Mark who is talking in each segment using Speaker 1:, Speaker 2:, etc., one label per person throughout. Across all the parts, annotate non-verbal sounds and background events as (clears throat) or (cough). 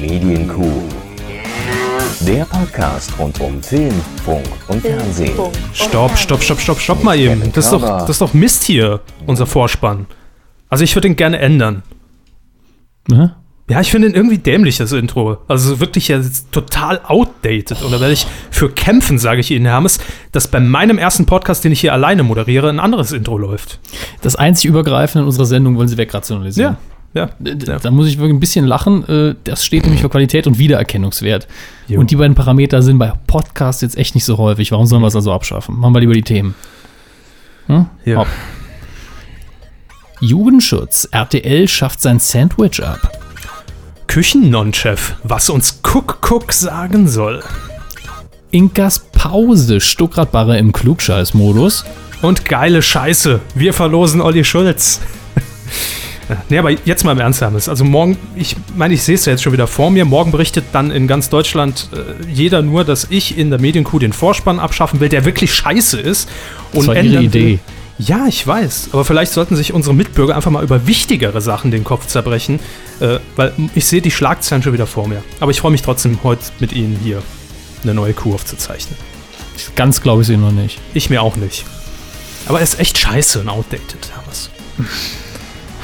Speaker 1: Medienkuh. Der Podcast rund um Film, Funk und Fernsehen.
Speaker 2: Stopp, stopp, stopp, stopp, stopp mal eben. Das ist doch, das ist doch Mist hier, unser Vorspann. Also ich würde ihn gerne ändern.
Speaker 3: Ne?
Speaker 2: Ja, ich finde ihn irgendwie dämlich, das Intro. Also wirklich ja total outdated. Und da werde ich für kämpfen, sage ich Ihnen, Hermes, dass bei meinem ersten Podcast, den ich hier alleine moderiere, ein anderes Intro läuft.
Speaker 3: Das einzig Übergreifende in unserer Sendung wollen sie wegrationalisieren.
Speaker 2: ja.
Speaker 3: D- d- Da muss ich wirklich ein bisschen lachen. Äh, Das steht nämlich für Qualität und Wiedererkennungswert.
Speaker 2: Jo.
Speaker 3: Und die beiden Parameter sind bei Podcasts jetzt echt nicht so häufig. Warum sollen wir es also abschaffen? Machen wir lieber die Themen. Hm?
Speaker 2: Ja.
Speaker 3: Hopp. Jugendschutz. RTL schafft sein Sandwich ab.
Speaker 2: Küchen-Non-Chef, was uns Cook-Cook sagen soll.
Speaker 3: Inkas Pause. Stuckradbarre im Klugscheiß-Modus.
Speaker 2: Und geile Scheiße, wir verlosen Olli Schulz. (laughs) nee, aber jetzt mal im Ernst, Hermes. Also morgen, ich meine, ich sehe es ja jetzt schon wieder vor mir. Morgen berichtet dann in ganz Deutschland äh, jeder nur, dass ich in der Medienkuh den Vorspann abschaffen will, der wirklich scheiße ist.
Speaker 3: Das war ihre Idee.
Speaker 2: Will. Ja, ich weiß. Aber vielleicht sollten sich unsere Mitbürger einfach mal über wichtigere Sachen den Kopf zerbrechen. Äh, weil ich sehe die Schlagzeilen schon wieder vor mir. Aber ich freue mich trotzdem, heute mit Ihnen hier eine neue Kuh aufzuzeichnen.
Speaker 3: Ganz glaube ich sie noch nicht.
Speaker 2: Ich mir auch nicht. Aber er ist echt scheiße und outdated, Hermes.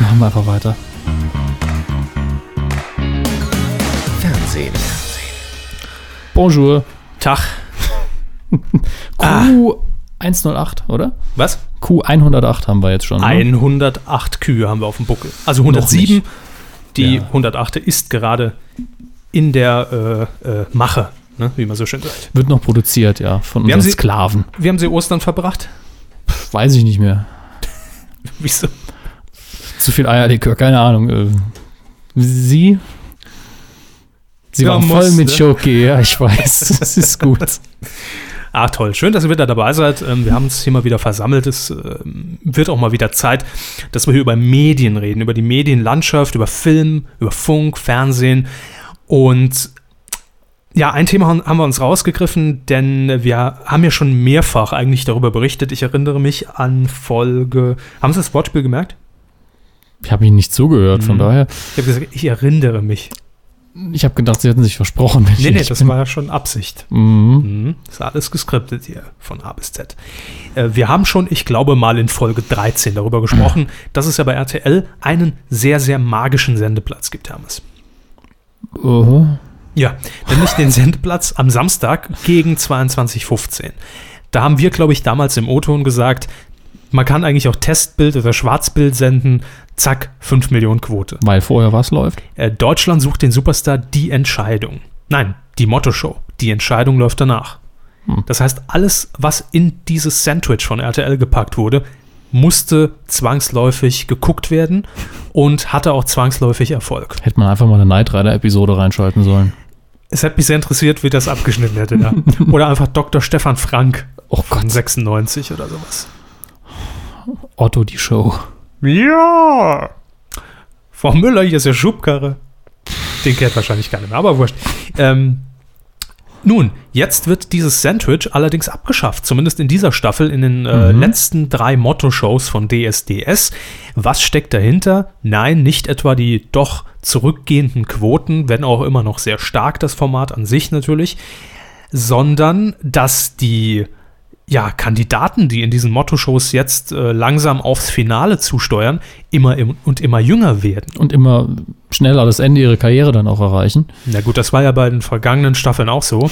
Speaker 3: Machen wir einfach weiter.
Speaker 1: Fernsehen.
Speaker 3: Bonjour.
Speaker 2: Tag. (laughs) Ah.
Speaker 3: Q108, oder?
Speaker 2: Was?
Speaker 3: Q108 haben wir jetzt schon. Ne?
Speaker 2: 108 Kühe haben wir auf dem Buckel. Also
Speaker 3: Noch
Speaker 2: 107.
Speaker 3: nicht.
Speaker 2: Die
Speaker 3: Ja.
Speaker 2: 108. ist gerade in der äh, äh, Mache, ne? wie man so schön sagt.
Speaker 3: Wird noch produziert, ja, von
Speaker 2: Wir
Speaker 3: unseren
Speaker 2: sie-
Speaker 3: Sklaven.
Speaker 2: Wie haben Sie Ostern verbracht?
Speaker 3: Pff, weiß ich nicht mehr. (laughs)
Speaker 2: Wieso?
Speaker 3: Zu viel Eierlikör, keine Ahnung. Äh, Sie? Sie
Speaker 2: Ja,
Speaker 3: waren voll mit
Speaker 2: ne?
Speaker 3: Schoki, ja, ich weiß. (laughs) Es ist gut.
Speaker 2: Ah, toll. Schön, dass ihr wieder dabei seid. Ähm, wir haben uns hier mal wieder versammelt. Es ähm, wird auch mal wieder Zeit, dass wir hier über Medien reden, über die Medienlandschaft, über Film, über Funk, Fernsehen. Und ja, ein Thema haben haben wir uns rausgegriffen, denn wir haben ja schon mehrfach eigentlich darüber berichtet. Ich erinnere mich an Folge. Haben Sie das Wortspiel gemerkt?
Speaker 3: Ich habe Ihnen nicht zugehört, von
Speaker 2: Mhm.
Speaker 3: daher.
Speaker 2: Ich habe gesagt, ich erinnere mich.
Speaker 3: Ich habe gedacht, Sie hätten sich versprochen. Wenn ich
Speaker 2: Nee, nee, das
Speaker 3: bin.
Speaker 2: war ja schon Absicht.
Speaker 3: Mhm.
Speaker 2: Mhm. Ist alles geskriptet hier von A bis Z. Äh, wir haben schon, ich glaube, mal in Folge 13 darüber gesprochen, (clears throat) dass es ja bei RTL einen sehr, sehr magischen Sendeplatz gibt, Hermes.
Speaker 3: Oho.
Speaker 2: Ja, nämlich den Sendeplatz am Samstag gegen 22.15 Da haben wir, glaube ich, damals im O-Ton gesagt, man kann eigentlich auch Testbild oder Schwarzbild senden, zack, 5 Millionen Quote.
Speaker 3: Weil vorher was läuft?
Speaker 2: Äh, Deutschland sucht den Superstar Die Entscheidung. Nein, die Motto-Show. Die Entscheidung läuft danach.
Speaker 3: Hm.
Speaker 2: Das heißt, alles, was in dieses Sandwich von RTL gepackt wurde, musste zwangsläufig geguckt werden und hatte auch zwangsläufig Erfolg.
Speaker 3: Hätte man einfach mal eine Knight Rider-Episode reinschalten sollen.
Speaker 2: Es hätte mich sehr interessiert, wie das abgeschnitten hätte. Ja. (laughs) Oder einfach Dr. Stefan Frank
Speaker 3: Oh
Speaker 2: von 96 oder sowas.
Speaker 3: Otto die Show.
Speaker 2: Ja! Frau Müller, hier ist der Schubkarre. Den kennt wahrscheinlich keiner mehr, aber wurscht. Ähm, nun, jetzt wird dieses Sandwich allerdings abgeschafft, zumindest in dieser Staffel, in den äh,
Speaker 3: Mhm.
Speaker 2: letzten drei Motto-Shows von DSDS. Was steckt dahinter? Nein, nicht etwa die doch zurückgehenden Quoten, wenn auch immer noch sehr stark das Format an sich natürlich, sondern dass die ja, Kandidaten, die in diesen Motto-Shows jetzt äh, langsam aufs Finale zusteuern, immer im, und immer jünger werden.
Speaker 3: Und immer schneller das Ende ihrer Karriere dann auch erreichen.
Speaker 2: Na gut, das war ja bei den vergangenen Staffeln auch so.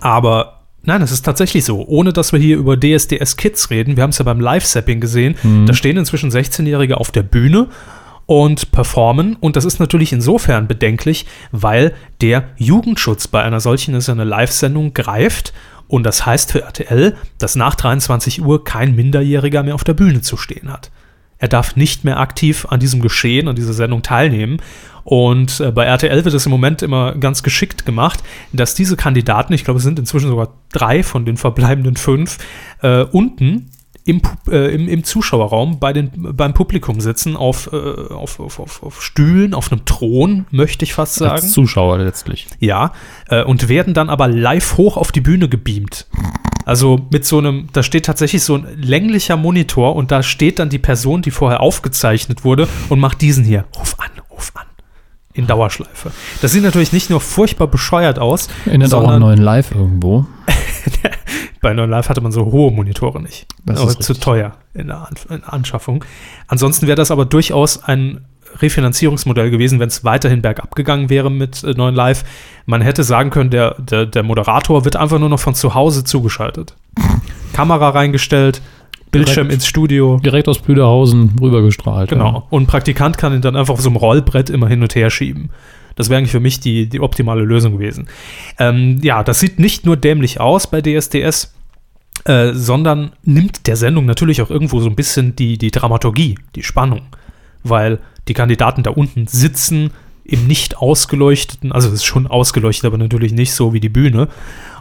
Speaker 2: Aber nein, es ist tatsächlich so. Ohne dass wir hier über DSDS Kids reden, wir haben es ja beim Live-Sapping gesehen,
Speaker 3: Mhm.
Speaker 2: da stehen inzwischen 16-Jährige auf der Bühne und performen. Und das ist natürlich insofern bedenklich, weil der Jugendschutz bei einer solchen ist ja eine Live-Sendung greift. Und das heißt für RTL, dass nach 23 Uhr kein Minderjähriger mehr auf der Bühne zu stehen hat. Er darf nicht mehr aktiv an diesem Geschehen, an dieser Sendung teilnehmen. Und äh, bei RTL wird es im Moment immer ganz geschickt gemacht, dass diese Kandidaten, ich glaube, es sind inzwischen sogar drei von den verbleibenden fünf, äh, unten im, äh, im, im Zuschauerraum bei den, beim Publikum sitzen, auf, äh, auf, auf, auf, auf Stühlen, auf einem Thron, möchte ich fast sagen.
Speaker 3: Als Zuschauer letztlich.
Speaker 2: Ja, äh, und werden dann aber live hoch auf die Bühne gebeamt. Also mit so einem, da steht tatsächlich so ein länglicher Monitor und da steht dann die Person, die vorher aufgezeichnet wurde und macht diesen hier. Ruf an, ruf an. in Dauerschleife. Das sieht natürlich nicht nur furchtbar bescheuert aus,
Speaker 3: Erinnert auch an neuen Live irgendwo. (laughs)
Speaker 2: bei Neuen Live hatte man so hohe Monitore nicht.
Speaker 3: Das
Speaker 2: aber
Speaker 3: ist
Speaker 2: zu
Speaker 3: richtig.
Speaker 2: teuer in der, An in der Anschaffung. Ansonsten wäre das aber durchaus ein Refinanzierungsmodell gewesen, wenn es weiterhin bergab gegangen wäre mit äh, Neuen Live. Man hätte sagen können, der, der, der Moderator wird einfach nur noch von zu Hause zugeschaltet. (laughs) Kamera reingestellt, Bildschirm
Speaker 3: Direkt.
Speaker 2: ins Studio.
Speaker 3: Direkt aus Blüderhausen rübergestrahlt.
Speaker 2: Genau. Und ein Praktikant kann ihn dann einfach auf so einem Rollbrett immer hin und her schieben. Das wäre eigentlich für mich die, die optimale Lösung gewesen. Ähm, ja, das sieht nicht nur dämlich aus bei DSDS, äh, sondern nimmt der Sendung natürlich auch irgendwo so ein bisschen die, die Dramaturgie, die Spannung. Weil die Kandidaten da unten sitzen im nicht ausgeleuchteten, also es ist schon ausgeleuchtet, aber natürlich nicht so wie die Bühne.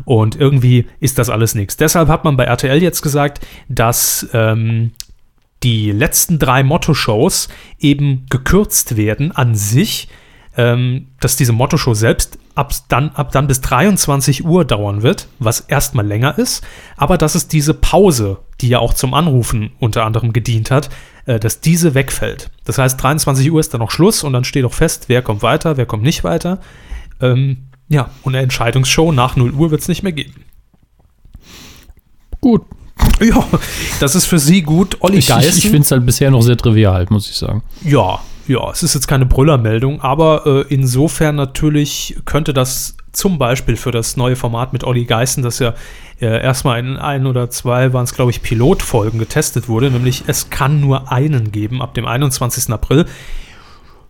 Speaker 2: Und irgendwie ist das alles nichts. Deshalb hat man bei RTL jetzt gesagt, dass ähm, die letzten drei Motto-Shows eben gekürzt werden an sich, ähm, dass diese Motto-Show selbst ab dann, ab dann bis 23 Uhr dauern wird, was erstmal länger ist, aber dass es diese Pause, die ja auch zum Anrufen unter anderem gedient hat, äh, dass diese wegfällt. Das heißt, 23 Uhr ist dann noch Schluss und dann steht auch fest, wer kommt weiter, wer kommt nicht weiter. Ähm, ja, und eine Entscheidungsshow nach 0 Uhr wird es nicht mehr geben.
Speaker 3: Gut.
Speaker 2: Ja, das ist für sie gut. Olli
Speaker 3: Ich, ich, ich finde es halt bisher noch sehr trivial, muss ich sagen.
Speaker 2: Ja, ja, es ist jetzt keine Brüllermeldung, aber äh, insofern natürlich könnte das zum Beispiel für das neue Format mit Olli Geißen, das ja äh, erstmal in ein oder zwei waren es, glaube ich, Pilotfolgen getestet wurde, nämlich es kann nur einen geben ab dem 21. April,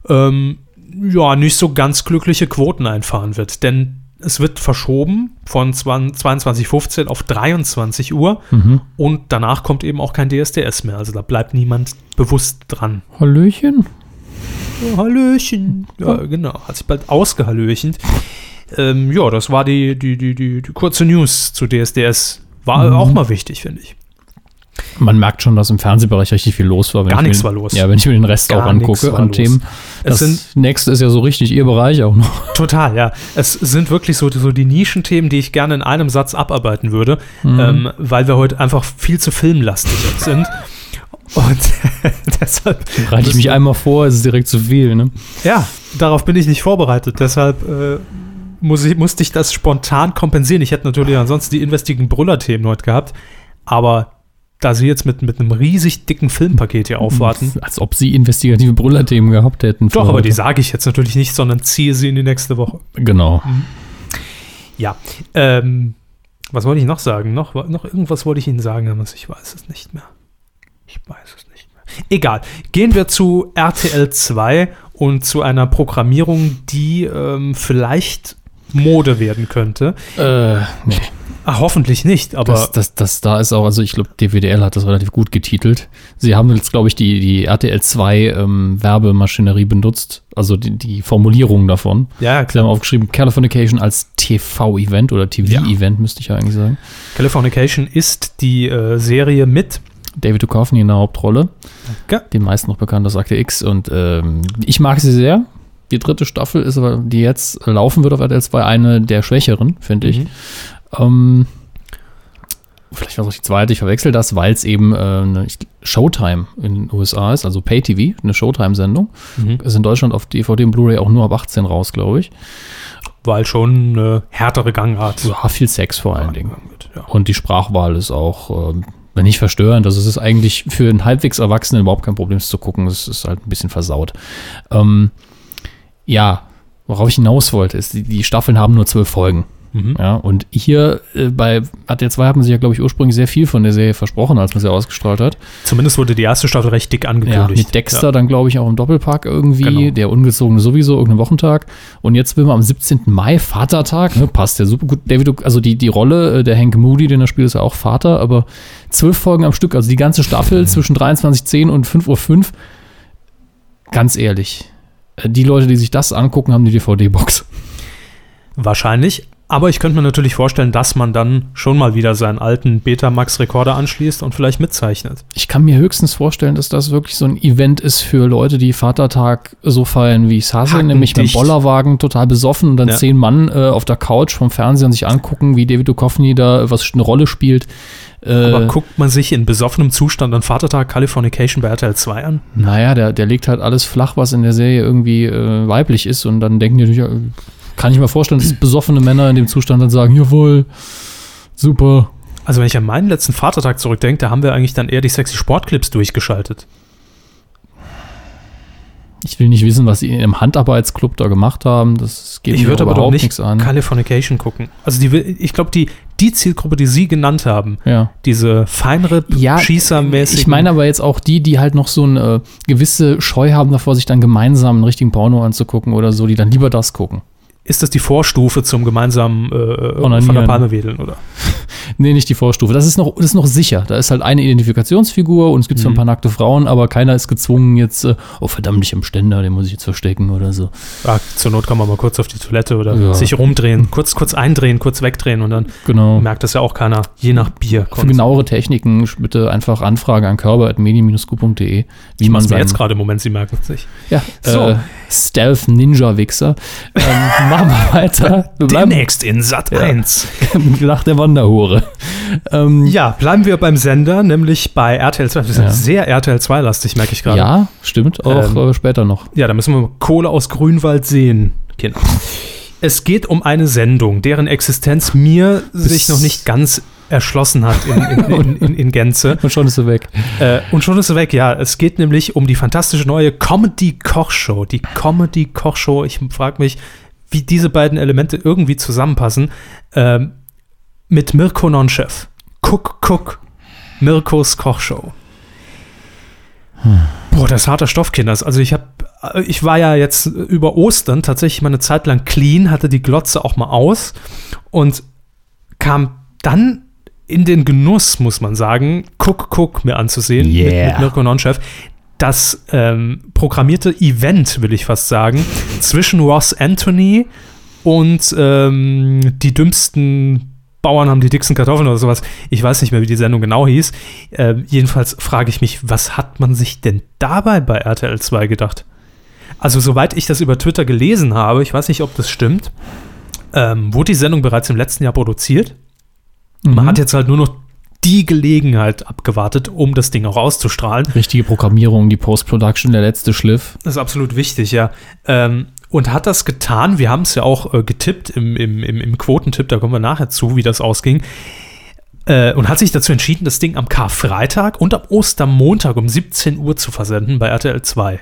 Speaker 2: ähm, ja, nicht so ganz glückliche Quoten einfahren wird. Denn es wird verschoben von 22.15 auf 23 Uhr
Speaker 3: Mhm.
Speaker 2: und danach kommt eben auch kein DSDS mehr. Also da bleibt niemand bewusst dran.
Speaker 3: Hallöchen.
Speaker 2: Hallöchen. Ja, genau. Hat sich bald ausgehallöchent. Ähm, ja, das war die, die, die, die, die kurze News zu DSDS. War
Speaker 3: Mhm.
Speaker 2: auch mal wichtig, finde ich.
Speaker 3: Man merkt schon, dass im Fernsehbereich richtig viel los war. wenn
Speaker 2: Gar
Speaker 3: ich mir-
Speaker 2: nichts war los.
Speaker 3: Ja, wenn ich mir den Rest
Speaker 2: Gar
Speaker 3: auch angucke an
Speaker 2: los.
Speaker 3: Themen.
Speaker 2: Es
Speaker 3: Das
Speaker 2: sind-
Speaker 3: nächste ist ja so richtig Ihr Bereich auch noch. (laughs)
Speaker 2: Total, ja. Es sind wirklich so, so die Nischenthemen, die ich gerne in einem Satz abarbeiten würde,
Speaker 3: Mhm.
Speaker 2: ähm, weil wir heute einfach viel zu filmlastig sind. (laughs) Und (laughs) deshalb
Speaker 3: Bereite ich mich einmal vor, ist es direkt zu viel. Ne?
Speaker 2: Ja, darauf bin ich nicht vorbereitet. Deshalb äh, muss ich, musste ich das spontan kompensieren. Ich hätte natürlich ansonsten die investigen Brüller-Themen heute gehabt. Aber da sie jetzt mit, mit einem riesig dicken Filmpaket hier aufwarten. (laughs)
Speaker 3: Als ob Sie investigative Brüllerthemen gehabt hätten.
Speaker 2: Doch, aber
Speaker 3: heute.
Speaker 2: die sage ich jetzt natürlich nicht, sondern ziehe sie in die nächste Woche.
Speaker 3: Genau.
Speaker 2: Ja. Ähm, was wollte ich noch sagen? Noch, noch irgendwas wollte ich Ihnen sagen, aber ich weiß es nicht mehr. Ich weiß es nicht mehr. Egal. Gehen wir zu RTL 2 und zu einer Programmierung, die ähm, vielleicht Mode werden könnte.
Speaker 3: Äh, nee.
Speaker 2: Ah, hoffentlich nicht, aber
Speaker 3: Das, das, das da ist auch, also ich glaube, DWDL hat das relativ gut getitelt. Sie haben jetzt, glaube ich, die, die RTL 2 ähm, Werbemaschinerie benutzt, also die, die Formulierung davon.
Speaker 2: ja,
Speaker 3: Sie
Speaker 2: klar.
Speaker 3: haben aufgeschrieben, Californication als TV-Event oder TV-Event, müsste ich ja eigentlich sagen.
Speaker 2: Californication ist die äh, Serie mit
Speaker 3: David Duchovny in der Hauptrolle,
Speaker 2: Danke.
Speaker 3: den meisten noch bekannt als Akte X. Und ähm, ich mag sie sehr. Die dritte Staffel ist aber, die jetzt laufen wird auf RTL 2, eine der schwächeren, finde ich.
Speaker 2: Mhm.
Speaker 3: Ähm, vielleicht war es auch die zweite, ich verwechsel das, weil es eben äh, Showtime in den USA ist, also Pay-TV, eine Showtime-Sendung.
Speaker 2: Mhm.
Speaker 3: Ist in Deutschland auf DVD und Blu-ray auch nur ab 18 raus, glaube ich.
Speaker 2: Weil schon eine härtere Gangart.
Speaker 3: Ja, viel Sex vor allen Dingen.
Speaker 2: Ja.
Speaker 3: Und die Sprachwahl ist auch, wenn nicht verstörend, also es ist eigentlich für einen halbwegs Erwachsenen überhaupt kein Problem, es zu gucken. Es ist halt ein bisschen versaut. Ähm, ja, worauf ich hinaus wollte, ist, die, die Staffeln haben nur zwölf Folgen.
Speaker 2: Mhm.
Speaker 3: Ja, und hier äh, bei RTL 2 haben sie ja, glaube ich, ursprünglich sehr viel von der Serie versprochen, als man sie ausgestrahlt hat.
Speaker 2: Zumindest wurde die erste Staffel recht dick
Speaker 3: Ja,
Speaker 2: angekündigt.
Speaker 3: mit Dexter dann, glaube ich, auch im Doppelpack irgendwie,
Speaker 2: Genau.
Speaker 3: der Ungezogene sowieso, irgendein Wochentag. Und jetzt will man am 17. Mai, Vatertag, ne, passt ja super gut. David, also die, die Rolle, äh, der Hank Moody, den er spielt, ist ja auch Vater, aber zwölf Folgen am Stück, also die ganze Staffel zwischen 23.10 und 5.05 Uhr. Ganz ehrlich, äh, die Leute, die sich das angucken, haben die DVD-Box.
Speaker 2: Wahrscheinlich. Aber ich könnte mir natürlich vorstellen, dass man dann schon mal wieder seinen alten Betamax-Rekorder anschließt und vielleicht mitzeichnet.
Speaker 3: Ich kann mir höchstens vorstellen, dass das wirklich so ein Event ist für Leute, die Vatertag so feiern, wie ich es hasse, nämlich mit dem. Bollerwagen total besoffen und dann
Speaker 2: Ja.
Speaker 3: zehn Mann äh, auf der Couch vom Fernseher und sich angucken, wie David Duchovny da was eine Rolle spielt. Äh,
Speaker 2: Aber guckt man sich in besoffenem Zustand an Vatertag Californication bei RTL 2 an?
Speaker 3: Naja, der, der legt halt alles flach, was in der Serie irgendwie äh, weiblich ist. Und dann denken die natürlich, ja, kann ich mir vorstellen, dass besoffene Männer in dem Zustand dann sagen, jawohl, super.
Speaker 2: Also wenn ich an meinen letzten Vatertag zurückdenke, da haben wir eigentlich dann eher die sexy Sportclips durchgeschaltet.
Speaker 3: Ich will nicht wissen, was sie im Handarbeitsclub da gemacht haben. Das geht
Speaker 2: Ich
Speaker 3: mir
Speaker 2: würde aber
Speaker 3: überhaupt
Speaker 2: nicht
Speaker 3: nichts an.
Speaker 2: Californication gucken. Also die, ich glaube, die, die Zielgruppe, die Sie genannt haben,
Speaker 3: Ja.
Speaker 2: diese feinere
Speaker 3: Ja,
Speaker 2: Schießermäßig.
Speaker 3: Ich meine aber jetzt auch die, die halt noch so eine gewisse Scheu haben davor, sich dann gemeinsam einen richtigen Porno anzugucken oder so, die dann lieber das gucken.
Speaker 2: Ist das die Vorstufe zum gemeinsamen äh, von
Speaker 3: Onanieren.
Speaker 2: der Palme wedeln, oder? (laughs)
Speaker 3: Nee, nicht die Vorstufe. Das ist noch, das ist noch sicher. Da ist halt eine Identifikationsfigur und es gibt so ein
Speaker 2: Mhm.
Speaker 3: paar nackte Frauen, aber keiner ist gezwungen jetzt, äh, oh verdammt, ich am Ständer, den muss ich jetzt verstecken oder so.
Speaker 2: Ah, zur Not kann man mal kurz auf die Toilette oder
Speaker 3: Ja.
Speaker 2: sich rumdrehen, kurz, kurz eindrehen, kurz wegdrehen und dann
Speaker 3: Genau.
Speaker 2: merkt das ja auch keiner, je nach Bier.
Speaker 3: Für genauere Techniken bitte einfach Anfrage an körper.medi-scoop.de, wie
Speaker 2: Ich
Speaker 3: man
Speaker 2: jetzt gerade im Moment, Sie merken es nicht.
Speaker 3: Ja,
Speaker 2: So.
Speaker 3: äh, Stealth Ninja Wichser. Ähm, (laughs) machen wir weiter. Wir bleiben
Speaker 2: Demnächst in Sat
Speaker 3: Ja.
Speaker 2: 1. (laughs)
Speaker 3: nach der Wanderhure. Ähm,
Speaker 2: Ja, bleiben wir beim Sender, nämlich bei RTL 2. Wir sind
Speaker 3: Ja.
Speaker 2: sehr RTL 2-lastig, merke ich gerade.
Speaker 3: ja, stimmt, auch
Speaker 2: Ähm,
Speaker 3: äh, später noch.
Speaker 2: Ja, da müssen wir Kohle aus Grünwald sehen. Genau. Es geht um eine Sendung, deren Existenz mir sich noch nicht ganz erschlossen hat in, in, (laughs) in, in, in Gänze.
Speaker 3: Und schon ist sie weg.
Speaker 2: Äh, und schon ist sie weg, ja. Es geht nämlich um die fantastische neue Comedy-Kochshow. Die Comedy-Kochshow. Ich frage mich, wie diese beiden Elemente irgendwie zusammenpassen. Ähm, mit Mirko Nonchef. Cook, Cook. Mirkos Kochshow. Boah, das ist harter Stoff, Kinders. Also ich habe, ich war ja jetzt über Ostern tatsächlich mal eine Zeit lang clean, hatte die Glotze auch mal aus und kam dann in den Genuss, muss man sagen, Cook Cook mir anzusehen mit,
Speaker 3: Yeah.
Speaker 2: mit Mirko Nonchef. Das ähm, programmierte Event, will ich fast sagen, zwischen Ross Anthony und ähm, die dümmsten Bauern haben die dicksten Kartoffeln oder sowas. Ich weiß nicht mehr, wie die Sendung genau hieß. Äh, jedenfalls frage ich mich, was hat man sich denn dabei bei RTL 2 gedacht? Also, soweit ich das über Twitter gelesen habe, ich weiß nicht, ob das stimmt, ähm, wurde die Sendung bereits im letzten Jahr produziert. Man
Speaker 3: Mhm.
Speaker 2: hat jetzt halt nur noch die Gelegenheit abgewartet, um das Ding auch auszustrahlen.
Speaker 3: Richtige Programmierung, die Post-Production, der letzte Schliff.
Speaker 2: Das ist absolut wichtig, ja. Ähm, und hat das getan. Wir haben es ja auch äh, getippt im, im, im, im Quotentipp, da kommen wir nachher zu, wie das ausging. Äh, und hat sich dazu entschieden, das Ding am Karfreitag und am Ostermontag um 17 Uhr zu versenden bei RTL 2.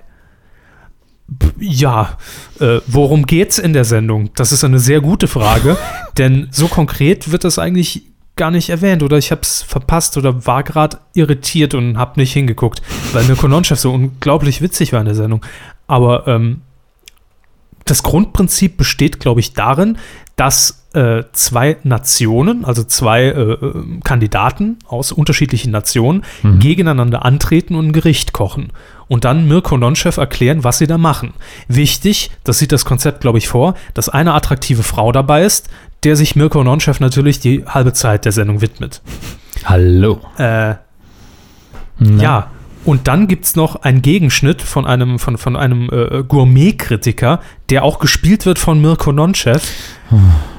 Speaker 2: B- Ja, äh, worum geht's in der Sendung? Das ist eine sehr gute Frage, denn so konkret wird das eigentlich gar nicht erwähnt oder ich habe es verpasst oder war gerade irritiert und habe nicht hingeguckt, weil Mirko Nonchef so unglaublich witzig war in der Sendung. Aber ähm, das Grundprinzip besteht, glaube ich, darin, dass äh, zwei Nationen, also zwei äh, äh, Kandidaten aus unterschiedlichen Nationen,
Speaker 3: Mhm.
Speaker 2: gegeneinander antreten und ein Gericht kochen. Und dann Mirko Nonchef erklären, was sie da machen. Wichtig, das sieht das Konzept, glaube ich, vor, dass eine attraktive Frau dabei ist, der sich Mirko Nonchef natürlich die halbe Zeit der Sendung widmet.
Speaker 3: Hallo.
Speaker 2: Äh, ja, und dann gibt es noch einen Gegenschnitt von einem, von, von einem äh, Gourmet-Kritiker, der auch gespielt wird von Mirko Nonchef,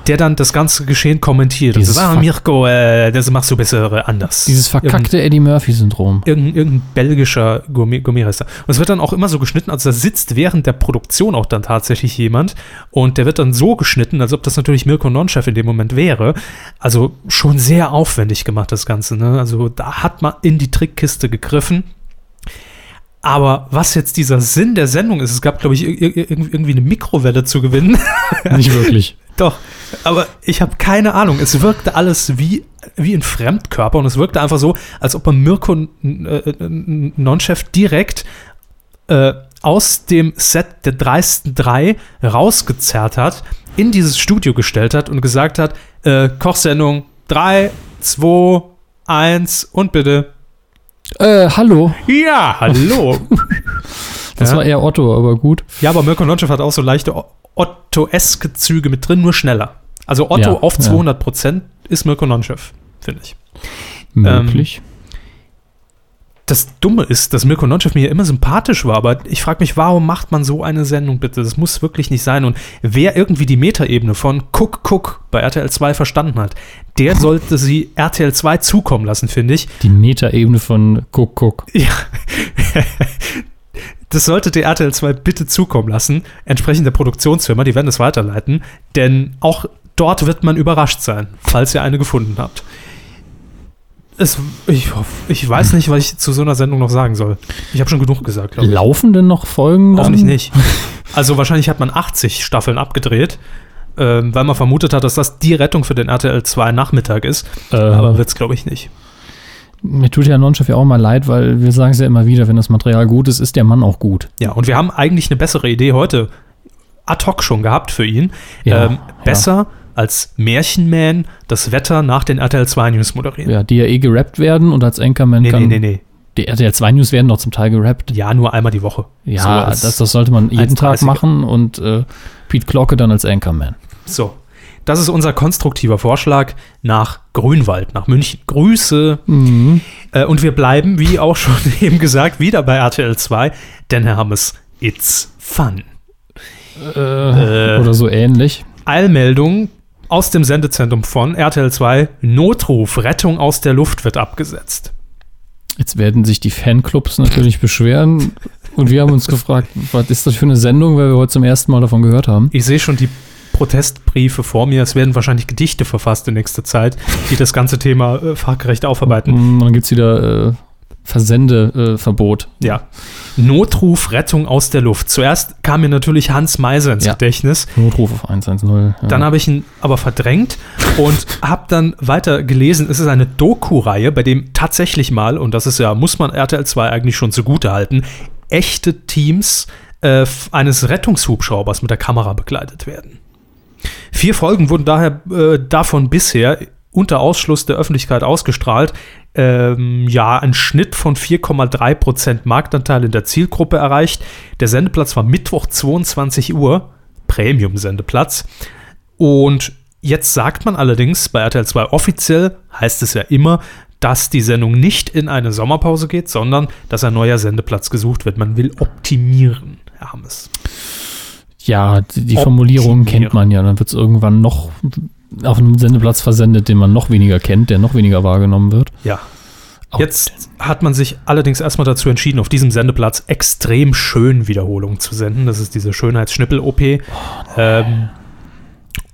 Speaker 2: der dann das ganze Geschehen kommentiert. Und
Speaker 3: Dieses
Speaker 2: sagt, ah, Mirko, äh, das machst du besser anders.
Speaker 3: Dieses verkackte Eddie Murphy-Syndrom.
Speaker 2: Irgendein, irgendein belgischer Gourmet- Gourmet-Rester. Und es wird dann auch immer so geschnitten, also da sitzt während der Produktion auch dann tatsächlich jemand und der wird dann so geschnitten, als ob das natürlich Mirko Nonchef in dem Moment wäre. Also schon sehr aufwendig gemacht, das Ganze. Ne? Also da hat man in die Trickkiste gegriffen. Aber was jetzt dieser Sinn der Sendung ist, es gab, glaube ich, ir- ir- irgendwie eine Mikrowelle zu gewinnen. (laughs)
Speaker 3: Nicht wirklich.
Speaker 2: Doch, aber ich habe keine Ahnung. Es wirkte alles wie, wie ein Fremdkörper und es wirkte einfach so, als ob man Mirko äh, Nonchef direkt äh, aus dem Set der dreisten drei rausgezerrt hat, in dieses Studio gestellt hat und gesagt hat, äh, Kochsendung 3, 2, 1 und bitte.
Speaker 3: Äh, hallo.
Speaker 2: Ja, hallo. (laughs)
Speaker 3: Das
Speaker 2: Ja.
Speaker 3: war eher Otto, aber gut.
Speaker 2: ja, aber Mirko Nonchef hat auch so leichte Otto-eske Züge mit drin, nur schneller. Also Otto
Speaker 3: Ja,
Speaker 2: auf
Speaker 3: ja.
Speaker 2: 200 Prozent ist Mirko Nonchev, finde ich.
Speaker 3: Möglich.
Speaker 2: Das Dumme ist, dass Mirko Nonchev mir immer sympathisch war, aber ich frage mich, warum macht man so eine Sendung bitte? Das muss wirklich nicht sein. Und wer irgendwie die Metaebene von Guck, Guck bei RTL 2 verstanden hat, der sollte sie RTL 2 zukommen lassen, finde ich.
Speaker 3: Die Metaebene von Guck, Guck.
Speaker 2: Ja. (laughs) Das sollte der RTL 2 bitte zukommen lassen. Entsprechende Produktionsfirma, die werden es weiterleiten. Denn auch dort wird man überrascht sein, falls ihr eine gefunden habt. Es, ich, ich weiß nicht, was ich zu so einer Sendung noch sagen soll. Ich habe schon genug gesagt, glaube ich.
Speaker 3: Laufen denn noch Folgen? dann?
Speaker 2: Hoffentlich nicht. (laughs) Also wahrscheinlich hat man 80 Staffeln abgedreht, ähm, weil man vermutet hat, dass das die Rettung für den RTL 2 Nachmittag ist.
Speaker 3: Äh,
Speaker 2: Aber wird es, glaube ich, nicht.
Speaker 3: mir tut ja Nonchef ja auch mal leid, weil wir sagen es ja immer wieder, wenn das Material gut ist, ist der Mann auch gut.
Speaker 2: Ja, und wir haben eigentlich eine bessere Idee heute ad hoc schon gehabt für ihn.
Speaker 3: Ja,
Speaker 2: ähm, besser als Märchenman das Wetter nach den RTL 2 News moderieren.
Speaker 3: Ja, die ja eh gerappt werden und als Anchorman
Speaker 2: nee,
Speaker 3: kann.
Speaker 2: nee, nee, nee.
Speaker 3: Die RTL 2 News werden doch zum Teil gerappt.
Speaker 2: Ja, nur einmal die Woche.
Speaker 3: Ja,
Speaker 2: So
Speaker 3: das, das sollte man jeden Tag
Speaker 2: 1,30er.
Speaker 3: machen und äh, Pete Glocke dann als Anchorman.
Speaker 2: So. Das ist unser konstruktiver Vorschlag nach Grünwald, nach München. Grüße.
Speaker 3: Mhm.
Speaker 2: Äh, und wir bleiben, wie auch schon (laughs) eben gesagt, wieder bei RTL 2, denn Herr Hammes, it's fun.
Speaker 3: Äh, oder so ähnlich.
Speaker 2: Eilmeldung aus dem Sendezentrum von RTL 2. Notruf, Rettung aus der Luft wird abgesetzt.
Speaker 3: Jetzt werden sich die Fanclubs natürlich beschweren und wir haben uns gefragt, was ist das für eine Sendung, weil wir heute zum ersten Mal davon gehört haben.
Speaker 2: Ich sehe schon die Protestbriefe vor mir. Es werden wahrscheinlich Gedichte verfasst in nächster Zeit, die das ganze Thema äh, fachgerecht aufarbeiten.
Speaker 3: Und dann gibt es wieder äh, Versendeverbot.
Speaker 2: Ja. Notruf, Rettung aus der Luft. Zuerst kam mir natürlich Hans Meiser ins
Speaker 3: Ja.
Speaker 2: Gedächtnis.
Speaker 3: Notruf auf 110. Ja.
Speaker 2: Dann habe ich ihn aber verdrängt und (laughs) habe dann weiter gelesen. Es ist eine Doku-Reihe, bei dem tatsächlich mal, und das ist ja, muss man RTL 2 eigentlich schon zugute halten, echte Teams äh, eines Rettungshubschraubers mit der Kamera begleitet werden. Vier Folgen wurden daher äh, davon bisher unter Ausschluss der Öffentlichkeit ausgestrahlt. Ähm, ja, ein Schnitt von 4,3% Marktanteil in der Zielgruppe erreicht. Der Sendeplatz war Mittwoch 22 Uhr, Premium-Sendeplatz. Und jetzt sagt man allerdings bei RTL 2 offiziell, heißt es ja immer, dass die Sendung nicht in eine Sommerpause geht, sondern dass ein neuer Sendeplatz gesucht wird. Man will optimieren, Herr Hammes.
Speaker 3: ja, die, Formulierung kennt man ja. Dann wird es irgendwann noch auf einem Sendeplatz versendet, den man noch weniger kennt, der noch weniger wahrgenommen wird.
Speaker 2: Ja.
Speaker 3: Auch-
Speaker 2: Jetzt hat man sich allerdings erstmal dazu entschieden, auf diesem Sendeplatz extrem schön Wiederholungen zu senden. Das ist diese Schönheitsschnippel-OP. ähm,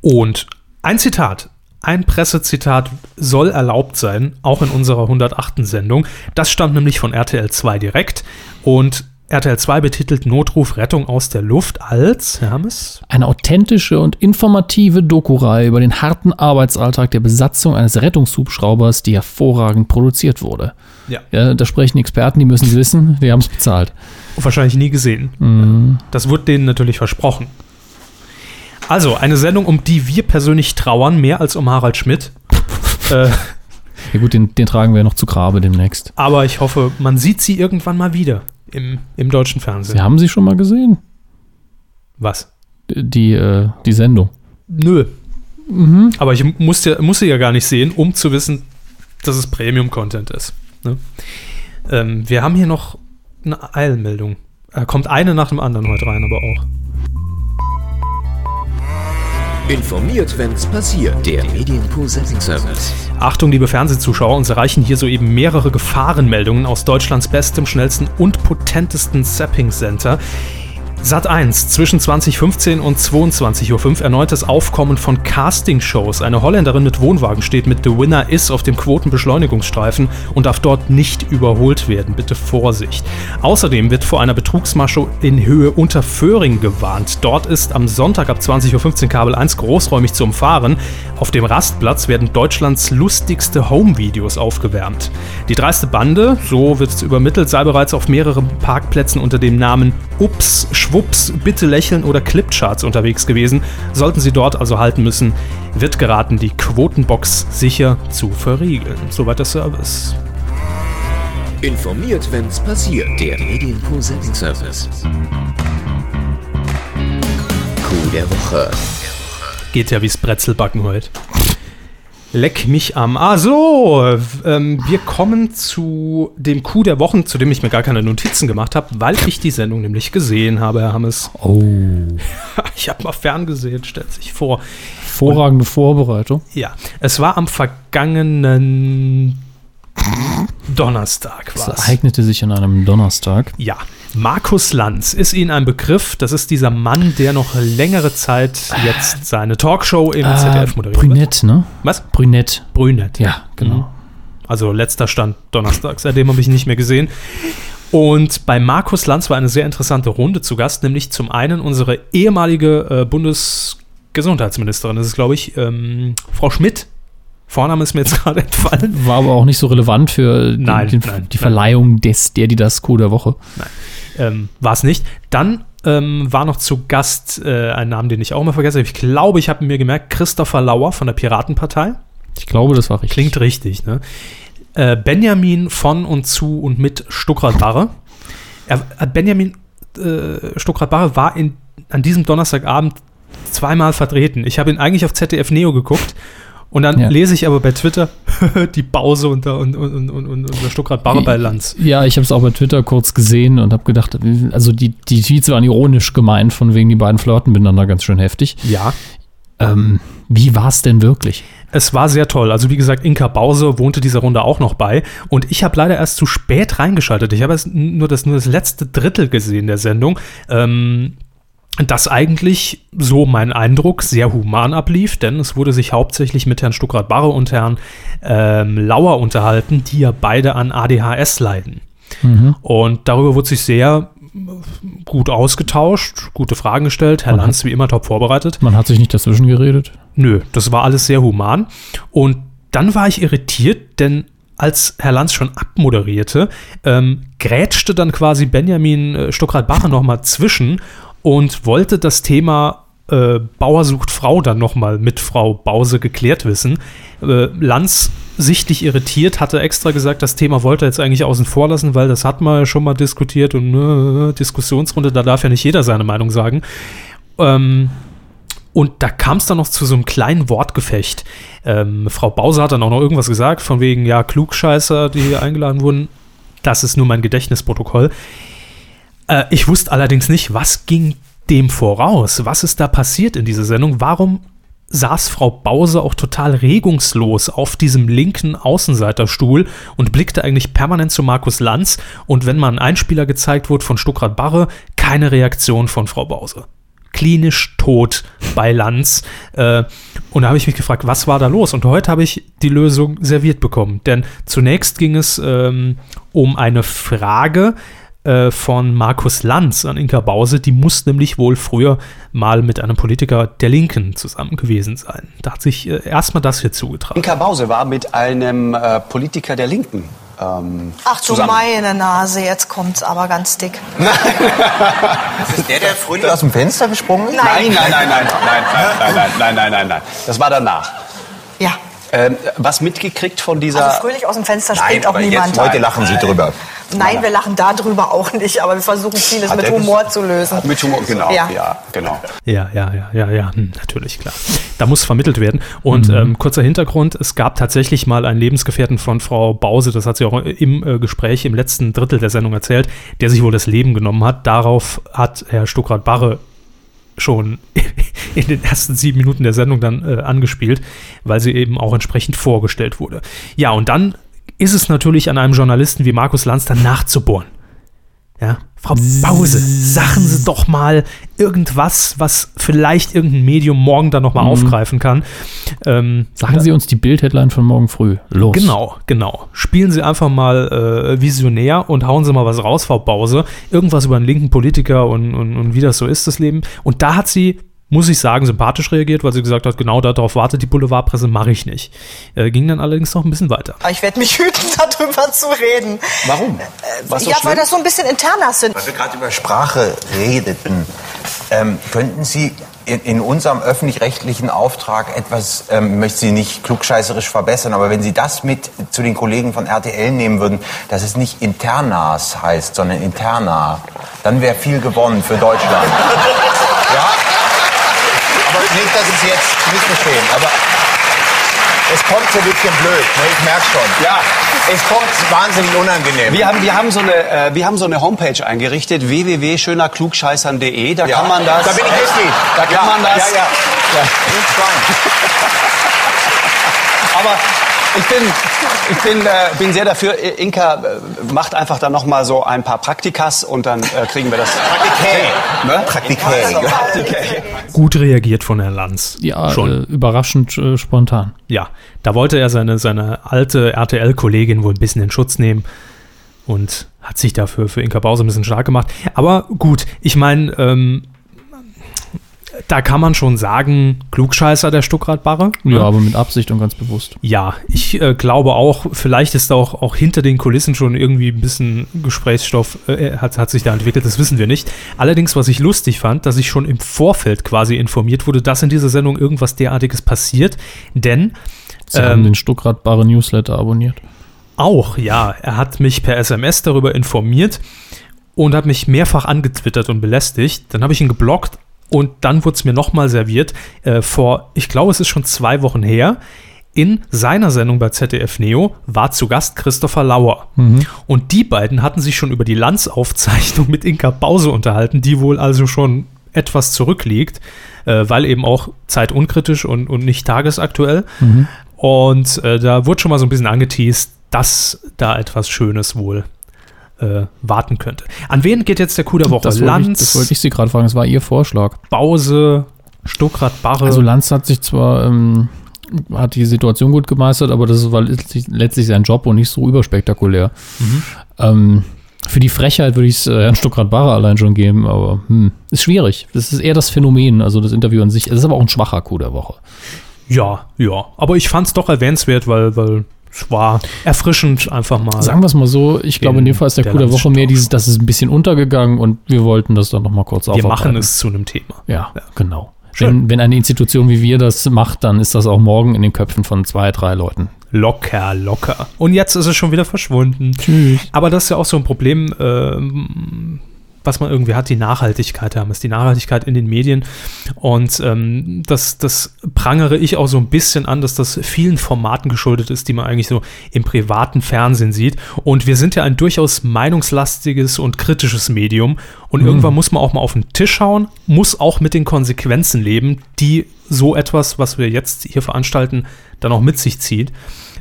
Speaker 2: und ein Zitat, ein Pressezitat soll erlaubt sein, auch in unserer 108. Sendung. Das stammt nämlich von RTL 2 direkt. Und RTL 2 betitelt Notruf Rettung aus der Luft als, Herr Hammes?
Speaker 3: Eine authentische und informative Doku-Reihe über den harten Arbeitsalltag der Besatzung eines Rettungshubschraubers, die hervorragend produziert wurde.
Speaker 2: Ja.
Speaker 3: Ja, da sprechen Experten, die müssen es wissen, die haben es bezahlt.
Speaker 2: Wahrscheinlich nie gesehen.
Speaker 3: Mhm.
Speaker 2: Das wurde denen natürlich versprochen. Also, eine Sendung, um die wir persönlich trauern, mehr als um Harald Schmidt. (laughs) äh,
Speaker 3: Ja gut, den, den tragen wir noch zu Grabe demnächst.
Speaker 2: aber ich hoffe, man sieht sie irgendwann mal wieder im, im deutschen Fernsehen.
Speaker 3: Sie haben sie schon mal gesehen,
Speaker 2: Was?
Speaker 3: die, äh, die Sendung.
Speaker 2: Nö. Aber ich musste, musste ja gar nicht sehen, um zu wissen, dass es Premium-Content ist. Ne? Ähm, wir haben hier noch eine Eilmeldung. Da kommt eine nach dem anderen heute rein, aber auch.
Speaker 4: Informiert, wenn's passiert. Der Medienpool Setting Service.
Speaker 2: Achtung, liebe Fernsehzuschauer, uns erreichen hier soeben mehrere Gefahrenmeldungen aus Deutschlands bestem, schnellsten und potentesten Zapping-Center. Sat 1 zwischen 2015 und 22.05 Uhr erneutes Aufkommen von Castingshows. Eine Holländerin mit Wohnwagen steht mit The Winner Is auf dem Quotenbeschleunigungsstreifen und darf dort nicht überholt werden. Bitte Vorsicht. Außerdem wird vor einer Betrugsmasche in Höhe Unterföhring gewarnt. Dort ist am Sonntag ab 20.15 Uhr Kabel 1 großräumig zu umfahren. Auf dem Rastplatz werden Deutschlands lustigste Home-Videos aufgewärmt. Die dreiste Bande, so wird es übermittelt, sei bereits auf mehreren Parkplätzen unter dem Namen Ups, Schwups, Bitte lächeln oder Clipcharts unterwegs gewesen. Sollten Sie dort also halten müssen, wird geraten, die Quotenbox sicher zu verriegeln. Soweit der Service.
Speaker 4: Informiert, wenn's passiert. Der Medienpool Setting Service. Coup der Woche.
Speaker 2: geht ja wie's Brezelbacken heute. Leck mich am. Ah, so. Ähm, wir kommen zu dem Coup der Wochen, zu dem ich mir gar keine Notizen gemacht habe, weil ich die Sendung nämlich gesehen habe, Herr Hammes.
Speaker 3: Oh. (laughs)
Speaker 2: Ich habe mal ferngesehen, stellt sich vor.
Speaker 3: Hervorragende Vorbereitung.
Speaker 2: Ja, es war am vergangenen Donnerstag.
Speaker 3: Das
Speaker 2: War's.
Speaker 3: ereignete sich an einem Donnerstag.
Speaker 2: Ja, Markus Lanz ist Ihnen ein Begriff. Das ist dieser Mann, der noch längere Zeit jetzt seine Talkshow im ZDF moderiert.
Speaker 3: Brünett, ne?
Speaker 2: Was?
Speaker 3: Brünett.
Speaker 2: Brünett.
Speaker 3: Ja, genau.
Speaker 2: Mhm. Also letzter Stand Donnerstag, seitdem habe ich ihn nicht mehr gesehen. Und bei Markus Lanz war eine sehr interessante Runde zu Gast, nämlich zum einen unsere ehemalige äh, Bundesgesundheitsministerin, das ist glaube ich ähm, Frau Schmidt. Vorname ist mir jetzt (laughs) gerade entfallen.
Speaker 3: War aber auch nicht so relevant für den,
Speaker 2: Nein,
Speaker 3: den,
Speaker 2: nein,
Speaker 3: die
Speaker 2: nein.
Speaker 3: Verleihung des, der, die das Coup der Woche.
Speaker 2: Ähm, war es nicht. Dann ähm, war noch zu Gast äh, ein Name, den ich auch mal vergesse. Ich glaube, ich habe mir gemerkt, Christopher Lauer von der Piratenpartei.
Speaker 3: Ich glaube, das war richtig.
Speaker 2: Klingt richtig, ne? Äh, Benjamin von und zu und mit Stuckrad-Barre. Äh, Benjamin äh, Stuckrad-Barre war in, an diesem Donnerstagabend zweimal vertreten. Ich habe ihn eigentlich auf ZDF Neo geguckt und dann
Speaker 3: Ja.
Speaker 2: lese ich aber bei Twitter (laughs) die Pause unter, und, und, und, und, unter Stuckrad-Barre bei Lanz.
Speaker 3: Ja, ich habe es auch bei Twitter kurz gesehen und habe gedacht, also die, die Tweets waren ironisch gemeint, von wegen die beiden flirten miteinander ganz schön heftig.
Speaker 2: Ja,
Speaker 3: Ähm, wie war es denn wirklich?
Speaker 2: Es war sehr toll. Also wie gesagt, Inka Bause wohnte dieser Runde auch noch bei. Und ich habe leider erst zu spät reingeschaltet. Ich habe erst nur das, nur das letzte Drittel gesehen der Sendung. Ähm, das eigentlich, so mein Eindruck, sehr human ablief, denn es wurde sich hauptsächlich mit Herrn Stuckrad-Barre und Herrn ähm, Lauer unterhalten, die ja beide an ADHS leiden. Und darüber wurde sich sehr gut ausgetauscht, gute Fragen gestellt. Herr
Speaker 3: Man hat-
Speaker 2: Lanz wie immer top vorbereitet.
Speaker 3: Man hat sich nicht dazwischen geredet.
Speaker 2: Nö, das war alles sehr human. Und dann war ich irritiert, denn als Herr Lanz schon abmoderierte, ähm, grätschte dann quasi Benjamin äh, Stuckrad-Barre nochmal zwischen und wollte das Thema äh, Bauer sucht Frau dann nochmal mit Frau Bause geklärt wissen. Äh, Lanz, sichtlich irritiert, hatte extra gesagt, das Thema wollte er jetzt eigentlich außen vor lassen, weil das hat man ja schon mal diskutiert und äh, Diskussionsrunde, da darf ja nicht jeder seine Meinung sagen. Ähm, und da kam es dann noch zu so einem kleinen Wortgefecht. Ähm, Frau Bause hat dann auch noch irgendwas gesagt, von wegen, ja, Klugscheißer, die hier eingeladen wurden. Das ist nur mein Gedächtnisprotokoll. Äh, ich wusste allerdings nicht, was ging dem voraus? Was ist da passiert in dieser Sendung? Warum saß Frau Bause auch total regungslos auf diesem linken Außenseiterstuhl und blickte eigentlich permanent zu Markus Lanz und wenn mal ein Einspieler gezeigt wurde von Stuckrad Barre, keine Reaktion von Frau Bause klinisch tot bei Lanz. Äh, und da habe ich mich gefragt, was war da los? Und heute habe ich die Lösung serviert bekommen. Denn zunächst ging es ähm, um eine Frage äh, von Markus Lanz an Inka Bause. Die muss nämlich wohl früher mal mit einem Politiker der Linken zusammen gewesen sein. Da hat sich äh, erstmal das hier zugetragen.
Speaker 5: Inka Bause war mit einem äh, Politiker der Linken ähm,
Speaker 6: Ach du
Speaker 5: zusammen.
Speaker 6: meine Nase, jetzt kommt's aber ganz dick.
Speaker 5: Der, der früher
Speaker 7: aus dem Fenster gesprungen ist?
Speaker 5: Nein, nein, nein, nein, nein, nein, nein, nein, nein, nein, nein, nein. Das war danach.
Speaker 6: Ja,
Speaker 5: Ähm, was mitgekriegt von dieser.
Speaker 6: also fröhlich aus dem Fenster
Speaker 5: Nein,
Speaker 6: springt auch
Speaker 5: jetzt
Speaker 6: niemand.
Speaker 5: mal-
Speaker 7: Heute lachen Sie drüber.
Speaker 6: Nein, wir lachen darüber auch nicht, aber wir versuchen vieles
Speaker 7: Hat
Speaker 6: mit Humor zu lösen.
Speaker 5: mit Humor, genau, ja,
Speaker 6: Ja.
Speaker 5: genau.
Speaker 2: Ja, ja, ja, ja, ja, hm, natürlich, klar. Da muss vermittelt werden. Und ähm, kurzer Hintergrund, es gab tatsächlich mal einen Lebensgefährten von Frau Bause, das hat sie auch im äh, Gespräch im letzten Drittel der Sendung erzählt, der sich wohl das Leben genommen hat. Darauf hat Herr Stuckrad-Barre schon (laughs) in den ersten sieben Minuten der Sendung dann äh, angespielt, weil sie eben auch entsprechend vorgestellt wurde. Ja, und dann ist es natürlich an einem Journalisten wie Markus Lanz dann nachzubohren. Ja, Frau Bause, sagen Sie doch mal irgendwas, was vielleicht irgendein Medium morgen dann nochmal aufgreifen kann. Ähm,
Speaker 3: Sagen Sie uns die Bild-Headline von morgen früh. Los.
Speaker 2: Genau, genau. Spielen Sie einfach mal äh, visionär und hauen Sie mal was raus, Frau Bause. Irgendwas über einen linken Politiker und, und, und wie das so ist, das Leben. Und da hat sie, muss ich sagen, sympathisch reagiert, weil sie gesagt hat, genau darauf wartet die Boulevardpresse, mache ich nicht. Äh, ging dann allerdings noch ein bisschen weiter.
Speaker 6: Ich werde mich (laughs) hüten, darüber zu reden.
Speaker 5: Warum? Was so
Speaker 6: ja, weil das so ein bisschen internas sind.
Speaker 7: Weil wir gerade über Sprache redeten, ähm, könnten Sie in, in unserem öffentlich-rechtlichen Auftrag etwas, ähm, ich möchte Sie nicht klugscheißerisch verbessern, aber wenn Sie das mit zu den Kollegen von RTL nehmen würden, dass es nicht Internas heißt, sondern Interna, dann wäre viel gewonnen für Deutschland. (laughs) ja? Nee, dass es jetzt nicht verstehen, aber es kommt so ein bisschen blöd, ne? ich merke schon.
Speaker 5: Ja.
Speaker 7: Es kommt wahnsinnig unangenehm.
Speaker 5: Wir haben, wir, haben so eine, äh, wir haben so eine Homepage eingerichtet, www.schönerklugscheißern.de. Da kann man das.
Speaker 7: Da bin ich Mitglied.
Speaker 5: Da kann
Speaker 7: Ja,
Speaker 5: man das.
Speaker 7: ja, ja. Nicht fragen.
Speaker 5: Aber ich bin, ich bin, äh, bin sehr dafür. Inka äh, macht einfach dann noch mal so ein paar Praktikas und dann äh, kriegen wir das.
Speaker 7: Praktiké.
Speaker 5: Ne?
Speaker 7: Praktiké.
Speaker 2: Gut reagiert von Herrn Lanz.
Speaker 3: Ja,
Speaker 2: schon.
Speaker 3: Äh, überraschend äh, spontan.
Speaker 2: Ja, da wollte er seine, seine alte RTL-Kollegin wohl ein bisschen in Schutz nehmen und hat sich dafür für Inka Bause ein bisschen stark gemacht. Aber gut, ich meine, ähm, da kann man schon sagen, Klugscheißer der Stuckrad-Barre.
Speaker 3: Ja, aber mit Absicht und ganz bewusst.
Speaker 2: Ja, ich äh, glaube auch, vielleicht ist da auch, auch hinter den Kulissen schon irgendwie ein bisschen Gesprächsstoff, äh, hat, hat sich da entwickelt, das wissen wir nicht. Allerdings, was ich lustig fand, dass ich schon im Vorfeld quasi informiert wurde, dass in dieser Sendung irgendwas derartiges passiert, denn
Speaker 3: Sie haben den Stuckrad-Barre Newsletter abonniert.
Speaker 2: auch, ja, er hat mich per SMS darüber informiert und hat mich mehrfach angetwittert und belästigt. Dann habe ich ihn geblockt und dann wurde es mir nochmal serviert äh, vor, ich glaube, es ist schon zwei Wochen her. In seiner Sendung bei ZDF Neo war zu Gast Christopher Lauer. Und die beiden hatten sich schon über die Lanzaufzeichnung mit Inka Bause unterhalten, die wohl also schon etwas zurückliegt, äh, weil eben auch zeitunkritisch und, und nicht tagesaktuell. Und äh, da wurde schon mal so ein bisschen angeteased, dass da etwas Schönes wohl äh, warten könnte. An wen geht jetzt der Coup der Woche?
Speaker 3: Das wollte, ich,
Speaker 2: Lanz,
Speaker 3: das wollte ich Sie gerade fragen, das war Ihr Vorschlag.
Speaker 2: Bause, Stuckrad, Barre.
Speaker 3: Also Lanz hat sich zwar, ähm, hat die Situation gut gemeistert, aber das war letztlich, letztlich sein Job und nicht so überspektakulär. Ähm, für die Frechheit würde ich es äh, Herrn Stuckrad-Barre allein schon geben, aber hm, ist schwierig. Das ist eher das Phänomen, also das Interview an sich. Es ist aber auch ein schwacher Coup der Woche.
Speaker 2: ja, ja. Aber ich fand es doch erwähnenswert, weil, weil war erfrischend einfach mal.
Speaker 3: Sagen wir es mal so, ich glaube, in dem Fall ist der,
Speaker 2: der
Speaker 3: Coup der Woche mehr dieses, das ist ein bisschen untergegangen und wir wollten das dann nochmal kurz
Speaker 2: wir
Speaker 3: aufarbeiten.
Speaker 2: machen es zu einem Thema.
Speaker 3: Ja,
Speaker 2: Ja.
Speaker 3: genau. Wenn, wenn eine Institution wie wir das macht, dann ist das auch morgen in den Köpfen von zwei, drei Leuten.
Speaker 2: Locker, locker. Und jetzt ist es schon wieder verschwunden.
Speaker 3: Tschüss.
Speaker 2: Aber das ist ja auch so ein Problem, ähm, was man irgendwie hat, die Nachhaltigkeit haben, ist die Nachhaltigkeit in den Medien. Und ähm, das, das prangere ich auch so ein bisschen an, dass das vielen Formaten geschuldet ist, die man eigentlich so im privaten Fernsehen sieht. Und wir sind ja ein durchaus meinungslastiges und kritisches Medium. Und irgendwann muss man auch mal auf den Tisch hauen, muss auch mit den Konsequenzen leben, die so etwas, was wir jetzt hier veranstalten, dann auch mit sich zieht.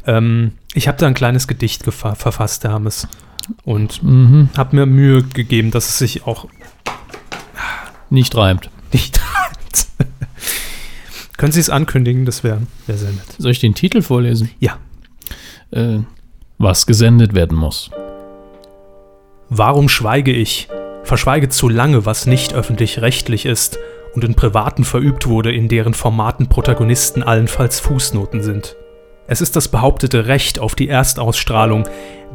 Speaker 2: Ähm, ich habe da ein kleines Gedicht verfasst, Hermes. Und
Speaker 3: Mhm.
Speaker 2: habe mir Mühe gegeben, dass es sich auch
Speaker 3: Nicht reimt.
Speaker 2: nicht reimt. Können Sie es ankündigen? Das wäre wär sehr nett.
Speaker 3: Soll ich den Titel vorlesen?
Speaker 2: Ja.
Speaker 3: Äh, was gesendet werden muss.
Speaker 2: Warum schweige ich? Verschweige zu lange, was nicht öffentlich-rechtlich ist und in Privaten verübt wurde, in deren Formaten Protagonisten allenfalls Fußnoten sind. Es ist das behauptete Recht auf die Erstausstrahlung,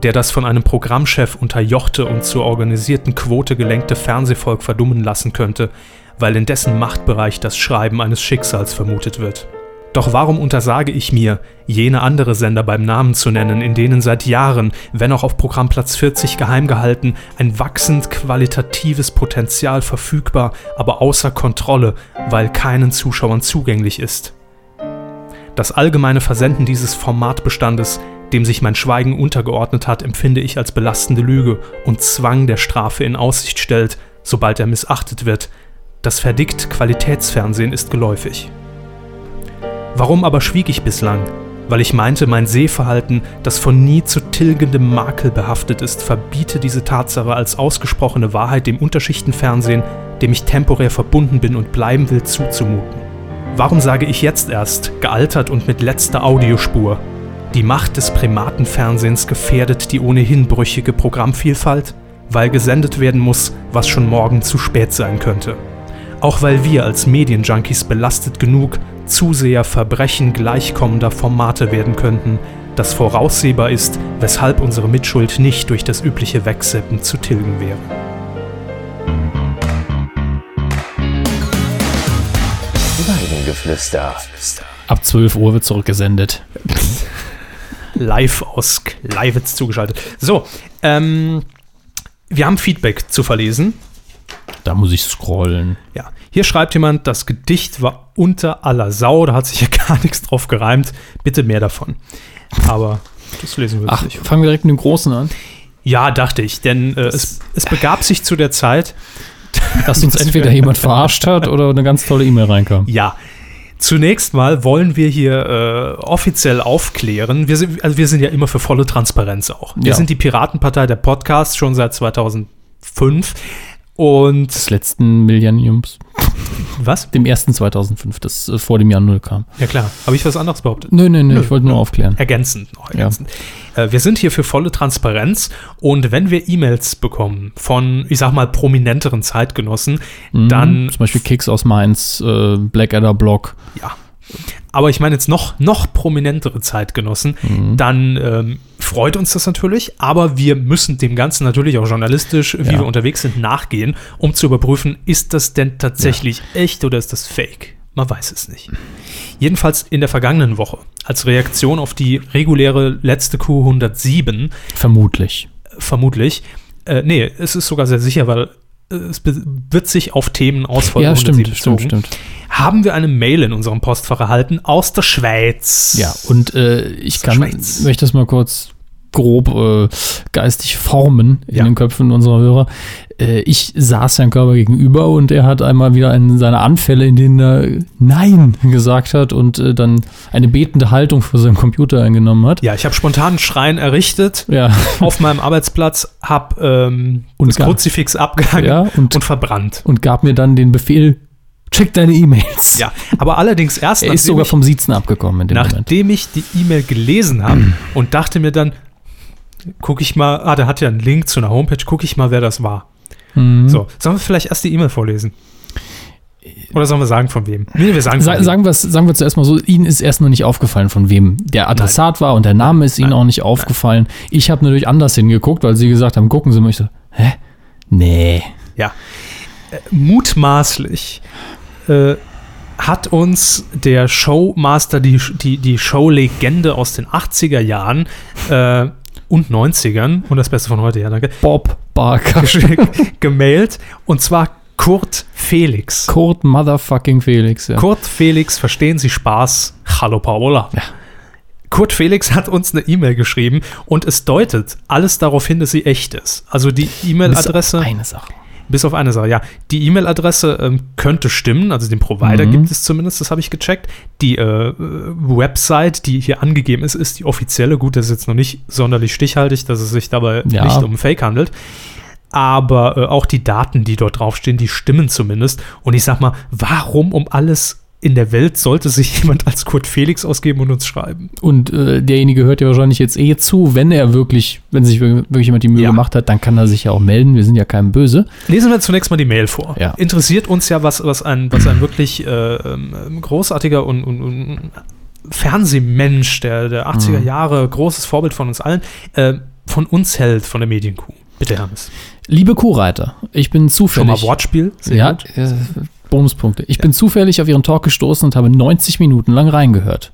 Speaker 2: der das von einem Programmchef unterjochte und zur organisierten Quote gelenkte Fernsehvolk verdummen lassen könnte, weil in dessen Machtbereich das Schreiben eines Schicksals vermutet wird. Doch warum untersage ich mir, jene andere Sender beim Namen zu nennen, in denen seit Jahren, wenn auch auf Programmplatz 40 geheim gehalten, ein wachsend qualitatives Potenzial verfügbar, aber außer Kontrolle, weil keinen Zuschauern zugänglich ist? Das allgemeine Versenden dieses Formatbestandes, dem sich mein Schweigen untergeordnet hat, empfinde ich als belastende Lüge und Zwang, der Strafe in Aussicht stellt, sobald er missachtet wird. Das Verdikt Qualitätsfernsehen ist geläufig. Warum aber schwieg ich bislang? Weil ich meinte, mein Sehverhalten, das von nie zu tilgendem Makel behaftet ist, verbiete diese Tatsache als ausgesprochene Wahrheit dem Unterschichtenfernsehen, dem ich temporär verbunden bin und bleiben will, zuzumuten. Warum sage ich jetzt erst, gealtert und mit letzter Audiospur, die Macht des Primatenfernsehens gefährdet die ohnehin brüchige Programmvielfalt? Weil gesendet werden muss, was schon morgen zu spät sein könnte. Auch weil wir als Medienjunkies belastet genug Zuseher Verbrechen gleichkommender Formate werden könnten, das voraussehbar ist, weshalb unsere Mitschuld nicht durch das übliche Wegseppen zu tilgen wäre.
Speaker 1: Weidengeflüster.
Speaker 3: Ab 12 Uhr wird zurückgesendet. (laughs)
Speaker 2: live aus Kleiwitz zugeschaltet. So, ähm, wir haben Feedback zu verlesen.
Speaker 3: Da muss ich scrollen.
Speaker 2: Ja, hier schreibt jemand, das Gedicht war unter aller Sau, da hat sich ja (laughs) gar nichts drauf gereimt. Bitte mehr davon. Aber das lesen wir
Speaker 3: Ach,
Speaker 2: nicht.
Speaker 3: fangen wir direkt mit dem Großen an.
Speaker 2: Ja, dachte ich, denn äh, es, es begab sich zu der Zeit,
Speaker 3: Dass uns entweder jemand verarscht hat oder eine ganz tolle E-Mail reinkam.
Speaker 2: Ja. Zunächst mal wollen wir hier äh, offiziell aufklären. Wir sind, also wir sind ja immer für volle Transparenz auch. Wir
Speaker 3: Ja.
Speaker 2: sind die Piratenpartei der Podcast schon seit 2005. Und
Speaker 3: Des letzten Millenniums.
Speaker 2: was?
Speaker 3: Dem ersten 2005, das äh, vor dem Jahr Null kam.
Speaker 2: Ja klar. Habe ich was anderes behauptet?
Speaker 3: Nö, nö, nö, ich wollte nur aufklären.
Speaker 2: Ergänzend noch ergänzend. Äh, wir sind hier für volle Transparenz und wenn wir E-Mails bekommen von, ich sag mal, prominenteren Zeitgenossen, dann
Speaker 3: Zum Beispiel Kicks aus Mainz, äh, Blackadder Block.
Speaker 2: ja. Aber ich meine jetzt noch, noch prominentere Zeitgenossen, dann ähm, freut uns das natürlich, aber wir müssen dem Ganzen natürlich auch journalistisch, wie
Speaker 3: Ja.
Speaker 2: wir unterwegs sind, nachgehen, um zu überprüfen, ist das denn tatsächlich echt oder ist das fake? Man weiß es nicht. Jedenfalls in der vergangenen Woche, als Reaktion auf die reguläre letzte Q107,
Speaker 3: Vermutlich.
Speaker 2: vermutlich, äh, nee, es ist sogar sehr sicher, weil äh, es wird sich auf Themen aus Folge
Speaker 3: Ja, stimmt,
Speaker 2: 107
Speaker 3: stimmt,
Speaker 2: bezogen
Speaker 3: stimmt.
Speaker 2: haben wir eine Mail in unserem Postfach erhalten aus der Schweiz.
Speaker 3: Ja, und äh, ich kann,
Speaker 2: Schweiz.
Speaker 3: möchte das mal kurz grob äh, geistig formen in
Speaker 2: Ja.
Speaker 3: den Köpfen unserer Hörer. Äh, ich saß Herrn Körber gegenüber und er hat einmal wieder einen seiner Anfälle, in denen er Nein gesagt hat und äh, dann eine betende Haltung vor seinem Computer eingenommen hat.
Speaker 2: Ja, ich habe spontan einen Schrein errichtet
Speaker 3: Ja, (laughs)
Speaker 2: auf meinem Arbeitsplatz, habe ähm,
Speaker 3: Und
Speaker 2: das
Speaker 3: gar-
Speaker 2: Kruzifix abgehangen
Speaker 3: Ja, und-
Speaker 2: und, verbrannt.
Speaker 3: und gab mir dann den Befehl, check deine E-Mails.
Speaker 2: Ja, aber allerdings erst,
Speaker 3: Er ist
Speaker 2: nachdem,
Speaker 3: sogar
Speaker 2: ich,
Speaker 3: vom Siezen abgekommen in dem Moment.
Speaker 2: nachdem ich die E-Mail gelesen habe (clears throat) und dachte mir dann, gucke ich mal, ah, der hat ja einen Link zu einer Homepage, gucke ich mal, wer das war.
Speaker 3: Mhm.
Speaker 2: So, sollen wir vielleicht erst die E-Mail vorlesen? Oder sollen wir sagen von wem? Nee, wir sagen
Speaker 3: Sa sagen wir es sagen wir zuerst mal so, Ihnen ist erst noch nicht aufgefallen, von wem der Adressat war und der Name ist Ihnen
Speaker 2: Nein.
Speaker 3: auch nicht aufgefallen. Ich habe natürlich anders hingeguckt, weil Sie gesagt haben, gucken Sie mal. Ich so, hä? Nee.
Speaker 2: Ja. Äh, mutmaßlich äh, hat uns der Showmaster, die, die, die Showlegende aus den 80er Jahren äh, und 90ern, und das Beste von heute, ja, danke,
Speaker 3: Bob Barker. (laughs) (laughs)
Speaker 2: gemailt. Und zwar Kurt Felix.
Speaker 3: Kurt Motherfucking Felix, ja.
Speaker 2: Kurt Felix, verstehen Sie Spaß? Hallo Paola. Kurt Felix hat uns eine E-Mail geschrieben und es deutet alles darauf hin, dass sie echt ist. Also die E-Mail-Adresse.
Speaker 3: Eine Sache.
Speaker 2: Bis auf eine Sache, ja. Die E-Mail-Adresse ähm, könnte stimmen, also den Provider
Speaker 3: Mhm.
Speaker 2: gibt es zumindest, das habe ich gecheckt. Die äh, Website, die hier angegeben ist, ist die offizielle. Gut, das ist jetzt noch nicht sonderlich stichhaltig, dass es sich dabei
Speaker 3: Ja.
Speaker 2: nicht um Fake handelt. Aber äh, auch die Daten, die dort draufstehen, die stimmen zumindest. Und ich sag mal, warum um alles in der Welt sollte sich (laughs) jemand als Kurt Felix ausgeben und uns schreiben?
Speaker 3: Und äh, derjenige hört ja wahrscheinlich jetzt eh zu, wenn er wirklich, wenn sich wirklich jemand die Mühe
Speaker 2: Ja.
Speaker 3: gemacht hat, dann kann er sich ja auch melden. Wir sind ja keinem böse.
Speaker 2: Lesen wir zunächst mal die Mail vor.
Speaker 3: Ja.
Speaker 2: Interessiert uns ja, was, was, ein, was ein wirklich äh, ähm, großartiger und, und, und Fernsehmensch der, der 80er
Speaker 3: Mhm.
Speaker 2: Jahre, großes Vorbild von uns allen, äh, von uns hält, von der Medienkuh. Bitte, Hermes.
Speaker 3: Liebe Kuhreiter, ich bin
Speaker 2: Schon
Speaker 3: zufällig.
Speaker 2: mal Wortspiel? Sehr
Speaker 3: ja,
Speaker 2: gut.
Speaker 3: Bonuspunkte. Ich bin zufällig auf Ihren Talk gestoßen und habe 90 Minuten lang reingehört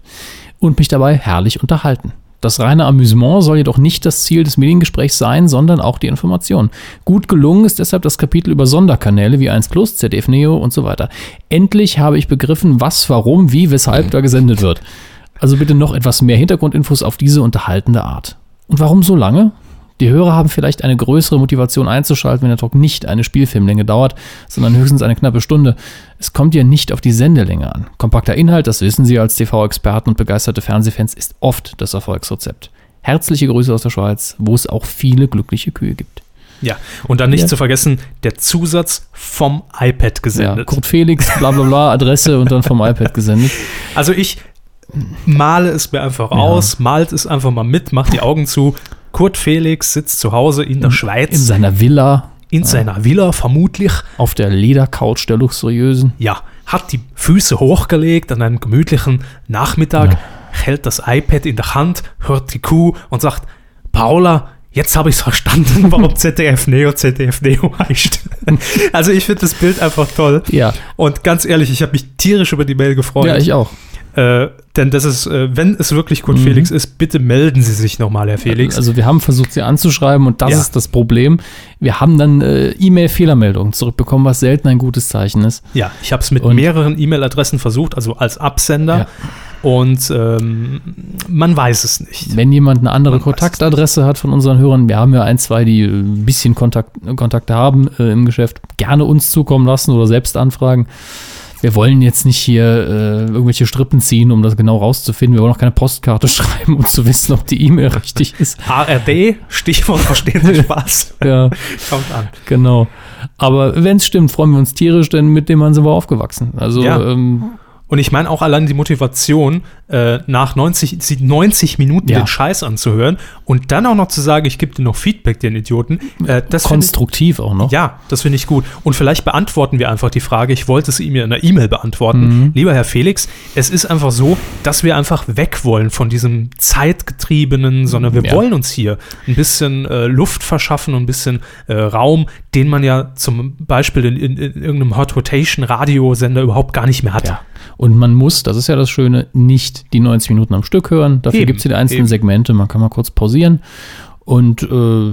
Speaker 3: und mich dabei herrlich unterhalten. Das reine Amüsement soll jedoch nicht das Ziel des Mediengesprächs sein, sondern auch die Information. Gut gelungen ist deshalb das Kapitel über Sonderkanäle wie 1 Plus, ZDF Neo und so weiter. Endlich habe ich begriffen, was, warum, wie, weshalb da gesendet wird. Also bitte noch etwas mehr Hintergrundinfos auf diese unterhaltende Art. Und warum so lange? Die Hörer haben vielleicht eine größere Motivation einzuschalten, wenn der Talk nicht eine Spielfilmlänge dauert, sondern höchstens eine knappe Stunde. Es kommt ja nicht auf die Sendelänge an. Kompakter Inhalt, das wissen Sie als TV-Experten und begeisterte Fernsehfans, ist oft das Erfolgsrezept. Herzliche Grüße aus der Schweiz, wo es auch viele glückliche Kühe gibt.
Speaker 2: Ja, und dann nicht
Speaker 3: Ja.
Speaker 2: zu vergessen, der Zusatz vom iPad
Speaker 3: Ja,
Speaker 2: gesendet.
Speaker 3: Kurt Felix, bla bla bla, Adresse und dann vom iPad gesendet.
Speaker 2: Also ich male es mir einfach aus, malt es einfach mal mit, macht die Augen zu. Kurt Felix sitzt zu Hause in der Schweiz,
Speaker 3: In seiner Villa,
Speaker 2: in seiner Villa vermutlich.
Speaker 3: auf der Ledercouch der luxuriösen.
Speaker 2: Ja, hat die Füße hochgelegt an einem gemütlichen Nachmittag, hält das iPad in der Hand, hört die Kuh und sagt, Paula, jetzt habe ich es verstanden, warum (laughs) ZDF Neo ZDF Neo heißt. also ich finde das Bild einfach toll.
Speaker 3: Ja,
Speaker 2: Und ganz ehrlich, ich habe mich tierisch über die Mail gefreut.
Speaker 3: ja, ich auch.
Speaker 2: Äh, denn das ist, äh, wenn es wirklich Kurt Felix ist, bitte melden Sie sich nochmal, Herr Felix.
Speaker 3: Mhm. Also wir haben versucht, sie anzuschreiben und das
Speaker 2: Ja.
Speaker 3: ist das Problem. Wir haben dann äh, E-Mail-Fehlermeldungen zurückbekommen, was selten ein gutes Zeichen ist.
Speaker 2: Ja, ich habe es mit
Speaker 3: Und-
Speaker 2: mehreren E-Mail-Adressen versucht, also als Absender.
Speaker 3: Ja.
Speaker 2: Und ähm, man weiß es nicht.
Speaker 3: Wenn jemand eine andere
Speaker 2: Man
Speaker 3: Kontaktadresse hat von unseren Hörern, wir haben ja ein, zwei, die äh, ein bisschen Kontakt, Kontakte haben äh, im Geschäft, gerne uns zukommen lassen oder selbst anfragen. Wir wollen jetzt nicht hier äh, irgendwelche Strippen ziehen, um das genau rauszufinden. Wir wollen auch keine Postkarte (laughs) schreiben, um zu wissen, ob die E-Mail richtig ist.
Speaker 2: ARD, Stichwort verstehen Sie (laughs) Spaß.
Speaker 3: Ja,
Speaker 2: Kommt an.
Speaker 3: genau. Aber wenn es stimmt, freuen wir uns tierisch, denn mit dem Mann sind wir aufgewachsen. Also
Speaker 2: Ja.
Speaker 3: ähm,
Speaker 2: Und ich meine auch allein die Motivation, äh, nach 90, sie 90 Minuten
Speaker 3: Ja.
Speaker 2: den Scheiß anzuhören und dann auch noch zu sagen, ich gebe dir noch Feedback, den Idioten. Äh, das finde ich,
Speaker 3: konstruktiv auch noch.
Speaker 2: ja, das finde ich gut. Und vielleicht beantworten wir einfach die Frage, ich wollte es ihm ja in einer E-Mail beantworten. Lieber Herr Felix, es ist einfach so, dass wir einfach weg wollen von diesem zeitgetriebenen, sondern wir
Speaker 3: Ja.
Speaker 2: wollen uns hier ein bisschen äh, Luft verschaffen und ein bisschen äh, Raum, den man ja zum Beispiel in, in, in irgendeinem Hot Rotation Radiosender überhaupt gar nicht mehr hat.
Speaker 3: Ja. Und man muss, das ist ja das Schöne, nicht die 90 Minuten am Stück hören. Dafür gibt es die einzelnen
Speaker 2: eben.
Speaker 3: Segmente. Man kann mal kurz pausieren. Und äh,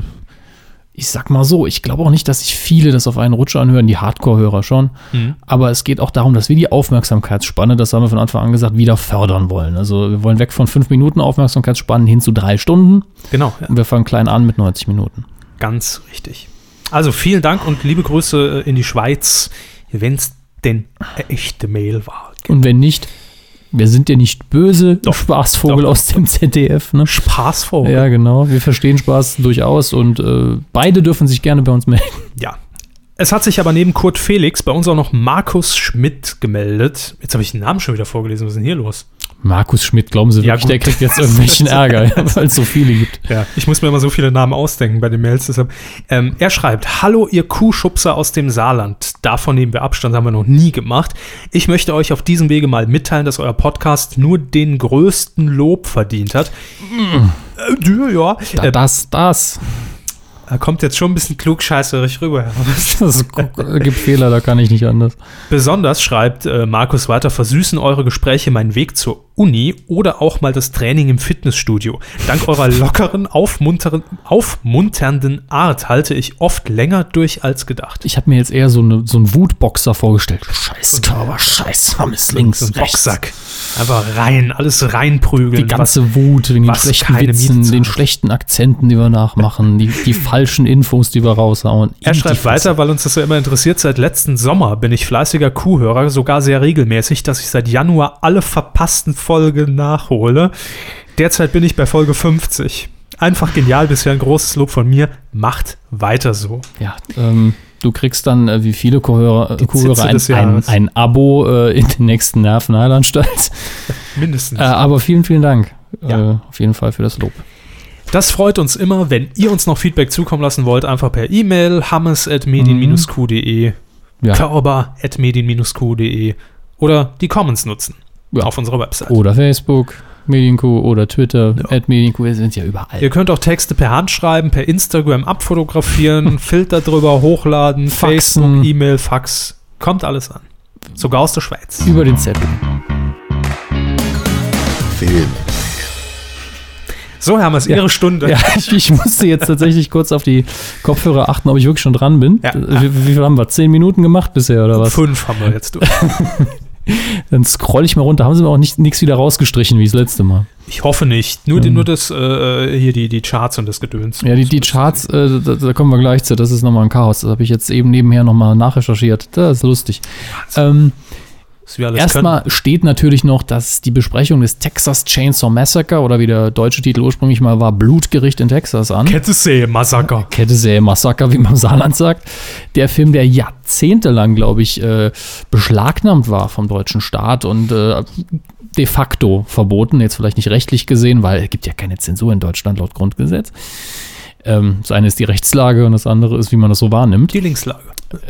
Speaker 3: ich sag mal so, ich glaube auch nicht, dass sich viele das auf einen Rutsch anhören, die Hardcore-Hörer schon.
Speaker 2: Mhm.
Speaker 3: Aber es geht auch darum, dass wir die Aufmerksamkeitsspanne, das haben wir von Anfang an gesagt, wieder fördern wollen. Also wir wollen weg von fünf Minuten Aufmerksamkeitsspannen hin zu drei Stunden.
Speaker 2: Genau, ja.
Speaker 3: Und wir fangen klein an mit 90 Minuten.
Speaker 2: Ganz richtig. Also vielen Dank und liebe Grüße äh, in die Schweiz, wenn es denn eine echte Mail war.
Speaker 3: Und wenn nicht, wir sind ja nicht böse,
Speaker 2: Doch.
Speaker 3: Spaßvogel
Speaker 2: Doch.
Speaker 3: aus dem ZDF. Ne?
Speaker 2: Spaßvogel.
Speaker 3: Ja, genau. Wir verstehen Spaß durchaus und äh, beide dürfen sich gerne bei uns melden.
Speaker 2: Ja. Es hat sich aber neben Kurt Felix bei uns auch noch Markus Schmidt gemeldet. Jetzt habe ich den Namen schon wieder vorgelesen. Was ist denn hier los?
Speaker 3: Markus Schmidt, glauben Sie
Speaker 2: Ja,
Speaker 3: wirklich,
Speaker 2: gut.
Speaker 3: der kriegt jetzt irgendwelchen (laughs) Ärger, ja, weil es so viele gibt.
Speaker 2: Ja, ich muss mir immer so viele Namen ausdenken bei den Mails. Deshalb. Ähm, er schreibt: Hallo, ihr Kuhschubser aus dem Saarland. Davon nehmen wir Abstand, haben wir noch nie gemacht. Ich möchte euch auf diesem Wege mal mitteilen, dass euer Podcast nur den größten Lob verdient hat. Äh, ja, ja.
Speaker 3: Da,
Speaker 2: Äh,
Speaker 3: das, das.
Speaker 2: er kommt jetzt schon ein bisschen klugscheißerig rüber. (laughs)
Speaker 3: Das gibt Fehler, da kann ich nicht anders.
Speaker 2: Besonders schreibt äh, Markus weiter, versüßen eure Gespräche meinen Weg zur Uni oder auch mal das Training im Fitnessstudio. Dank eurer lockeren, aufmunternden Art halte ich oft länger durch als gedacht.
Speaker 3: Ich habe mir jetzt eher so, eine, so einen Wutboxer vorgestellt. Scheiß Körper, scheiß Hammes links,
Speaker 2: so ein. Boxsack. Einfach rein, alles reinprügeln.
Speaker 3: Die ganze Wut, wegen den
Speaker 2: was
Speaker 3: schlechten Witzen, den schlechten Akzenten, die wir nachmachen, die, die (laughs) falschen Infos, die wir raushauen.
Speaker 2: Er schreibt weiter, weil uns das ja immer interessiert. Seit letzten Sommer bin ich fleißiger Kuhhörer, sogar sehr regelmäßig, dass ich seit Januar alle verpassten Folgen nachhole. Derzeit bin ich bei Folge 50. Einfach genial, bisher ein großes Lob von mir. Macht weiter so.
Speaker 3: Ja, ähm, du kriegst dann, äh, wie viele Kuhhörer, ein, ein, ein Abo äh, in den nächsten Nervenheilanstalt. (laughs)
Speaker 2: Mindestens.
Speaker 3: Äh, aber vielen, vielen Dank.
Speaker 2: Ja.
Speaker 3: Äh, auf jeden Fall für das Lob.
Speaker 2: Das freut uns immer, wenn ihr uns noch Feedback zukommen lassen wollt, einfach per E-Mail hammes.medien-q.de,
Speaker 3: Ja.
Speaker 2: körber.medien-q.de oder die Comments nutzen
Speaker 3: Ja.
Speaker 2: auf unserer Website.
Speaker 3: Oder Facebook, Medienkuh oder Twitter, at Medienkuh, wir sind ja überall.
Speaker 2: Ihr könnt auch Texte per Hand schreiben, per Instagram abfotografieren, (laughs) Filter drüber hochladen,
Speaker 3: Faxen.
Speaker 2: Facebook, E-Mail, Fax, kommt alles an. Sogar aus der Schweiz.
Speaker 3: Über den Zettel.
Speaker 1: Film.
Speaker 2: So, Hermes,
Speaker 3: Ja.
Speaker 2: Ihre Stunde.
Speaker 3: Ja, ich, ich musste jetzt tatsächlich kurz auf die Kopfhörer achten, ob ich wirklich schon dran bin.
Speaker 2: Ja.
Speaker 3: Wie, wie viel haben wir? Zehn Minuten gemacht bisher oder was?
Speaker 2: Fünf haben wir jetzt durch. (laughs) (laughs)
Speaker 3: Dann scroll ich mal runter. Haben sie mir auch nicht, nichts wieder rausgestrichen wie das letzte Mal.
Speaker 2: Ich hoffe nicht. Nur, die,
Speaker 3: Ähm.
Speaker 2: nur das, äh, hier die, die Charts und das Gedöns.
Speaker 3: Ja, die, die Charts, äh, da, da kommen wir gleich zu. Das ist nochmal ein Chaos. Das habe ich jetzt eben nebenher nochmal nachrecherchiert. Das ist lustig. Ähm, Erstmal steht natürlich noch, dass die Besprechung des Texas Chainsaw Massacre oder wie der deutsche Titel ursprünglich mal war, Blutgericht in Texas an.
Speaker 2: Kettesee Massaker.
Speaker 3: Kette Serie Massaker, wie man im Saarland sagt. Der Film, der jahrzehntelang, glaube ich, äh, beschlagnahmt war vom deutschen Staat und äh, de facto verboten, jetzt vielleicht nicht rechtlich gesehen, weil es gibt ja keine Zensur in Deutschland laut Grundgesetz. Ähm, das eine ist die Rechtslage und das andere ist, wie man das so wahrnimmt.
Speaker 2: Die Linkslage.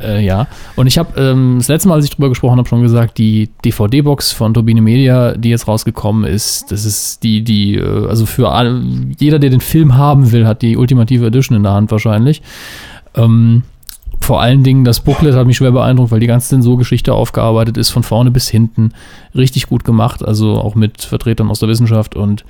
Speaker 3: Äh, ja. Und ich habe ähm, das letzte Mal, als ich drüber gesprochen habe, schon gesagt, die DVD-Box von Turbine Media, die jetzt rausgekommen ist, das ist die, die, äh, also für alle, jeder, der den Film haben will, hat die ultimative Edition in der Hand wahrscheinlich. Ähm, vor allen Dingen das Booklet hat mich schwer beeindruckt, weil die ganze Sensorgeschichte aufgearbeitet ist, von vorne bis hinten. Richtig gut gemacht, also auch mit Vertretern aus der Wissenschaft und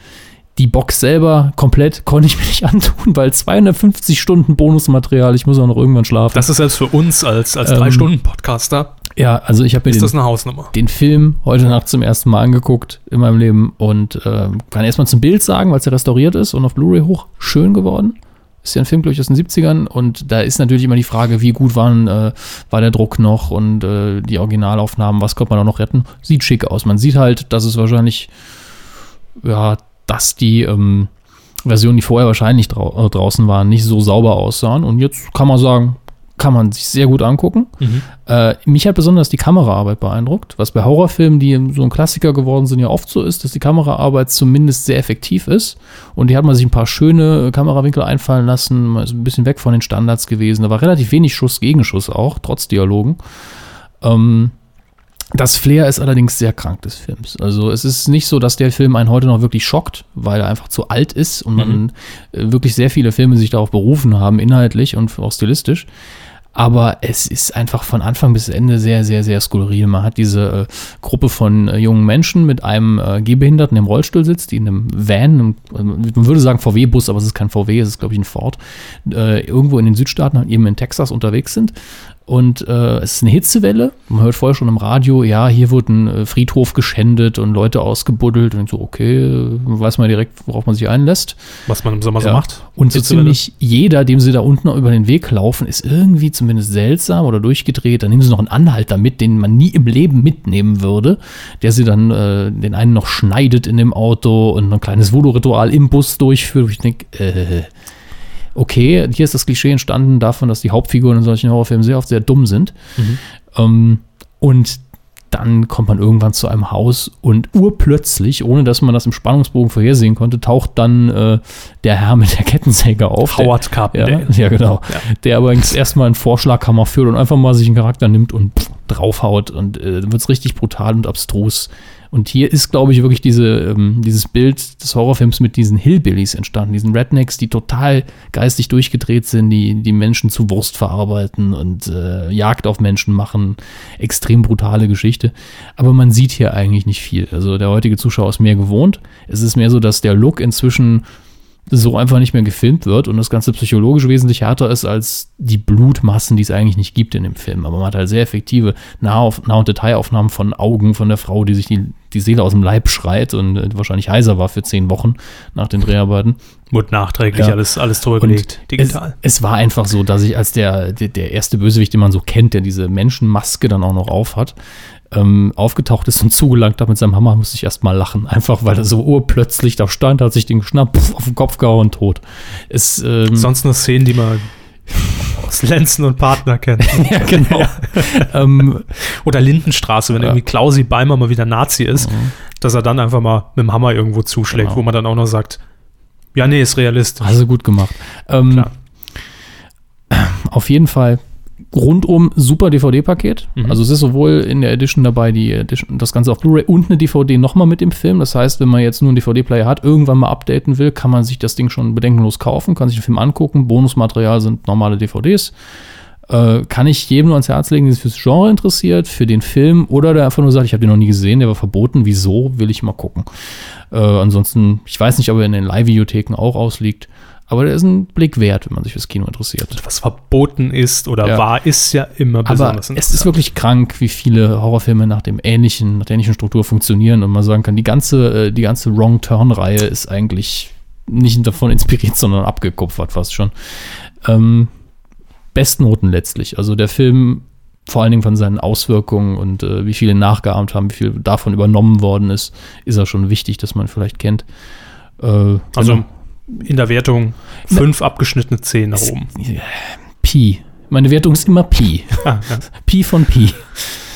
Speaker 3: die Box selber komplett konnte ich mir nicht (laughs) antun, weil 250 Stunden Bonusmaterial, ich muss auch noch irgendwann schlafen.
Speaker 2: Das ist selbst für uns als, als
Speaker 3: Ähm,
Speaker 2: Drei-Stunden-Podcaster,
Speaker 3: ja, also ich habe mir den, den Film heute Nacht zum ersten Mal angeguckt in meinem Leben und äh, kann erstmal zum Bild sagen, weil es ja restauriert ist und auf Blu-ray hoch schön geworden. Ist ja ein Film, glaube ich, aus den 70ern und da ist natürlich immer die Frage, wie gut waren, äh, war der Druck noch und äh, die Originalaufnahmen, was konnte man da noch retten? Sieht schick aus. Man sieht halt, dass es wahrscheinlich, ja, dass die ähm, Versionen, die vorher wahrscheinlich drau äh, draußen waren, nicht so sauber aussahen und jetzt kann man sagen, kann man sich sehr gut angucken. Äh, mich hat besonders die Kameraarbeit beeindruckt, was bei Horrorfilmen, die so ein Klassiker geworden sind, ja oft so ist, dass die Kameraarbeit zumindest sehr effektiv ist. Und die hat man sich ein paar schöne Kamerawinkel einfallen lassen, man ist ein bisschen weg von den Standards gewesen. Da war relativ wenig Schuss gegen Schuss auch, trotz Dialogen. Ähm, das Flair ist allerdings sehr krank des Films. Also es ist nicht so, dass der Film einen heute noch wirklich schockt, weil er einfach zu alt ist und man äh, wirklich sehr viele Filme sich darauf berufen haben, inhaltlich und auch stilistisch. Aber es ist einfach von Anfang bis Ende sehr, sehr, sehr skurril. Man hat diese äh, Gruppe von äh, jungen Menschen mit einem äh, Gehbehinderten, der im Rollstuhl sitzt, die in einem Van, einem, äh, man würde sagen VW-Bus, aber es ist kein VW, es ist, glaube ich, ein Ford, äh, irgendwo in den Südstaaten, eben in Texas unterwegs sind. Und äh, es ist eine Hitzewelle. Man hört vorher schon im Radio, ja, hier wird ein äh, Friedhof geschändet und Leute ausgebuddelt. Und so, okay, weiß man direkt, worauf man sich einlässt.
Speaker 2: Was man im Sommer so
Speaker 3: Ja.
Speaker 2: macht.
Speaker 3: Und so ziemlich jeder, dem sie da unten über den Weg laufen, ist irgendwie zumindest seltsam oder durchgedreht. Dann nehmen sie noch einen Anhalter mit, den man nie im Leben mitnehmen würde, der sie dann äh, den einen noch schneidet in dem Auto und ein kleines Voodoo-Ritual im Bus durchführt. Wo ich denke, äh, okay, hier ist das Klischee entstanden davon, dass die Hauptfiguren in solchen Horrorfilmen sehr oft sehr dumm sind. Ähm, und dann kommt man irgendwann zu einem Haus und urplötzlich, ohne dass man das im Spannungsbogen vorhersehen konnte, taucht dann äh, der Herr mit der Kettensäge auf.
Speaker 2: Howard
Speaker 3: der,
Speaker 2: Carpendale.
Speaker 3: ja, (laughs) ja, genau. Der aber jetzt erstmal einen Vorschlaghammer führt und einfach mal sich einen Charakter nimmt und pff, draufhaut und äh, dann wird es richtig brutal und abstrus. Und hier ist, glaube ich, wirklich diese, ähm, dieses Bild des Horrorfilms mit diesen Hillbillies entstanden, diesen Rednecks, die total geistig durchgedreht sind, die die Menschen zu Wurst verarbeiten und äh, Jagd auf Menschen machen. Extrem brutale Geschichte. Aber man sieht hier eigentlich nicht viel. Also der heutige Zuschauer ist mehr gewohnt. Es ist mehr so, dass der Look inzwischen so einfach nicht mehr gefilmt wird und das Ganze psychologisch wesentlich härter ist als die Blutmassen, die es eigentlich nicht gibt in dem Film. Aber man hat halt sehr effektive Nah- und Detailaufnahmen von Augen von der Frau, die sich die, die Seele aus dem Leib schreit und äh, wahrscheinlich heiser war für zehn Wochen nach den Dreharbeiten.
Speaker 2: Wurde nachträglich
Speaker 3: Ja.
Speaker 2: alles, alles drüber gelegt, digital.
Speaker 3: Es, es war einfach so, dass ich als der, der, der erste Bösewicht, den man so kennt, der diese Menschenmaske dann auch noch auf hat, ähm, aufgetaucht ist und zugelangt hat mit seinem Hammer, musste ich erst mal lachen. Einfach weil er so urplötzlich da stand, hat sich den geschnappt, pff, auf den Kopf gehauen, tot. Es, ähm,
Speaker 2: Sonst nur Szenen, die man aus Lenzen und Partner kennt. (laughs)
Speaker 3: ja, genau. ähm,
Speaker 2: Oder Lindenstraße, wenn
Speaker 3: Ja. Mhm.
Speaker 2: irgendwie Klausi Beimer mal wieder Nazi ist, dass er dann einfach mal mit dem Hammer irgendwo zuschlägt,
Speaker 3: Genau.
Speaker 2: wo man dann auch noch sagt, ja, nee, ist realistisch.
Speaker 3: Also gut gemacht. Ähm,
Speaker 2: Klar.
Speaker 3: Auf jeden Fall rundum super DVD-Paket.
Speaker 2: Mhm.
Speaker 3: Also es ist sowohl in der Edition dabei, die Edition, das Ganze auf Blu-ray und eine DVD nochmal mit dem Film. Das heißt, wenn man jetzt nur einen DVD-Player hat, irgendwann mal updaten will, kann man sich das Ding schon bedenkenlos kaufen, kann sich den Film angucken. Bonusmaterial sind normale DVDs. Äh, kann ich jedem nur ans Herz legen, der sich fürs Genre interessiert, für den Film oder der einfach nur sagt, ich habe den noch nie gesehen, der war verboten, wieso, will ich mal gucken. Äh, ansonsten, ich weiß nicht, ob er in den Live-Videotheken auch ausliegt, aber der ist ein Blick wert, wenn man sich fürs Kino interessiert.
Speaker 2: Was verboten ist oder
Speaker 3: Ja.
Speaker 2: war, ist ja immer
Speaker 3: Aber
Speaker 2: besonders
Speaker 3: es ist wirklich krank, wie viele Horrorfilme nach dem ähnlichen, nach der ähnlichen Struktur funktionieren und man sagen kann, die ganze, äh, die ganze Wrong Turn-Reihe ist eigentlich nicht davon inspiriert, (laughs) sondern abgekupfert fast schon. Ähm, Bestnoten letztlich. Also der Film, vor allen Dingen von seinen Auswirkungen und äh, wie viele nachgeahmt haben, wie viel davon übernommen worden ist, ist er schon wichtig, dass man vielleicht kennt. Äh,
Speaker 2: Also
Speaker 3: genau.
Speaker 2: In der Wertung fünf abgeschnittene Zehen nach oben.
Speaker 3: Pi. Meine Wertung ist immer Pi. (laughs)
Speaker 2: Ah, ja.
Speaker 3: Pi von Pi.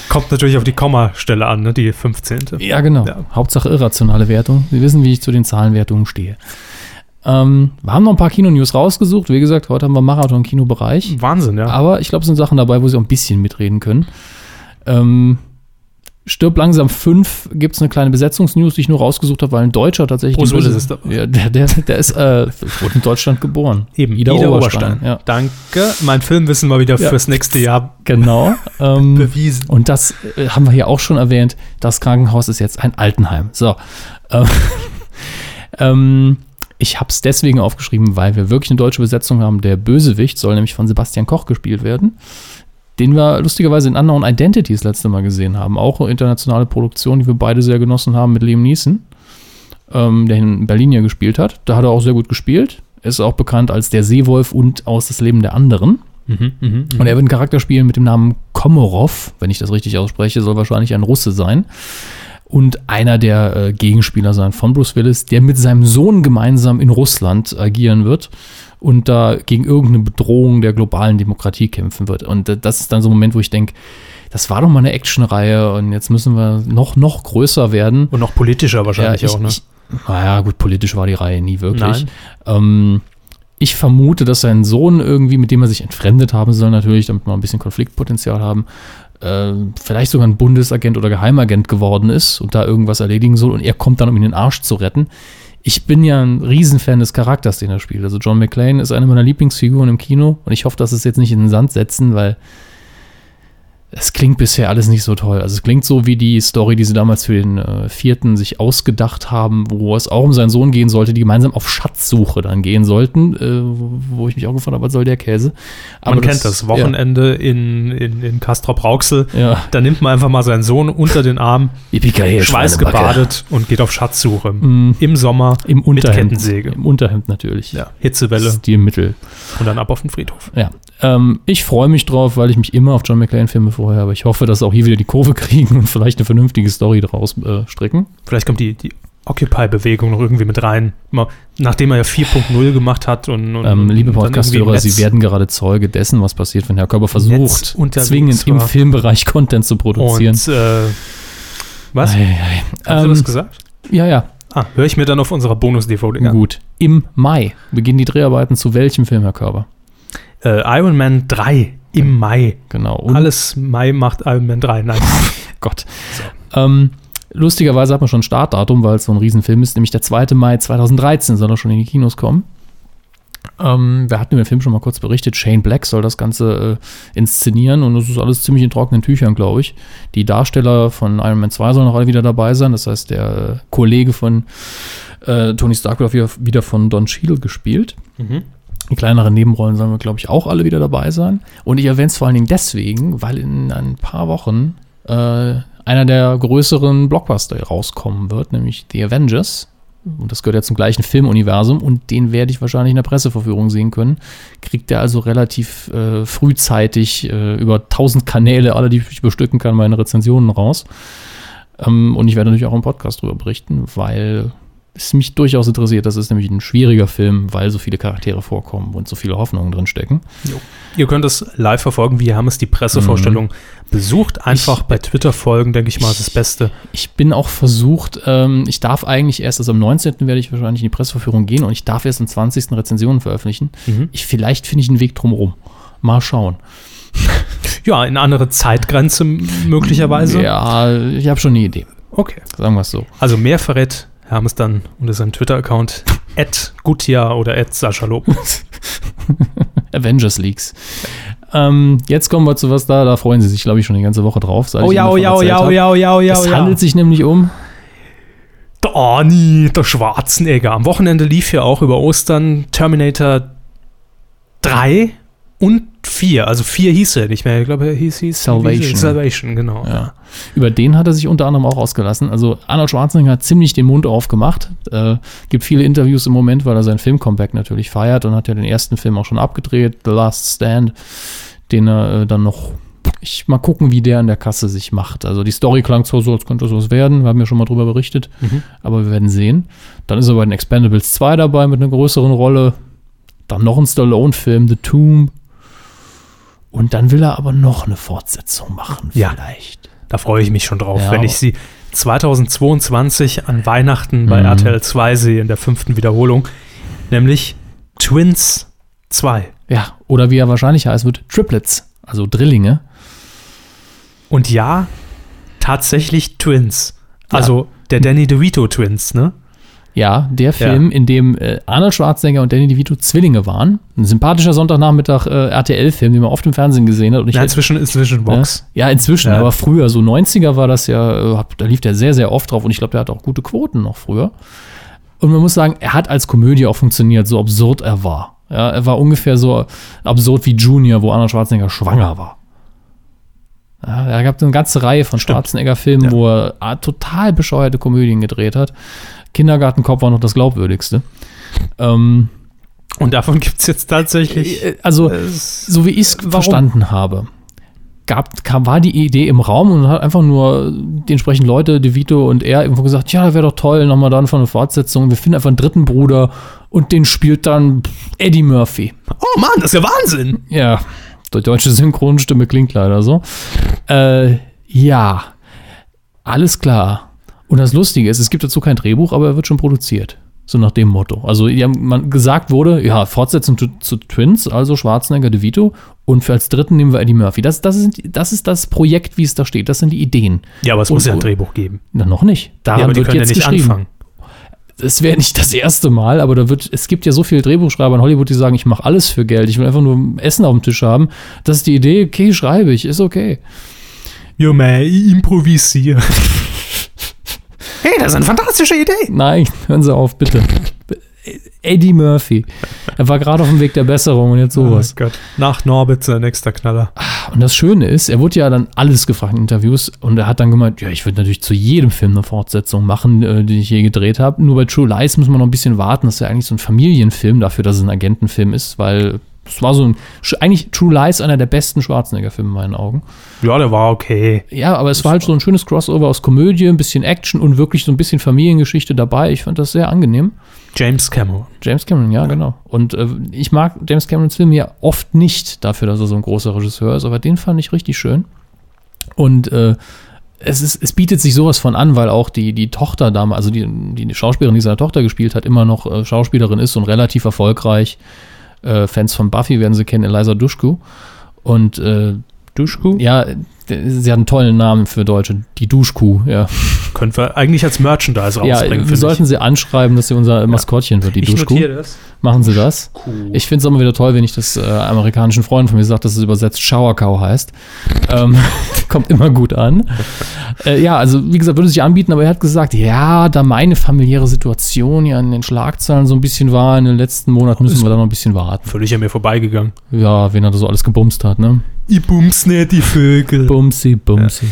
Speaker 2: Kommt natürlich auf die Kommastelle an, ne? die 15.
Speaker 3: Ja, genau.
Speaker 2: Ja.
Speaker 3: Hauptsache irrationale Wertung. Sie wissen, wie ich zu den Zahlenwertungen stehe. Ähm, wir haben noch ein paar Kino-News rausgesucht. Wie gesagt, heute haben wir Marathon-Kino-Bereich.
Speaker 2: Wahnsinn, ja.
Speaker 3: Aber ich glaube, es sind Sachen dabei, wo Sie auch ein bisschen mitreden können. Ähm, Stirb langsam 5 gibt es eine kleine Besetzungsnews, die ich nur rausgesucht habe, weil ein Deutscher tatsächlich.
Speaker 2: Bruce
Speaker 3: Böse-
Speaker 2: Willis ist dabei.
Speaker 3: Ja, der, der, der ist, äh, wurde in Deutschland geboren.
Speaker 2: Eben,
Speaker 3: Ida, Oberstein. Ja.
Speaker 2: Danke. Mein Filmwissen mal wieder
Speaker 3: Ja.
Speaker 2: fürs nächste Jahr
Speaker 3: Genau. Ähm,
Speaker 2: bewiesen.
Speaker 3: Und das äh, haben wir hier auch schon erwähnt. Das Krankenhaus ist jetzt ein Altenheim. So. Ähm, (laughs) ähm, ich habe es deswegen aufgeschrieben, weil wir wirklich eine deutsche Besetzung haben. Der Bösewicht soll nämlich von Sebastian Koch gespielt werden, den wir lustigerweise in Unknown Identity das letzte Mal gesehen haben. Auch eine internationale Produktion, die wir beide sehr genossen haben mit Liam Neeson, ähm, der in Berlin ja gespielt hat. Da hat er auch sehr gut gespielt. Ist auch bekannt als der Seewolf und aus das Leben der anderen.
Speaker 2: Mhm, mhm,
Speaker 3: Und er wird einen Charakter spielen mit dem Namen Komorov, wenn ich das richtig ausspreche, soll wahrscheinlich ein Russe sein. Und einer der äh, Gegenspieler sein von Bruce Willis, der mit seinem Sohn gemeinsam in Russland agieren wird und da gegen irgendeine Bedrohung der globalen Demokratie kämpfen wird. Und äh, das ist dann so ein Moment, wo ich denke, das war doch mal eine Actionreihe und jetzt müssen wir noch, noch größer werden.
Speaker 2: Und noch politischer wahrscheinlich
Speaker 3: ich,
Speaker 2: auch, ne?
Speaker 3: Ich, naja, gut, politisch war die Reihe nie wirklich. Ähm, ich vermute, dass sein Sohn irgendwie, mit dem er sich entfremdet haben soll, natürlich, damit wir ein bisschen Konfliktpotenzial haben, äh, vielleicht sogar ein Bundesagent oder Geheimagent geworden ist und da irgendwas erledigen soll und er kommt dann, um ihn den Arsch zu retten. Ich bin ja ein Riesenfan des Charakters, den er spielt. Also John McClane ist eine meiner Lieblingsfiguren im Kino und ich hoffe, dass es jetzt nicht in den Sand setzen, weil es klingt bisher alles nicht so toll. Also es klingt so wie die Story, die sie damals für den äh, vierten sich ausgedacht haben, wo es auch um seinen Sohn gehen sollte, die gemeinsam auf Schatzsuche dann gehen sollten, äh, wo ich mich auch gefragt habe, was soll der Käse?
Speaker 2: Man kennt das. Wochenende in, in, in Castrop-Rauxel.
Speaker 3: Ja. ja.
Speaker 2: Da nimmt man einfach mal seinen Sohn unter den Arm, schweißgebadet und geht auf Schatzsuche. Im Sommer
Speaker 3: Im
Speaker 2: mit. Kettensäge.
Speaker 3: Im Unterhemd natürlich.
Speaker 2: Ja, Hitzewelle
Speaker 3: Stilmittel.
Speaker 2: und dann ab auf den Friedhof.
Speaker 3: Ja. Ähm, ich freue mich drauf, weil ich mich immer auf John McClane-Filme vorher, aber ich hoffe, dass auch hier wieder die Kurve (laughs) kriegen und vielleicht eine vernünftige Story draus äh, stricken.
Speaker 2: Vielleicht kommt die, die Occupy-Bewegung noch irgendwie mit rein. Mal, nachdem er ja 4.0 gemacht hat und, und
Speaker 3: Ähm, liebe Podcast-Hörer, Sie werden gerade Zeuge dessen, was passiert, wenn Herr Körper
Speaker 2: Netz
Speaker 3: versucht, zwingend im. Filmbereich Content zu produzieren.
Speaker 2: Und äh, was?
Speaker 3: Ei, ei.
Speaker 2: Hast du
Speaker 3: Ähm,
Speaker 2: das gesagt?
Speaker 3: Ja, ja,
Speaker 2: Ah, höre ich mir dann auf unserer Bonus-DVD an.
Speaker 3: gut. Im Mai beginnen die Dreharbeiten zu welchem Film, Herr Körper?
Speaker 2: Äh, Iron Man 3 im Mai.
Speaker 3: Genau. Und
Speaker 2: Alles Mai macht Iron Man 3. Nein. (laughs)
Speaker 3: Gott. Ähm, lustigerweise hat man schon ein Startdatum, weil es so ein Riesenfilm ist, nämlich der 2. Mai 2013 soll er schon in die Kinos kommen. Ähm, wir hatten über den Film schon mal kurz berichtet. Shane Black soll das Ganze äh, inszenieren und das ist alles ziemlich in trockenen Tüchern, glaube ich. Die Darsteller von Iron Man 2 sollen auch alle wieder dabei sein. Das heißt, der äh, Kollege von äh, Tony Stark wird auch wieder, wieder von Don Cheadle gespielt. Die kleineren Nebenrollen sollen wir, glaube ich, auch alle wieder dabei sein. Und ich erwähne es vor allen Dingen deswegen, weil in ein paar Wochen äh, einer der größeren Blockbuster rauskommen wird, nämlich The Avengers. Und das gehört ja zum gleichen Filmuniversum und den werde ich wahrscheinlich in der Presseverführung sehen können. Kriegt er also relativ äh, frühzeitig äh, über 1000 Kanäle, alle, die ich bestücken kann, meine Rezensionen raus. Ähm, und ich werde natürlich auch im Podcast darüber berichten, weil es mich durchaus interessiert. Das ist nämlich ein schwieriger Film, weil so viele Charaktere vorkommen und so viele Hoffnungen drin stecken.
Speaker 2: Ihr könnt es live verfolgen. Wir haben es die Pressevorstellung besucht. Einfach
Speaker 3: Ich-
Speaker 2: bei Twitter folgen, denke ich mal, ist das Beste.
Speaker 3: Ich bin auch versucht, ähm, ich darf eigentlich erst, also am 19. werde ich wahrscheinlich in die Presseverführung gehen und ich darf erst am 20. Rezensionen veröffentlichen.
Speaker 2: Mhm.
Speaker 3: Ich, vielleicht finde ich einen Weg drumherum. Mal schauen. (laughs)
Speaker 2: Ja, in andere Zeitgrenze möglicherweise.
Speaker 3: Ja, ich habe schon eine Idee.
Speaker 2: Okay.
Speaker 3: Sagen wir es so.
Speaker 2: Also mehr verrät Hermes dann unter seinem Twitter-Account at Gutia oder at Sascha Lob. (laughs)
Speaker 3: Avengers Leaks. Ähm, jetzt kommen wir zu was da, da freuen sie sich, glaube ich, schon die ganze Woche drauf.
Speaker 2: Oh ja,
Speaker 3: Ihnen
Speaker 2: oh
Speaker 3: davon
Speaker 2: ja, oh ja, oh ja, oh ja, oh ja,
Speaker 3: Es
Speaker 2: oh ja.
Speaker 3: handelt sich nämlich um
Speaker 2: Der Arnie, der Schwarzenegger. Am Wochenende lief ja auch über Ostern Terminator 3 und 4. Also 4 hieß er nicht mehr. Ich glaube, er hieß, hieß
Speaker 3: Salvation.
Speaker 2: Salvation, genau.
Speaker 3: Ja. Über den hat er sich unter anderem auch ausgelassen. Also Arnold Schwarzenegger hat ziemlich den Mund aufgemacht. Äh, gibt viele Interviews im Moment, weil er sein Film-Comeback natürlich feiert und hat ja den ersten Film auch schon abgedreht, The Last Stand, den er äh, dann noch. Ich mal gucken, wie der an der Kasse sich macht. Also die Story klang zwar so, als könnte sowas werden. Wir haben ja schon mal drüber berichtet, aber wir werden sehen. Dann ist er bei den Expendables 2 dabei mit einer größeren Rolle. Dann noch ein Stallone-Film, The Tomb. Und dann will er aber noch eine Fortsetzung machen,
Speaker 2: Ja.
Speaker 3: vielleicht.
Speaker 2: Da freue ich mich schon drauf,
Speaker 3: Ja,
Speaker 2: wenn ich sie 2022 an Weihnachten bei
Speaker 3: Mhm.
Speaker 2: RTL 2 sehe in der fünften Wiederholung. Nämlich Twins 2.
Speaker 3: Ja, oder wie er wahrscheinlich heißen wird, Triplets, also Drillinge.
Speaker 2: Und ja, tatsächlich Twins. Also der Danny DeVito Twins, ne?
Speaker 3: Ja, der Film, in dem äh, Arnold Schwarzenegger und Danny DeVito Zwillinge waren. Ein sympathischer Sonntagnachmittag äh, RTL-Film, den man oft im Fernsehen gesehen hat. Und ich
Speaker 2: Ja, inzwischen, inzwischen Vox.
Speaker 3: Ja, inzwischen,
Speaker 2: Ja.
Speaker 3: aber früher, so 90er war das ja, äh, da lief der sehr, sehr oft drauf und ich glaube, der hat auch gute Quoten noch früher. Und man muss sagen, er hat als Komödie auch funktioniert, so absurd er war. Ja, er war ungefähr so absurd wie Junior, wo Arnold Schwarzenegger schwanger war. Ja, er gab eine ganze Reihe von Schwarzenegger-Filmen,
Speaker 2: Ja.
Speaker 3: wo er ah, total bescheuerte Komödien gedreht hat. Kindergartenkopf war noch das glaubwürdigste. Ähm,
Speaker 2: Und davon gibt es jetzt tatsächlich.
Speaker 3: äh, also, so wie ich es verstanden habe, gab, kam, war die Idee im Raum und hat einfach nur die entsprechenden Leute, De Vito und er, irgendwo gesagt, ja, wäre doch toll, nochmal dann von eine Fortsetzung. Wir finden einfach einen dritten Bruder und den spielt dann Eddie Murphy.
Speaker 2: Oh Mann, das ist ja Wahnsinn!
Speaker 3: Ja, die deutsche Synchronstimme klingt leider so. Äh, ja, alles klar. Und das Lustige ist, es gibt dazu kein Drehbuch, aber er wird schon produziert. So nach dem Motto. Also ja, man gesagt wurde, ja, Fortsetzung zu, zu Twins, also Schwarzenegger, De Vito. Und für als dritten nehmen wir Eddie Murphy. Das, das, sind, das ist das Projekt, wie es da steht. Das sind die Ideen.
Speaker 2: Ja, aber es
Speaker 3: Und-
Speaker 2: muss ja ein Drehbuch geben.
Speaker 3: Na, noch nicht. Daran
Speaker 2: Ja,
Speaker 3: wird
Speaker 2: können ja
Speaker 3: jetzt
Speaker 2: nicht
Speaker 3: geschrieben.
Speaker 2: anfangen.
Speaker 3: Es wäre nicht das erste Mal, aber da wird, es gibt ja so viele Drehbuchschreiber in Hollywood, die sagen, ich mache alles für Geld. Ich will einfach nur Essen auf dem Tisch haben. Das ist die Idee, okay, schreibe ich, ist okay.
Speaker 2: Jo, man, improvisiere. (laughs) hey, das ist eine fantastische Idee.
Speaker 3: Nein, hören Sie auf, bitte. Eddie Murphy. Er war gerade auf dem Weg der Besserung und jetzt sowas.
Speaker 2: Oh Gott. Nach Norbit sein nächster Knaller.
Speaker 3: Und das Schöne ist, er wurde ja dann alles gefragt in Interviews und er hat dann gemeint, ja, ich würde natürlich zu jedem Film eine Fortsetzung machen, äh, die ich je gedreht habe. Nur bei True Lies muss man noch ein bisschen warten. Das ist ja eigentlich so ein Familienfilm dafür, dass es ein Agentenfilm ist, weil es war so ein, eigentlich True Lies einer der besten Schwarzenegger-Filme in meinen Augen.
Speaker 2: Ja, der war okay.
Speaker 3: Ja, aber es war halt so ein schönes Crossover aus Komödie, ein bisschen Action und wirklich so ein bisschen Familiengeschichte dabei. Ich fand das sehr angenehm.
Speaker 2: James Cameron.
Speaker 3: James Cameron, ja, genau. Und äh, ich mag James Camerons Filme ja oft nicht dafür, dass er so ein großer Regisseur ist, aber den fand ich richtig schön. Und äh, es, ist, es bietet sich sowas von an, weil auch die, die Tochter damals, also die, die Schauspielerin, die seine Tochter gespielt hat, immer noch äh, Schauspielerin ist und relativ erfolgreich. Äh, Fans von Buffy werden sie kennen, Eliza Dushku. Und äh,
Speaker 2: Duschku?
Speaker 3: ja, sie hat einen tollen Namen für Deutsche, die Duschkuh, ja.
Speaker 2: Können wir eigentlich als Merchandise
Speaker 3: Ja,
Speaker 2: rausbringen,
Speaker 3: wir
Speaker 2: finde
Speaker 3: sollten
Speaker 2: ich.
Speaker 3: sie anschreiben, dass sie unser Maskottchen wird, die
Speaker 2: Ich
Speaker 3: Duschkuh.
Speaker 2: notiere das.
Speaker 3: Machen Sie das? Ich finde es immer wieder toll, wenn ich das äh, amerikanischen Freunden von mir sage, dass es übersetzt Shower Cow heißt. Ähm, (laughs) kommt immer gut an. Äh, ja, also wie gesagt, würde sich anbieten, aber er hat gesagt, ja, da meine familiäre Situation ja in den Schlagzeilen so ein bisschen war, in den letzten Monaten müssen wir da noch ein bisschen warten.
Speaker 2: Völlig an mir vorbeigegangen.
Speaker 3: Ja, wen er da so alles gebumst hat, ne?
Speaker 2: Ich bums nicht die Vögel.
Speaker 3: Bumsi, bumsi.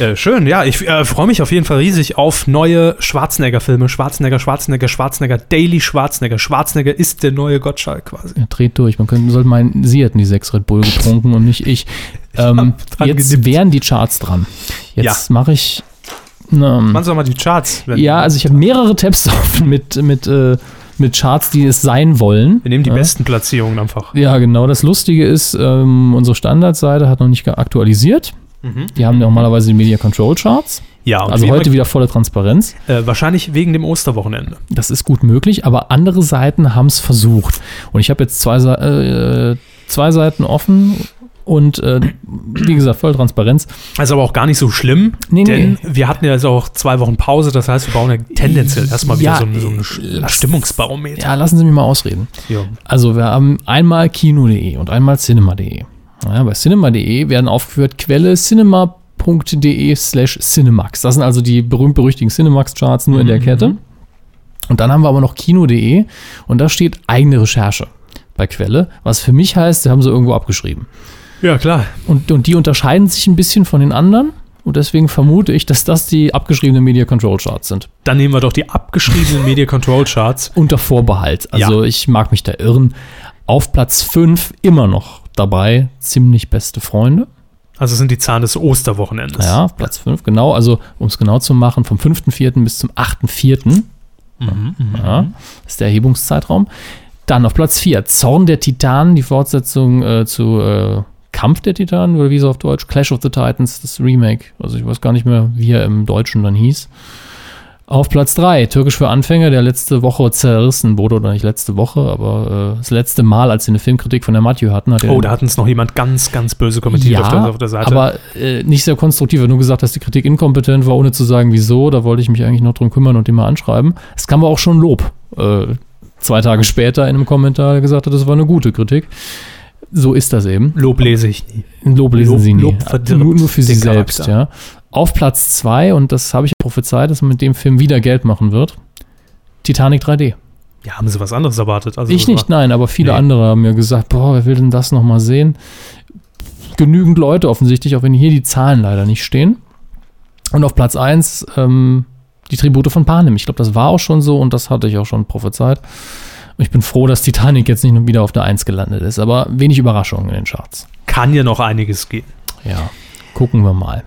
Speaker 2: Äh, schön, ja. Ich äh, freue mich auf jeden Fall riesig auf neue Schwarzenegger-Filme. Schwarzenegger, Schwarzenegger, Schwarzenegger, Daily Schwarzenegger. Schwarzenegger ist der neue Gottschalk quasi.
Speaker 3: Er dreht durch. Man könnte, sollte meinen, Sie hätten die sechs Red Bull getrunken und nicht ich. (laughs) Ähm, jetzt
Speaker 2: genippt.
Speaker 3: wären die Charts dran. Jetzt mache ich. Ähm,
Speaker 2: Machen Sie doch mal die Charts.
Speaker 3: Ja, also ich habe mehrere Tabs (laughs) offen mit, mit, äh, mit Charts, die es sein wollen.
Speaker 2: Wir nehmen die
Speaker 3: ja.
Speaker 2: besten Platzierungen einfach.
Speaker 3: Ja, genau. Das Lustige ist, ähm, unsere Standardseite hat noch nicht ge- aktualisiert. Die haben normalerweise die Media Control Charts.
Speaker 2: Ja,
Speaker 3: Also
Speaker 2: wie
Speaker 3: heute
Speaker 2: immer,
Speaker 3: wieder volle Transparenz.
Speaker 2: äh, wahrscheinlich wegen dem Osterwochenende.
Speaker 3: Das ist gut möglich, aber andere Seiten haben es versucht. Und ich habe jetzt zwei, äh, zwei Seiten offen und äh, wie gesagt, voll Transparenz.
Speaker 2: Also aber auch gar nicht so schlimm,
Speaker 3: Nee, nee.
Speaker 2: denn wir hatten ja jetzt auch zwei Wochen Pause, das heißt, wir bauen ja tendenziell erstmal wieder
Speaker 3: Ja,
Speaker 2: so ein, so ein Sch-
Speaker 3: lass-
Speaker 2: Stimmungsbarometer.
Speaker 3: Ja, lassen Sie mich mal ausreden.
Speaker 2: Ja.
Speaker 3: Also wir haben einmal kino.de und einmal cinema.de. Ja, bei cinema.de werden aufgeführt Quelle cinema.de slash cinemax. Das sind also die berühmt-berüchtigten Cinemax-Charts nur in der Kette. Und dann haben wir aber noch kino.de und da steht eigene Recherche bei Quelle, was für mich heißt, sie haben sie irgendwo abgeschrieben.
Speaker 2: ja, klar.
Speaker 3: Und, und die unterscheiden sich ein bisschen von den anderen und deswegen vermute ich, dass das die abgeschriebenen Media Control Charts sind.
Speaker 2: Dann nehmen wir doch die abgeschriebenen Media Control Charts.
Speaker 3: Unter Vorbehalt. Also
Speaker 2: Ja.
Speaker 3: ich mag mich da irren. Auf Platz 5 immer noch dabei, ziemlich beste Freunde.
Speaker 2: Also sind die Zahlen des Osterwochenendes.
Speaker 3: Ja, Platz 5, genau. Also, um es genau zu machen, vom 5.4. bis zum 8.4. Ja, ist der Erhebungszeitraum. Dann auf Platz 4, Zorn der Titanen, die Fortsetzung äh, zu äh, Kampf der Titanen, oder wie so auf Deutsch, Clash of the Titans, das Remake. Also ich weiß gar nicht mehr, wie er im Deutschen dann hieß. Auf Platz 3, Türkisch für Anfänger, der letzte Woche zerrissen wurde, oder nicht letzte Woche, aber äh, das letzte Mal, als sie eine Filmkritik von der Mathieu hatten, hat
Speaker 2: Oh, da hat uns noch jemand ganz, ganz böse kommentiert
Speaker 3: ja,
Speaker 2: auf, der, auf der Seite.
Speaker 3: aber äh, nicht sehr konstruktiv. Er nur gesagt, dass die Kritik inkompetent war, ohne zu sagen, wieso. Da wollte ich mich eigentlich noch drum kümmern und ihn mal anschreiben. Es kam aber auch schon Lob. Äh, zwei Tage später in einem Kommentar, der gesagt hat, das war eine gute Kritik. So ist das eben.
Speaker 2: Lob lese ich nie.
Speaker 3: Lob lesen
Speaker 2: Lob-
Speaker 3: sie nie.
Speaker 2: Lob
Speaker 3: nur, nur für sie
Speaker 2: den
Speaker 3: selbst,
Speaker 2: Charakter.
Speaker 3: ja. Auf Platz 2, und das habe ich prophezeit, dass man mit dem Film wieder Geld machen wird. Titanic 3D.
Speaker 2: Ja, haben sie was anderes erwartet? Also
Speaker 3: Ich nicht, nein, aber viele
Speaker 2: Nee.
Speaker 3: andere haben mir gesagt, boah, wer will denn das nochmal sehen? Genügend Leute offensichtlich, auch wenn hier die Zahlen leider nicht stehen. Und auf Platz 1 ähm, die Tribute von Panem. Ich glaube, das war auch schon so und das hatte ich auch schon prophezeit. Und ich bin froh, dass Titanic jetzt nicht nur wieder auf der 1 gelandet ist, aber wenig Überraschung in den Charts.
Speaker 2: Kann ja noch einiges gehen.
Speaker 3: Ja, gucken wir mal.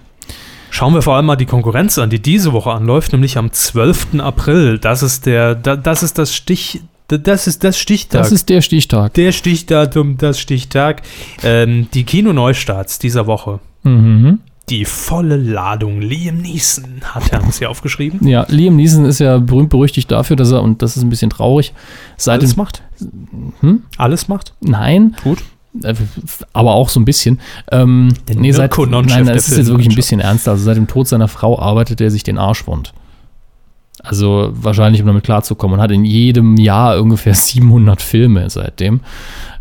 Speaker 2: Schauen wir vor allem mal die Konkurrenz an, die diese Woche anläuft, nämlich am 12. April. Das ist der, da, das ist das Stich, das ist das Stichtag.
Speaker 3: Das ist der Stichtag.
Speaker 2: der Stichdatum, das Stichtag. Ähm, die Kino-Neustarts dieser Woche.
Speaker 3: Mhm.
Speaker 2: Die volle Ladung. Liam Neeson hat er uns hier aufgeschrieben.
Speaker 3: Ja, Liam Neeson ist ja berühmt berüchtigt dafür, dass er, und das ist ein bisschen traurig, seit
Speaker 2: Alles macht.
Speaker 3: Hm?
Speaker 2: Alles macht.
Speaker 3: Nein,
Speaker 2: Gut.
Speaker 3: Äh, aber auch so ein bisschen. Ähm,
Speaker 2: Der
Speaker 3: nee, seit, nein, das ist jetzt wirklich ein bisschen ernster. Also seit dem Tod seiner Frau arbeitet er sich den Arsch wund. Also wahrscheinlich, um damit klarzukommen. Und hat in jedem Jahr ungefähr (laughs) 700 Filme seitdem.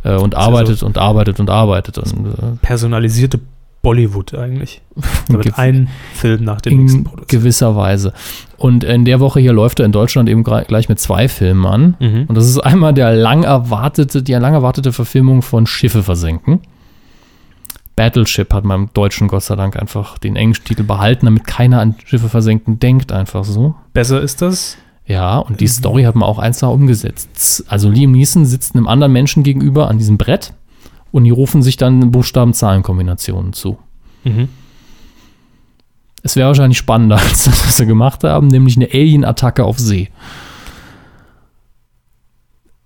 Speaker 3: Äh, und arbeitet und arbeitet und arbeitet. Und, äh,
Speaker 2: Personalisierte Bollywood eigentlich. (laughs) Da wird ein Film nach dem nächsten
Speaker 3: in
Speaker 2: produziert.
Speaker 3: gewisser Weise. Und in der Woche hier läuft er in Deutschland eben gleich mit zwei Filmen an.
Speaker 2: Mhm.
Speaker 3: Und das ist einmal der lang erwartete, die lang erwartete Verfilmung von Schiffe versenken. Battleship hat man im Deutschen Gott sei Dank einfach den englischen Titel behalten, damit keiner an Schiffe versenken denkt, einfach so.
Speaker 2: Besser ist das.
Speaker 3: Ja, und die Story hat man auch eins umgesetzt. Also Liam Neeson sitzt einem anderen Menschen gegenüber an diesem Brett und die rufen sich dann Buchstaben-Zahlen-Kombinationen zu.
Speaker 2: Mhm.
Speaker 3: Es wäre wahrscheinlich spannender (laughs) als das, was sie gemacht haben, nämlich eine Alien-Attacke auf See.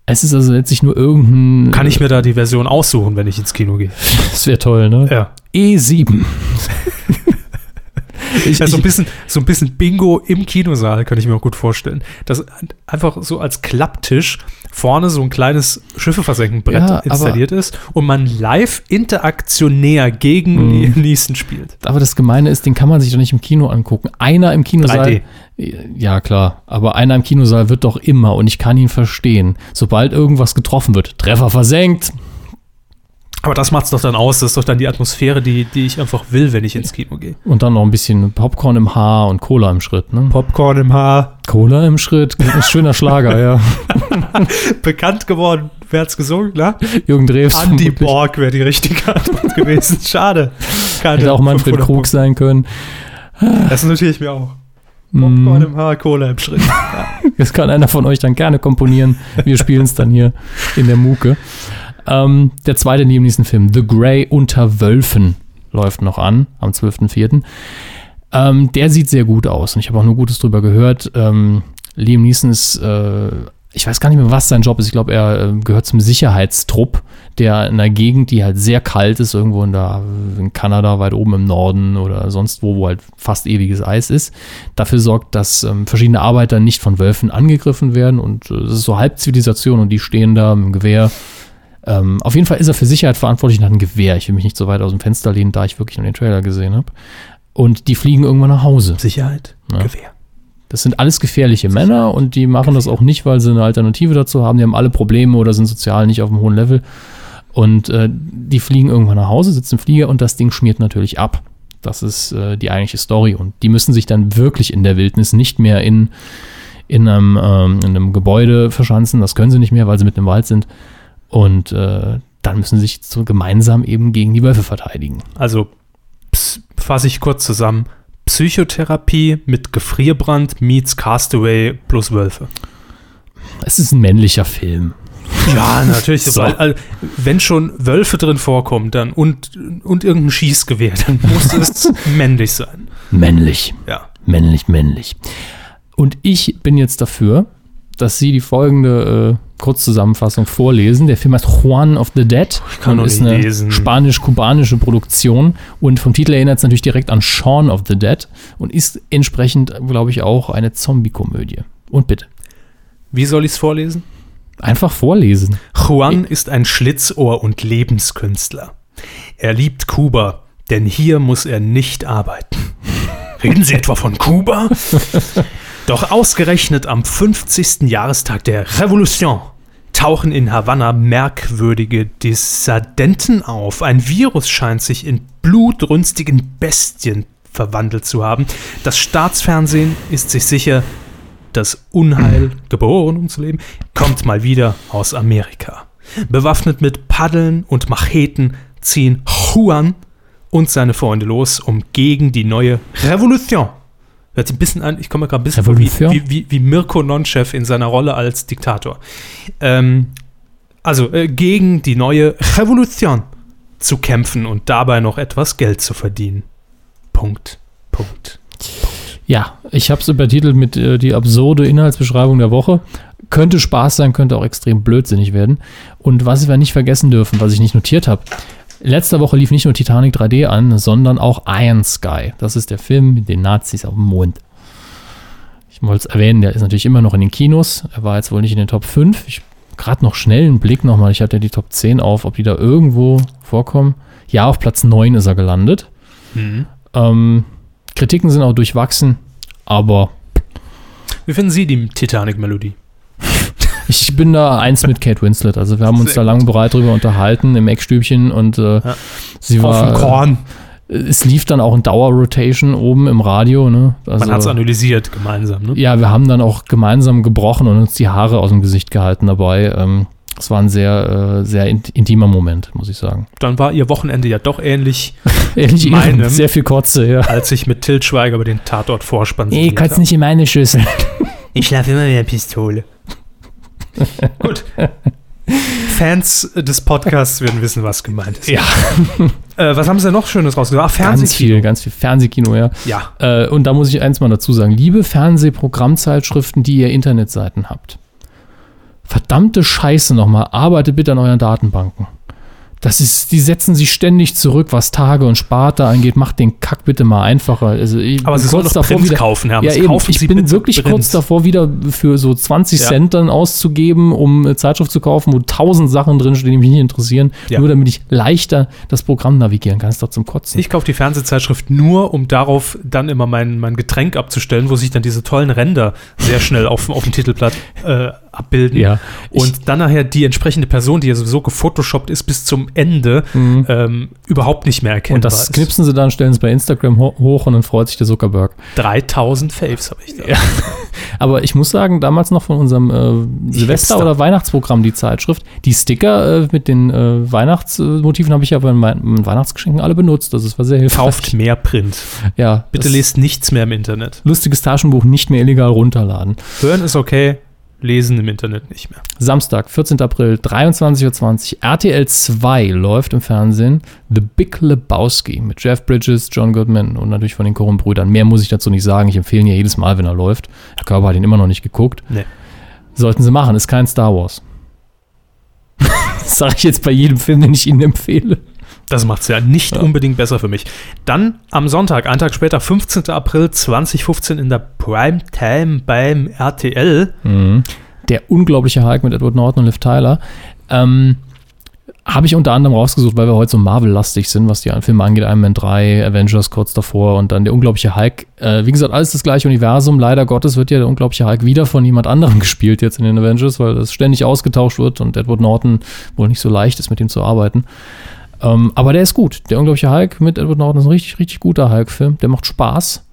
Speaker 3: Es ist also letztlich nur irgendein.
Speaker 2: Kann ich mir da die Version aussuchen, wenn ich ins Kino gehe? (laughs)
Speaker 3: Das wäre toll, ne?
Speaker 2: Ja.
Speaker 3: E7. (laughs) ich,
Speaker 2: Ja, so, ein bisschen, so ein bisschen Bingo im Kinosaal, könnte ich mir auch gut vorstellen. Das einfach so als Klapptisch vorne so ein kleines Schiffe-Versenken-Brett
Speaker 3: Ja, aber-
Speaker 2: installiert ist und man live interaktionär gegen. Liam (laughs) Neeson spielt.
Speaker 3: aber das Gemeine ist, den kann man sich doch nicht im Kino angucken. Einer im Kinosaal.
Speaker 2: 3D.
Speaker 3: Ja, klar. Aber einer im Kinosaal wird doch immer, und ich kann ihn verstehen, sobald irgendwas getroffen wird, Treffer versenkt.
Speaker 2: Aber das macht's doch dann aus. Das ist doch dann die Atmosphäre, die, die ich einfach will, wenn ich ins Kino gehe.
Speaker 3: Und dann noch ein bisschen Popcorn im Haar und Cola im Schritt, ne?
Speaker 2: Popcorn im Haar.
Speaker 3: Cola im Schritt, ein schöner Schlager, ja. (laughs)
Speaker 2: Bekannt geworden. Wer hat's gesungen, ne?
Speaker 3: Jürgen Drews.
Speaker 2: Andy. Borg wäre die richtige Antwort gewesen. Schade. Keine
Speaker 3: Hätte auch Manfred
Speaker 2: 500
Speaker 3: Krug sein können.
Speaker 2: Das notiere ich mir auch.
Speaker 3: Mm.
Speaker 2: Popcorn im Haar, Cola im Schritt. (laughs)
Speaker 3: Das kann einer von euch dann gerne komponieren. Wir spielen es dann hier in der Muke. Ähm, der zweite neben diesem Film, The Grey unter Wölfen, läuft noch an, am 12.04. Ähm, der sieht sehr gut aus und ich habe auch nur Gutes drüber gehört. Ähm, Liam Neeson ist, äh, ich weiß gar nicht mehr, was sein Job ist. Ich glaube, er äh, gehört zum Sicherheitstrupp, der in einer Gegend, die halt sehr kalt ist, irgendwo in, der, in Kanada, weit oben im Norden oder sonst wo, wo halt fast ewiges Eis ist, dafür sorgt, dass ähm, verschiedene Arbeiter nicht von Wölfen angegriffen werden und äh, es ist so Halbzivilisation und die stehen da mit dem Gewehr. Ähm, auf jeden Fall ist er für Sicherheit verantwortlich und hat ein Gewehr. Ich will mich nicht so weit aus dem Fenster lehnen, da ich wirklich nur den Trailer gesehen habe. Und die fliegen irgendwann nach Hause.
Speaker 2: Sicherheit,
Speaker 3: Ja.
Speaker 2: Gewehr.
Speaker 3: Das sind alles gefährliche Männer und die machen das auch nicht, weil sie eine Alternative dazu haben. Die haben alle Probleme oder sind sozial nicht auf einem hohen Level. Und äh, die fliegen irgendwann nach Hause, sitzen im Flieger und das Ding schmiert natürlich ab. Das ist äh, die eigentliche Story. Und die müssen sich dann wirklich in der Wildnis nicht mehr in, in, einem, ähm, in einem Gebäude verschanzen. Das können sie nicht mehr, weil sie mitten im Wald sind. Und äh, dann müssen sie sich so gemeinsam eben gegen die Wölfe verteidigen.
Speaker 2: Also fasse ich kurz zusammen. Psychotherapie mit Gefrierbrand meets Castaway plus Wölfe.
Speaker 3: Es ist ein männlicher Film.
Speaker 2: Ja, (laughs) natürlich.
Speaker 3: So.
Speaker 2: Weil, also, wenn schon Wölfe drin vorkommen dann und, und irgendein Schießgewehr, dann muss es (laughs) männlich sein.
Speaker 3: Männlich.
Speaker 2: Ja.
Speaker 3: Männlich, männlich. Und ich bin jetzt dafür, dass Sie die folgende Kurzzusammenfassung vorlesen. Der Film heißt Juan of the Dead
Speaker 2: kann
Speaker 3: und ist eine spanisch-kubanische Produktion. Und vom Titel erinnert es natürlich direkt an Shaun of the Dead und ist entsprechend, glaube ich, auch eine Zombie-Komödie. Und bitte,
Speaker 2: Wie soll ich es vorlesen?
Speaker 3: einfach vorlesen.
Speaker 2: Juan ist ein Schlitzohr und Lebenskünstler. Er liebt Kuba, denn hier muss er nicht arbeiten. (laughs) Reden Sie etwa von Kuba? (laughs) Doch ausgerechnet am 50. Jahrestag der Revolution tauchen in Havanna merkwürdige Dissidenten auf. Ein Virus scheint sich in blutrünstigen Bestien verwandelt zu haben. Das Staatsfernsehen ist sich sicher, das Unheil, geboren um zu leben, kommt mal wieder aus Amerika. Bewaffnet mit Paddeln und Macheten ziehen Juan und seine Freunde los, um gegen die neue Revolution. Hört sich ein bisschen an, ich komme gerade ein bisschen vor wie, wie, wie, wie Mirko Nonchev in seiner Rolle als Diktator. Ähm, also äh, gegen die neue Revolution zu kämpfen und dabei noch etwas Geld zu verdienen. Punkt. Punkt.
Speaker 3: Ja, ich habe es übertitelt mit äh, die absurde Inhaltsbeschreibung der Woche. Könnte Spaß sein, könnte auch extrem blödsinnig werden. Und was wir nicht vergessen dürfen, was ich nicht notiert habe. Letzte Woche lief nicht nur Titanic 3D an, sondern auch Iron Sky. Das ist der Film mit den Nazis auf dem Mond. Ich wollte es erwähnen, der ist natürlich immer noch in den Kinos. Er war jetzt wohl nicht in den Top 5. Ich gerade noch schnell einen Blick nochmal. Ich hatte ja die Top 10 auf, ob die da irgendwo vorkommen. Ja, auf Platz 9 ist er gelandet. Ähm, Kritiken sind auch durchwachsen, aber
Speaker 2: Wie finden Sie die Titanic-Melodie?
Speaker 3: Ich bin da eins mit Kate Winslet. Also wir haben uns
Speaker 2: Sehr
Speaker 3: da lang und breit drüber unterhalten im Eckstübchen und äh,
Speaker 2: Ja.
Speaker 3: sie
Speaker 2: Auf dem
Speaker 3: war.
Speaker 2: Korn.
Speaker 3: Es lief dann auch in Dauerrotation oben im Radio. Ne? Also,
Speaker 2: Man hat es analysiert gemeinsam. Ne?
Speaker 3: Ja, wir haben dann auch gemeinsam gebrochen und uns die Haare aus dem Gesicht gehalten dabei. Ähm, es war ein sehr, äh, sehr int intimer Moment, muss ich sagen.
Speaker 2: Dann war Ihr Wochenende ja doch ähnlich, (laughs)
Speaker 3: Ehrlich,
Speaker 2: Meinem?
Speaker 3: sehr viel Kotze, ja.
Speaker 2: als ich mit Til Schweiger über den Tatort vorspann.
Speaker 3: Ich kotze nicht in meine Schüssel.
Speaker 2: Ich schlafe immer mit der Pistole. (laughs) Gut. Fans des Podcasts werden wissen, was gemeint ist.
Speaker 3: Ja. (laughs)
Speaker 2: Äh, was haben Sie denn noch Schönes rausgesucht? Ah,
Speaker 3: Ganz
Speaker 2: Fernsehkino.
Speaker 3: viel, ganz viel Fernsehkino, ja.
Speaker 2: Ja.
Speaker 3: Äh, und da muss ich eins mal dazu sagen. Liebe Fernsehprogrammzeitschriften, die ihr Internetseiten habt. Verdammte Scheiße nochmal, arbeitet bitte an euren Datenbanken. Das ist, die setzen sich ständig zurück, was Tage und Sparte angeht. Macht den Kack bitte mal einfacher. Also, ich
Speaker 2: Aber Sie sollen doch
Speaker 3: davor
Speaker 2: Print
Speaker 3: wieder-
Speaker 2: kaufen, Herr.
Speaker 3: Ja, eben.
Speaker 2: kaufen
Speaker 3: Ich
Speaker 2: Sie
Speaker 3: bin wirklich
Speaker 2: Print.
Speaker 3: kurz davor, wieder für so 20
Speaker 2: Ja.
Speaker 3: Cent dann auszugeben, um eine Zeitschrift zu kaufen, wo tausend Sachen drinstehen, die mich nicht interessieren.
Speaker 2: Ja.
Speaker 3: Nur damit ich leichter das Programm navigieren kann. Das ist doch zum Kotzen.
Speaker 2: Ich kaufe die Fernsehzeitschrift nur, um darauf dann immer mein, mein Getränk abzustellen, wo sich dann diese tollen Ränder sehr schnell auf, auf dem Titelblatt äh, abbilden.
Speaker 3: Ja.
Speaker 2: Und dann nachher die entsprechende Person, die ja sowieso gefotoshoppt ist, bis zum Ende ähm, überhaupt nicht mehr erkennbar
Speaker 3: und das
Speaker 2: ist.
Speaker 3: knipsen sie dann, stellen es bei Instagram ho hoch und dann freut sich der Zuckerberg.
Speaker 2: 3000 Faves habe ich da. (laughs)
Speaker 3: Aber ich muss sagen, damals noch von unserem äh, Silvester- oder Weihnachtsprogramm, die Zeitschrift, die Sticker äh, mit den äh, Weihnachtsmotiven habe ich ja bei meinen Weihnachtsgeschenken alle benutzt. Also es war sehr hilfreich.
Speaker 2: Kauft mehr Print.
Speaker 3: Ja,
Speaker 2: Bitte
Speaker 3: das
Speaker 2: lest nichts mehr im Internet.
Speaker 3: Lustiges Taschenbuch nicht mehr illegal runterladen.
Speaker 2: Hören ist okay, lesen im Internet nicht mehr.
Speaker 3: Samstag, 14. April, 23.20 Uhr, RTL 2 läuft im Fernsehen The Big Lebowski mit Jeff Bridges, John Goodman und natürlich von den Coen-Brüdern. Mehr muss ich dazu nicht sagen. Ich empfehle ihn ja jedes Mal, wenn er läuft. Herr Körper hat ihn immer noch nicht geguckt.
Speaker 2: Nee.
Speaker 3: Sollten sie machen, ist kein Star Wars. (laughs) das sage ich jetzt bei jedem Film, den ich Ihnen empfehle.
Speaker 2: Das macht es ja nicht unbedingt besser für mich. Dann am Sonntag, einen Tag später, 15. April 2015 in der Primetime beim RTL.
Speaker 3: Der unglaubliche Hulk mit Edward Norton und Liv Tyler. Ähm, habe ich unter anderem rausgesucht, weil wir heute so Marvel-lastig sind, was die Filme angeht. Iron Man 3, Avengers kurz davor und dann der unglaubliche Hulk. Äh, wie gesagt, alles das gleiche Universum. Leider Gottes wird ja der unglaubliche Hulk wieder von jemand anderem (laughs) gespielt jetzt in den Avengers, weil das ständig ausgetauscht wird und Edward Norton wohl nicht so leicht ist, mit ihm zu arbeiten. Ähm, aber der ist gut. Der unglaubliche Hulk mit Edward Norton ist ein richtig, richtig guter Hulk-Film. Der macht Spaß.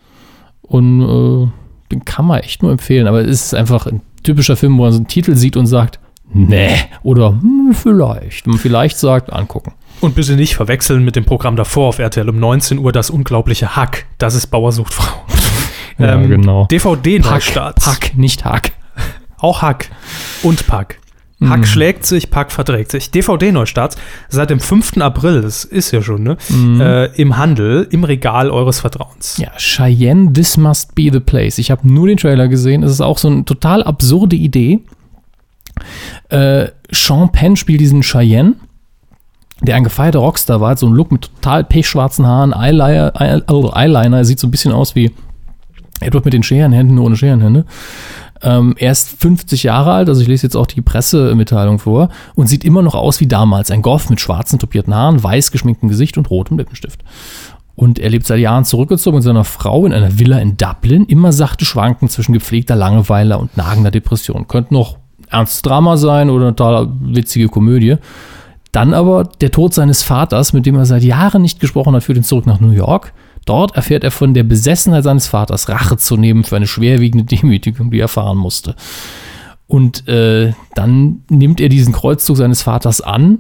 Speaker 3: Und äh, den kann man echt nur empfehlen. Aber es ist einfach ein typischer Film, wo man so einen Titel sieht und sagt, nee. Oder hm, vielleicht. Man vielleicht sagt, angucken.
Speaker 2: Und bitte nicht verwechseln mit dem Programm davor auf RTL um 19 Uhr, das unglaubliche Hack. Das ist Bauer sucht Frau. (laughs)
Speaker 3: Ja, genau.
Speaker 2: DVD-Neustart.
Speaker 3: Hack, nicht Hack.
Speaker 2: Auch Hack und Pack.
Speaker 3: Mhm.
Speaker 2: Hack schlägt sich, Pack verträgt sich. DVD-Neustart seit dem 5. April, das ist ja schon, ne? Äh, Im Handel, im Regal eures Vertrauens.
Speaker 3: Mhm. Ja, Cheyenne, This Must Be the Place. Ich habe nur den Trailer gesehen. Es ist auch so eine total absurde Idee. Äh, Sean Penn spielt diesen Cheyenne, der ein gefeierter Rockstar war, hat so einen Look mit total pechschwarzen Haaren, Eyeliner, Eye- oh, Eyeliner, er sieht so ein bisschen aus wie Edward mit den Scherenhänden, nur ohne Scherenhände. Ähm, er ist 50 Jahre alt, also ich lese jetzt auch die Pressemitteilung vor, und sieht immer noch aus wie damals. Ein Goff mit schwarzen, tupierten Haaren, weiß geschminktem Gesicht und rotem Lippenstift. Und er lebt seit Jahren zurückgezogen mit seiner Frau in einer Villa in Dublin. Immer sachte Schwanken zwischen gepflegter Langeweile und nagender Depression. Könnte noch ernstes Drama sein oder eine total witzige Komödie. Dann aber der Tod seines Vaters, mit dem er seit Jahren nicht gesprochen hat, führt ihn zurück nach New York. Dort erfährt er von der Besessenheit seines Vaters, Rache zu nehmen für eine schwerwiegende (laughs) Demütigung, die er erfahren musste. Und äh, dann nimmt er diesen Kreuzzug seines Vaters an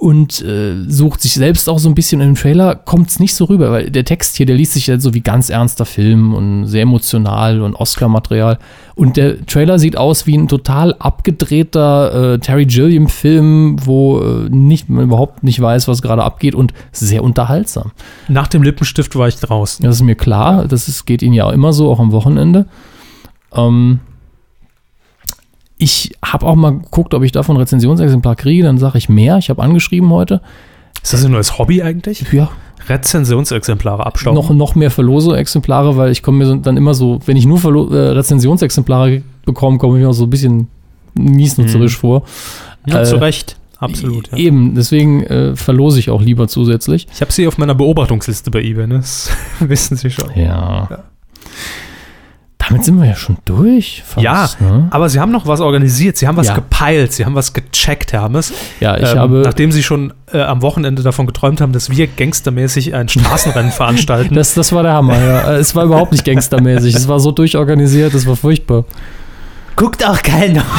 Speaker 3: und äh, sucht sich selbst auch so ein bisschen im Trailer, kommt es nicht so rüber, weil der Text hier, der liest sich ja so wie ganz ernster Film und sehr emotional und Oscar-Material. Und der Trailer sieht aus wie ein total abgedrehter äh, Terry Gilliam-Film, wo äh, nicht, man überhaupt nicht weiß, was gerade abgeht und sehr unterhaltsam.
Speaker 2: Nach dem Lippenstift war ich draußen.
Speaker 3: Das ist mir klar, das ist, geht Ihnen ja auch immer so, auch am Wochenende. Ähm, ich habe auch mal geguckt, ob ich davon ein Rezensionsexemplar kriege, dann sage ich mehr. Ich habe angeschrieben heute.
Speaker 2: Ist das ein neues Hobby eigentlich?
Speaker 3: Ja,
Speaker 2: Rezensionsexemplare abstauben.
Speaker 3: noch, noch mehr Verlose-Exemplare, weil ich komme mir so, dann immer so, wenn ich nur Verlo äh, Rezensionsexemplare bekomme, komme ich mir auch so ein bisschen niesnutzerisch vor.
Speaker 2: ja,
Speaker 3: äh,
Speaker 2: zu Recht. Absolut. Ja.
Speaker 3: Eben, deswegen äh, verlose ich auch lieber zusätzlich.
Speaker 2: Ich habe sie auf meiner Beobachtungsliste bei eBay, ne? Das (laughs) wissen Sie schon.
Speaker 3: Ja. Damit sind wir ja schon durch. fast,
Speaker 2: Ja,
Speaker 3: ne?
Speaker 2: aber Sie haben noch was organisiert, Sie haben was
Speaker 3: Ja.
Speaker 2: gepeilt, Sie haben was gecheckt, Hermes.
Speaker 3: Ja, ich
Speaker 2: ähm,
Speaker 3: habe.
Speaker 2: Nachdem Sie schon äh, am Wochenende davon geträumt haben, dass wir gangstermäßig ein Straßenrennen (laughs) veranstalten.
Speaker 3: Das, das war der Hammer, ja. (laughs) Es war überhaupt nicht gangstermäßig. Es war so durchorganisiert, es war furchtbar.
Speaker 2: guckt auch keiner. (laughs)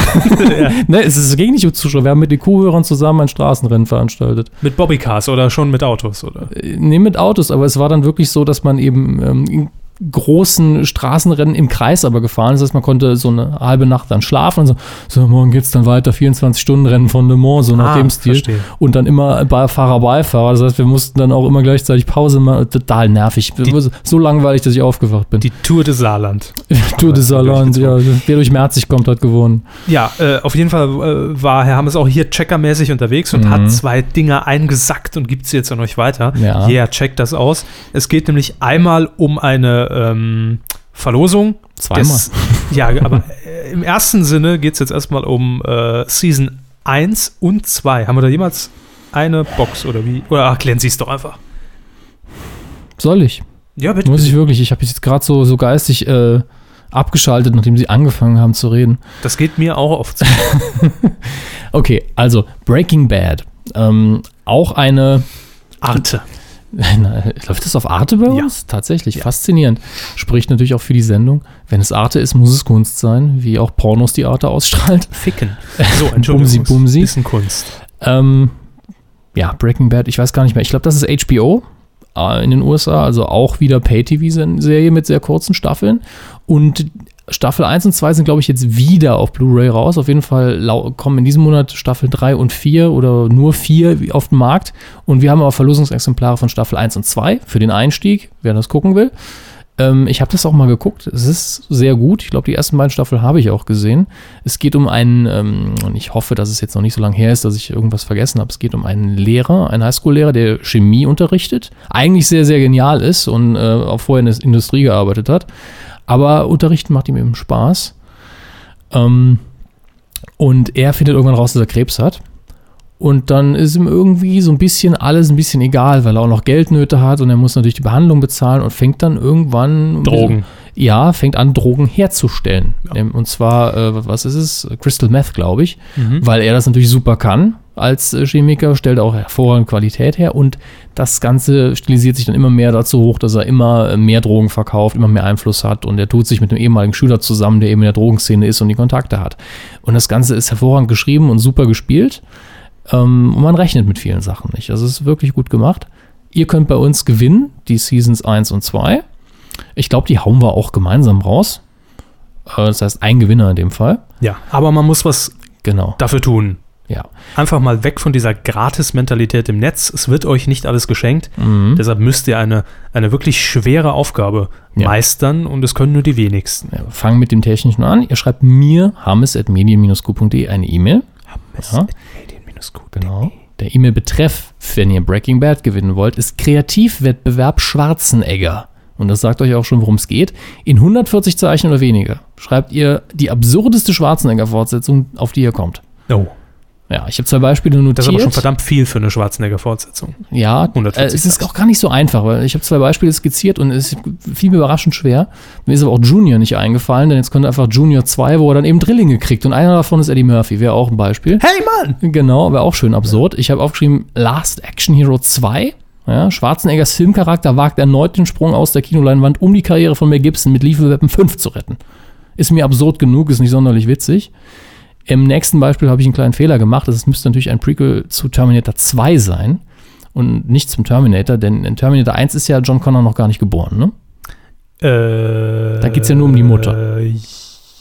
Speaker 3: Ne, es, ist, es ging nicht um Zuschauer. Wir haben mit den Kuhhörern zusammen ein Straßenrennen veranstaltet.
Speaker 2: mit Bobbycars oder schon mit Autos, oder?
Speaker 3: Nee, mit Autos, aber es war dann wirklich so, dass man eben ähm, großen Straßenrennen im Kreis aber gefahren. Das heißt, man konnte so eine halbe Nacht dann schlafen und so, so morgen geht's dann weiter, 24-Stunden-Rennen von Le Mans, so nach
Speaker 2: Ah,
Speaker 3: dem Stil.
Speaker 2: verstehe.
Speaker 3: Und dann immer bei Fahrer, Beifahrer. Das heißt, wir mussten dann auch immer gleichzeitig Pause machen. Total nervig. so langweilig, dass ich aufgewacht bin.
Speaker 2: Die Tour de Saarland. (laughs)
Speaker 3: Tour de Salon, ja, wer durch Merzig kommt, hat gewonnen.
Speaker 2: Ja, äh, auf jeden Fall äh, war Herr Hammes auch hier checkermäßig unterwegs und hat zwei Dinger eingesackt und gibt sie jetzt an euch weiter.
Speaker 3: Ja.
Speaker 2: Yeah, checkt das aus. Es geht nämlich einmal um eine ähm, Verlosung.
Speaker 3: Zweimal.
Speaker 2: Des, ja, aber äh, im ersten Sinne geht es jetzt erstmal um äh, Season 1 und 2. Haben wir da jemals eine Box oder wie? Oder erklären Sie es doch einfach.
Speaker 3: Soll ich?
Speaker 2: Ja, bitte.
Speaker 3: Muss ich wirklich. Ich habe jetzt gerade so, so geistig äh, abgeschaltet, nachdem sie angefangen haben zu reden.
Speaker 2: Das geht mir auch oft so. (laughs)
Speaker 3: Okay, also Breaking Bad. Ähm, auch eine
Speaker 2: Arte. (laughs)
Speaker 3: Läuft das auf Arte bei
Speaker 2: Ja.
Speaker 3: uns? Tatsächlich, faszinierend. Spricht natürlich auch für die Sendung. Wenn es Arte ist, muss es Kunst sein, wie auch Pornos die Arte ausstrahlt.
Speaker 2: Ficken. (laughs) So, Entschuldigung.
Speaker 3: Bumsi, Bumsi.
Speaker 2: Bisschen Kunst.
Speaker 3: Ähm, ja, Breaking Bad, ich weiß gar nicht mehr. Ich glaube, das ist HBO äh, in den USA, also auch wieder Pay-TV-Serie mit sehr kurzen Staffeln. Und Staffel 1 und 2 sind, glaube ich, jetzt wieder auf Blu-ray raus. Auf jeden Fall kommen in diesem Monat Staffel 3 und 4 oder nur 4 auf den Markt. Und wir haben aber Verlosungsexemplare von Staffel 1 und 2 für den Einstieg, wer das gucken will. Ähm, ich habe das auch mal geguckt. Es ist sehr gut. Ich glaube, die ersten beiden Staffeln habe ich auch gesehen. Es geht um einen, ähm, und ich hoffe, dass es jetzt noch nicht so lange her ist, dass ich irgendwas vergessen habe. Es geht um einen Lehrer, einen Highschool-Lehrer, der Chemie unterrichtet. Eigentlich sehr, sehr genial ist und äh, auch vorher in der Industrie gearbeitet hat. Aber Unterrichten macht ihm eben Spaß. Ähm, und er findet irgendwann raus, dass er Krebs hat. Und dann ist ihm irgendwie so ein bisschen alles ein bisschen egal, weil er auch noch Geldnöte hat und er muss natürlich die Behandlung bezahlen und fängt dann irgendwann
Speaker 2: Drogen.
Speaker 3: Ja, fängt an, Drogen herzustellen. Ähm, Und zwar, äh, was ist es? Crystal Meth, glaube ich. Weil er das natürlich super kann als äh, Chemiker, stellt auch hervorragende Qualität her und das Ganze stilisiert sich dann immer mehr dazu hoch, dass er immer äh, mehr Drogen verkauft, immer mehr Einfluss hat und er tut sich mit einem ehemaligen Schüler zusammen, der eben in der Drogenszene ist und die Kontakte hat. Und das Ganze ist hervorragend geschrieben und super gespielt. Ähm, und man rechnet mit vielen Sachen nicht. Also es ist wirklich gut gemacht. Ihr könnt bei uns gewinnen, die Seasons 1 und 2. Ich glaube, die hauen wir auch gemeinsam raus. Äh, Das heißt, ein Gewinner in dem Fall.
Speaker 2: Ja, aber man muss was
Speaker 3: Genau.
Speaker 2: dafür tun.
Speaker 3: Ja.
Speaker 2: Einfach mal weg von dieser Gratis-Mentalität im Netz. Es wird euch nicht alles geschenkt. Deshalb müsst ihr eine, eine wirklich schwere Aufgabe
Speaker 3: Ja.
Speaker 2: meistern und es können nur die wenigsten.
Speaker 3: ja. Fangen mit dem Technischen an. Ihr schreibt mir hammes.medien-q.de eine E-Mail. Ja. Genau. Der E-Mail-Betreff, wenn ihr Breaking Bad gewinnen wollt, ist Kreativwettbewerb Schwarzenegger. Und das sagt euch auch schon, worum es geht. In 140 Zeichen oder weniger schreibt ihr die absurdeste Schwarzenegger-Fortsetzung, auf die ihr kommt.
Speaker 2: Oh,
Speaker 3: Ja, ich habe zwei Beispiele notiert.
Speaker 2: das ist aber schon verdammt viel für eine Schwarzenegger-Fortsetzung.
Speaker 3: Ja,
Speaker 2: 140
Speaker 3: äh, es ist auch gar nicht so einfach, weil ich habe zwei Beispiele skizziert und es fiel mir überraschend schwer. Mir ist aber auch Junior nicht eingefallen, denn jetzt kommt einfach Junior 2, wo er dann eben Drillinge kriegt und einer davon ist Eddie Murphy, wäre auch ein Beispiel.
Speaker 2: Hey Mann!
Speaker 3: Genau, wäre auch schön absurd. Ich habe aufgeschrieben Last Action Hero 2. Ja, Schwarzeneggers Filmcharakter wagt erneut den Sprung aus der Kinoleinwand, um die Karriere von Mel Gibson mit Lethal Weapon 5 zu retten. Ist mir absurd genug, ist nicht sonderlich witzig. Im nächsten Beispiel habe ich einen kleinen Fehler gemacht. Es müsste natürlich ein Prequel zu Terminator 2 sein und nicht zum Terminator, denn in Terminator 1 ist ja John Connor noch gar nicht geboren, ne?
Speaker 2: Äh,
Speaker 3: Da geht's ja nur um die Mutter.
Speaker 2: Äh,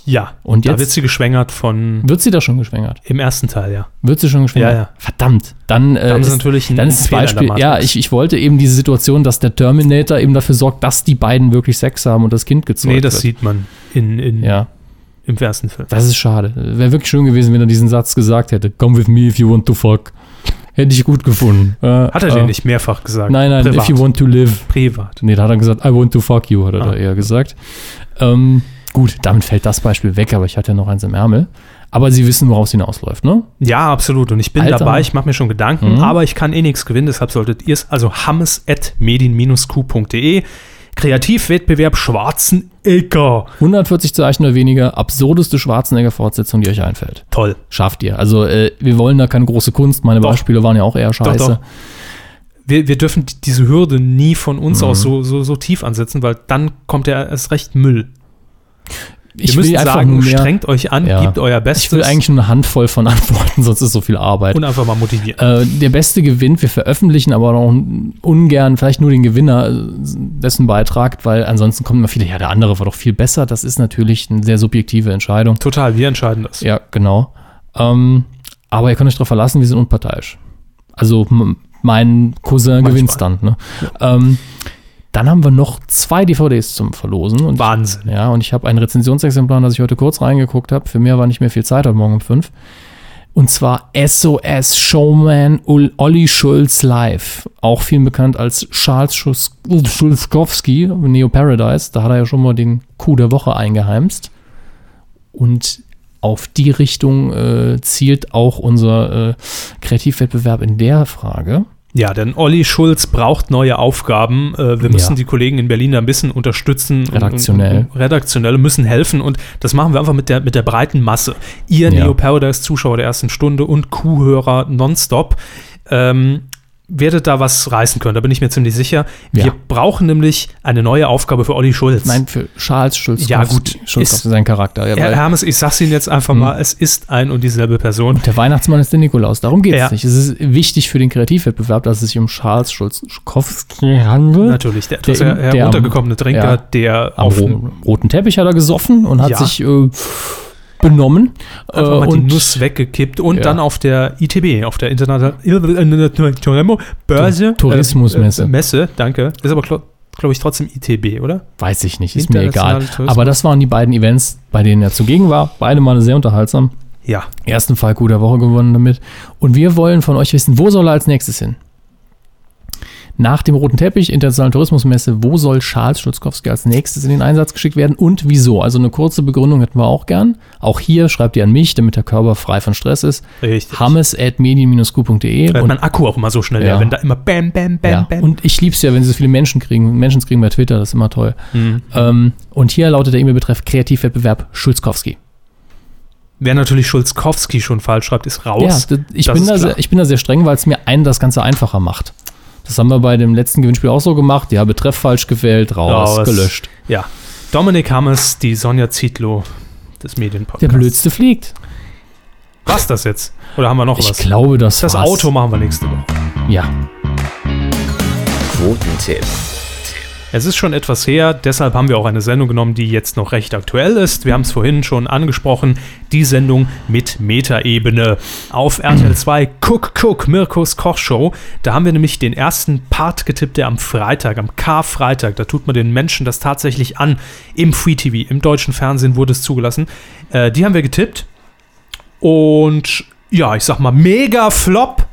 Speaker 2: ja,
Speaker 3: Und
Speaker 2: da
Speaker 3: jetzt-
Speaker 2: wird sie geschwängert von
Speaker 3: Wird sie da schon geschwängert?
Speaker 2: im ersten Teil, ja.
Speaker 3: Wird sie schon geschwängert?
Speaker 2: Ja, ja.
Speaker 3: Verdammt. Dann, äh,
Speaker 2: Da sie
Speaker 3: ist,
Speaker 2: natürlich
Speaker 3: dann ist das Beispiel, ja, ich, ich wollte eben diese Situation, dass der Terminator eben dafür sorgt, dass die beiden wirklich Sex haben und das Kind gezeugt
Speaker 2: Nee, das
Speaker 3: wird.
Speaker 2: sieht man in, in,
Speaker 3: Ja,
Speaker 2: im ersten Film.
Speaker 3: das ist schade. Wäre wirklich schön gewesen, wenn er diesen Satz gesagt hätte. Come with me if you want to fuck. Hätte ich gut gefunden. Äh,
Speaker 2: Hat er
Speaker 3: äh,
Speaker 2: den nicht mehrfach gesagt?
Speaker 3: Nein, nein,
Speaker 2: Privat.
Speaker 3: if you want to live.
Speaker 2: Privat.
Speaker 3: Nee, da hat er gesagt, I want to fuck you, hat er da
Speaker 2: Ah.
Speaker 3: eher gesagt. Ähm, gut, damit fällt das Beispiel weg, aber ich hatte ja noch eins im Ärmel. Aber Sie wissen, woraus es hinausläuft, ne?
Speaker 2: Ja, absolut. Und ich bin
Speaker 3: Alter.
Speaker 2: dabei, ich mache mir schon Gedanken,
Speaker 3: Mhm.
Speaker 2: aber ich kann eh nichts gewinnen, deshalb solltet ihr es, also hammes.medien-q.de, Kreativwettbewerb Schwarzenegger.
Speaker 3: 140 Zeichen oder weniger, absurdeste Schwarzenegger-Fortsetzung, die euch einfällt.
Speaker 2: Toll.
Speaker 3: Schafft ihr. Also, äh, wir wollen da keine große Kunst. Meine
Speaker 2: Doch.
Speaker 3: Beispiele waren ja auch eher scheiße.
Speaker 2: doch. Wir, wir dürfen die- diese Hürde nie von uns
Speaker 3: Mhm.
Speaker 2: aus so, so, so tief ansetzen, weil dann kommt ja erst recht Müll.
Speaker 3: Ich will einfach
Speaker 2: sagen,
Speaker 3: nur mehr,
Speaker 2: strengt euch an,
Speaker 3: Ja.
Speaker 2: gebt euer Bestes
Speaker 3: Ich will eigentlich nur eine Handvoll von (laughs) Antworten, sonst ist so viel Arbeit.
Speaker 2: und einfach mal motivieren.
Speaker 3: Äh, der Beste gewinnt. Wir veröffentlichen aber auch ungern vielleicht nur den Gewinner äh, dessen Beitrag, weil ansonsten kommen immer viele, ja, der andere war doch viel besser. Das ist natürlich eine sehr subjektive Entscheidung.
Speaker 2: Total, wir entscheiden das.
Speaker 3: Ja, genau. Ähm, aber ihr könnt euch darauf verlassen, wir sind unparteiisch. Also mein Cousin
Speaker 2: Manchmal.
Speaker 3: gewinnt dann. Ne? Ähm, dann haben wir noch zwei DVDs zum Verlosen. Und
Speaker 2: Wahnsinn.
Speaker 3: ja, und ich habe ein Rezensionsexemplar, das ich heute kurz reingeguckt habe. Für mehr war nicht mehr viel Zeit heute Morgen um fünf. Und zwar SOS Showman Olli Schulz Live. Auch viel bekannt als Charles Schulzkowski, Neo Paradise. Da hat er ja schon mal den Coup der Woche eingeheimst. Und auf die Richtung äh, zielt auch unser äh, Kreativwettbewerb in der Frage.
Speaker 2: Ja, denn Olli Schulz braucht neue Aufgaben. Äh, wir müssen
Speaker 3: Ja.
Speaker 2: die Kollegen in Berlin da ein bisschen unterstützen. und-
Speaker 3: Redaktionell.
Speaker 2: Und, und, redaktionell müssen helfen und das machen wir einfach mit der, mit der breiten Masse. Ihr
Speaker 3: Ja.
Speaker 2: Neo Paradise Zuschauer der ersten Stunde und Kuhhörer nonstop ähm, werdet da was reißen können, da bin ich mir ziemlich sicher.
Speaker 3: Ja.
Speaker 2: Wir brauchen nämlich eine neue Aufgabe für Olli Schulz.
Speaker 3: Nein, für Charles Schulzkowski.
Speaker 2: Ja, gut,
Speaker 3: Schulzkowski
Speaker 2: ist-
Speaker 3: sein Charakter. Ja,
Speaker 2: Herr Hermes, ich sag's Ihnen jetzt einfach mal, es ist ein und dieselbe Person.
Speaker 3: Der Weihnachtsmann ist der Nikolaus. Darum geht es
Speaker 2: Ja.
Speaker 3: nicht. Es ist wichtig für den Kreativwettbewerb, dass es sich um Charles Schulzkowski handelt.
Speaker 2: Natürlich, der
Speaker 3: Der- der-
Speaker 2: heruntergekommene Trinker, der
Speaker 3: Am
Speaker 2: auf
Speaker 3: ro roten Teppich hat er gesoffen und hat sich äh, benommen.
Speaker 2: einfach
Speaker 3: äh,
Speaker 2: mal die
Speaker 3: und
Speaker 2: Nuss weggekippt und
Speaker 3: Ja.
Speaker 2: dann auf der ITB, auf der Internationalen Börse.
Speaker 3: Tourismusmesse.
Speaker 2: Äh, Messe, danke. Ist aber, glaube glaub ich, trotzdem ITB, oder?
Speaker 3: weiß ich nicht, ist mir egal. Aber das waren die beiden Events, bei denen er zugegen war. Beide Male sehr unterhaltsam.
Speaker 2: Ja.
Speaker 3: Ersten Fall guter Woche gewonnen damit. Und wir wollen von euch wissen, wo soll er als nächstes hin? Nach dem roten Teppich, Internationalen Tourismusmesse, wo soll Charles Schulzkowski als nächstes in den Einsatz geschickt werden und wieso? Also eine kurze Begründung hätten wir auch gern. Auch hier schreibt ihr an mich, damit der Körper frei von Stress ist.
Speaker 2: Richtig.
Speaker 3: Hammes at medien-q.de. Und,
Speaker 2: mein Akku auch immer so schnell
Speaker 3: Ja.
Speaker 2: wenn da immer bam, bam, bam,
Speaker 3: ja.
Speaker 2: bam.
Speaker 3: und ich lieb's ja, wenn sie so viele Menschen kriegen. Menschen kriegen bei Twitter, das ist immer toll.
Speaker 2: Mhm.
Speaker 3: Ähm, und hier lautet der E-Mail-Betreff Kreativwettbewerb Schulzkowski.
Speaker 2: Wer natürlich Schulzkowski schon falsch schreibt, ist
Speaker 3: Ja,
Speaker 2: raus.
Speaker 3: d- ich,
Speaker 2: Das
Speaker 3: bin da sehr, ich bin da sehr streng, weil es mir einen das Ganze einfacher macht. Das haben wir bei dem letzten Gewinnspiel auch so gemacht. Ja, Betreff falsch gewählt, raus,
Speaker 2: Raus.
Speaker 3: gelöscht.
Speaker 2: Ja. Dominik Hammes, die Sonja Zietlow des
Speaker 3: Der
Speaker 2: Medienpodcasts.
Speaker 3: Blödste fliegt.
Speaker 2: Was das jetzt? Oder haben wir noch
Speaker 3: Ich
Speaker 2: was?
Speaker 3: glaube, das
Speaker 2: das
Speaker 3: war's.
Speaker 2: Auto machen wir nächste Woche.
Speaker 3: Ja.
Speaker 4: Quotentipp.
Speaker 2: Es ist schon etwas her, deshalb haben wir auch eine Sendung genommen, die jetzt noch recht aktuell ist. Wir haben es vorhin schon angesprochen, die Sendung mit Metaebene auf RTL 2 Cook Cook Mirkos Kochshow. Da haben wir nämlich den ersten Part getippt, der am Freitag, am Karfreitag, da tut man den Menschen das tatsächlich an. Im Free TV, im deutschen Fernsehen wurde es zugelassen. Äh, die haben wir getippt. Und ja, ich sag mal, mega Flop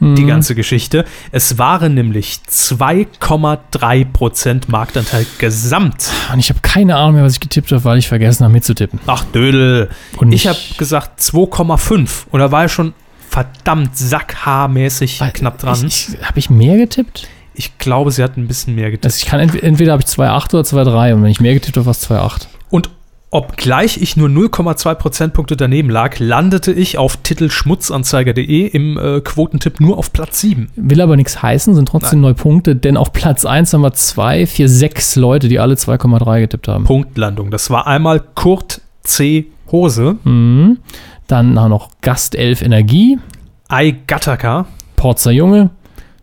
Speaker 2: die ganze Geschichte. Es waren nämlich 2,3% Marktanteil gesamt.
Speaker 3: Und ich habe keine Ahnung mehr, was ich getippt habe, weil ich vergessen habe mitzutippen.
Speaker 2: Ach, Dödel.
Speaker 3: Und
Speaker 2: ich
Speaker 3: ich-
Speaker 2: habe gesagt 2,5. Und da war er schon verdammt sackhaarmäßig knapp dran. Ich,
Speaker 3: Ich, habe ich mehr getippt?
Speaker 2: glaube, sie hat ein bisschen mehr getippt.
Speaker 3: Also ich kann ent entweder habe ich 2,8 oder 2,3 und wenn ich mehr getippt habe, war es 2,8.
Speaker 2: Obgleich ich nur 0,2 Prozentpunkte daneben lag, landete ich auf titelschmutzanzeiger.de im äh, Quotentipp nur auf Platz 7.
Speaker 3: Will aber nichts heißen, sind trotzdem neue Punkte, denn auf Platz 1 haben wir 2, 4, 6 Leute, die alle 2,3 getippt haben.
Speaker 2: Punktlandung. Das war einmal Kurt C. Hose,
Speaker 3: Mhm. Dann noch Gast 11 Energie,
Speaker 2: Ei Gattaker,
Speaker 3: Porzer Junge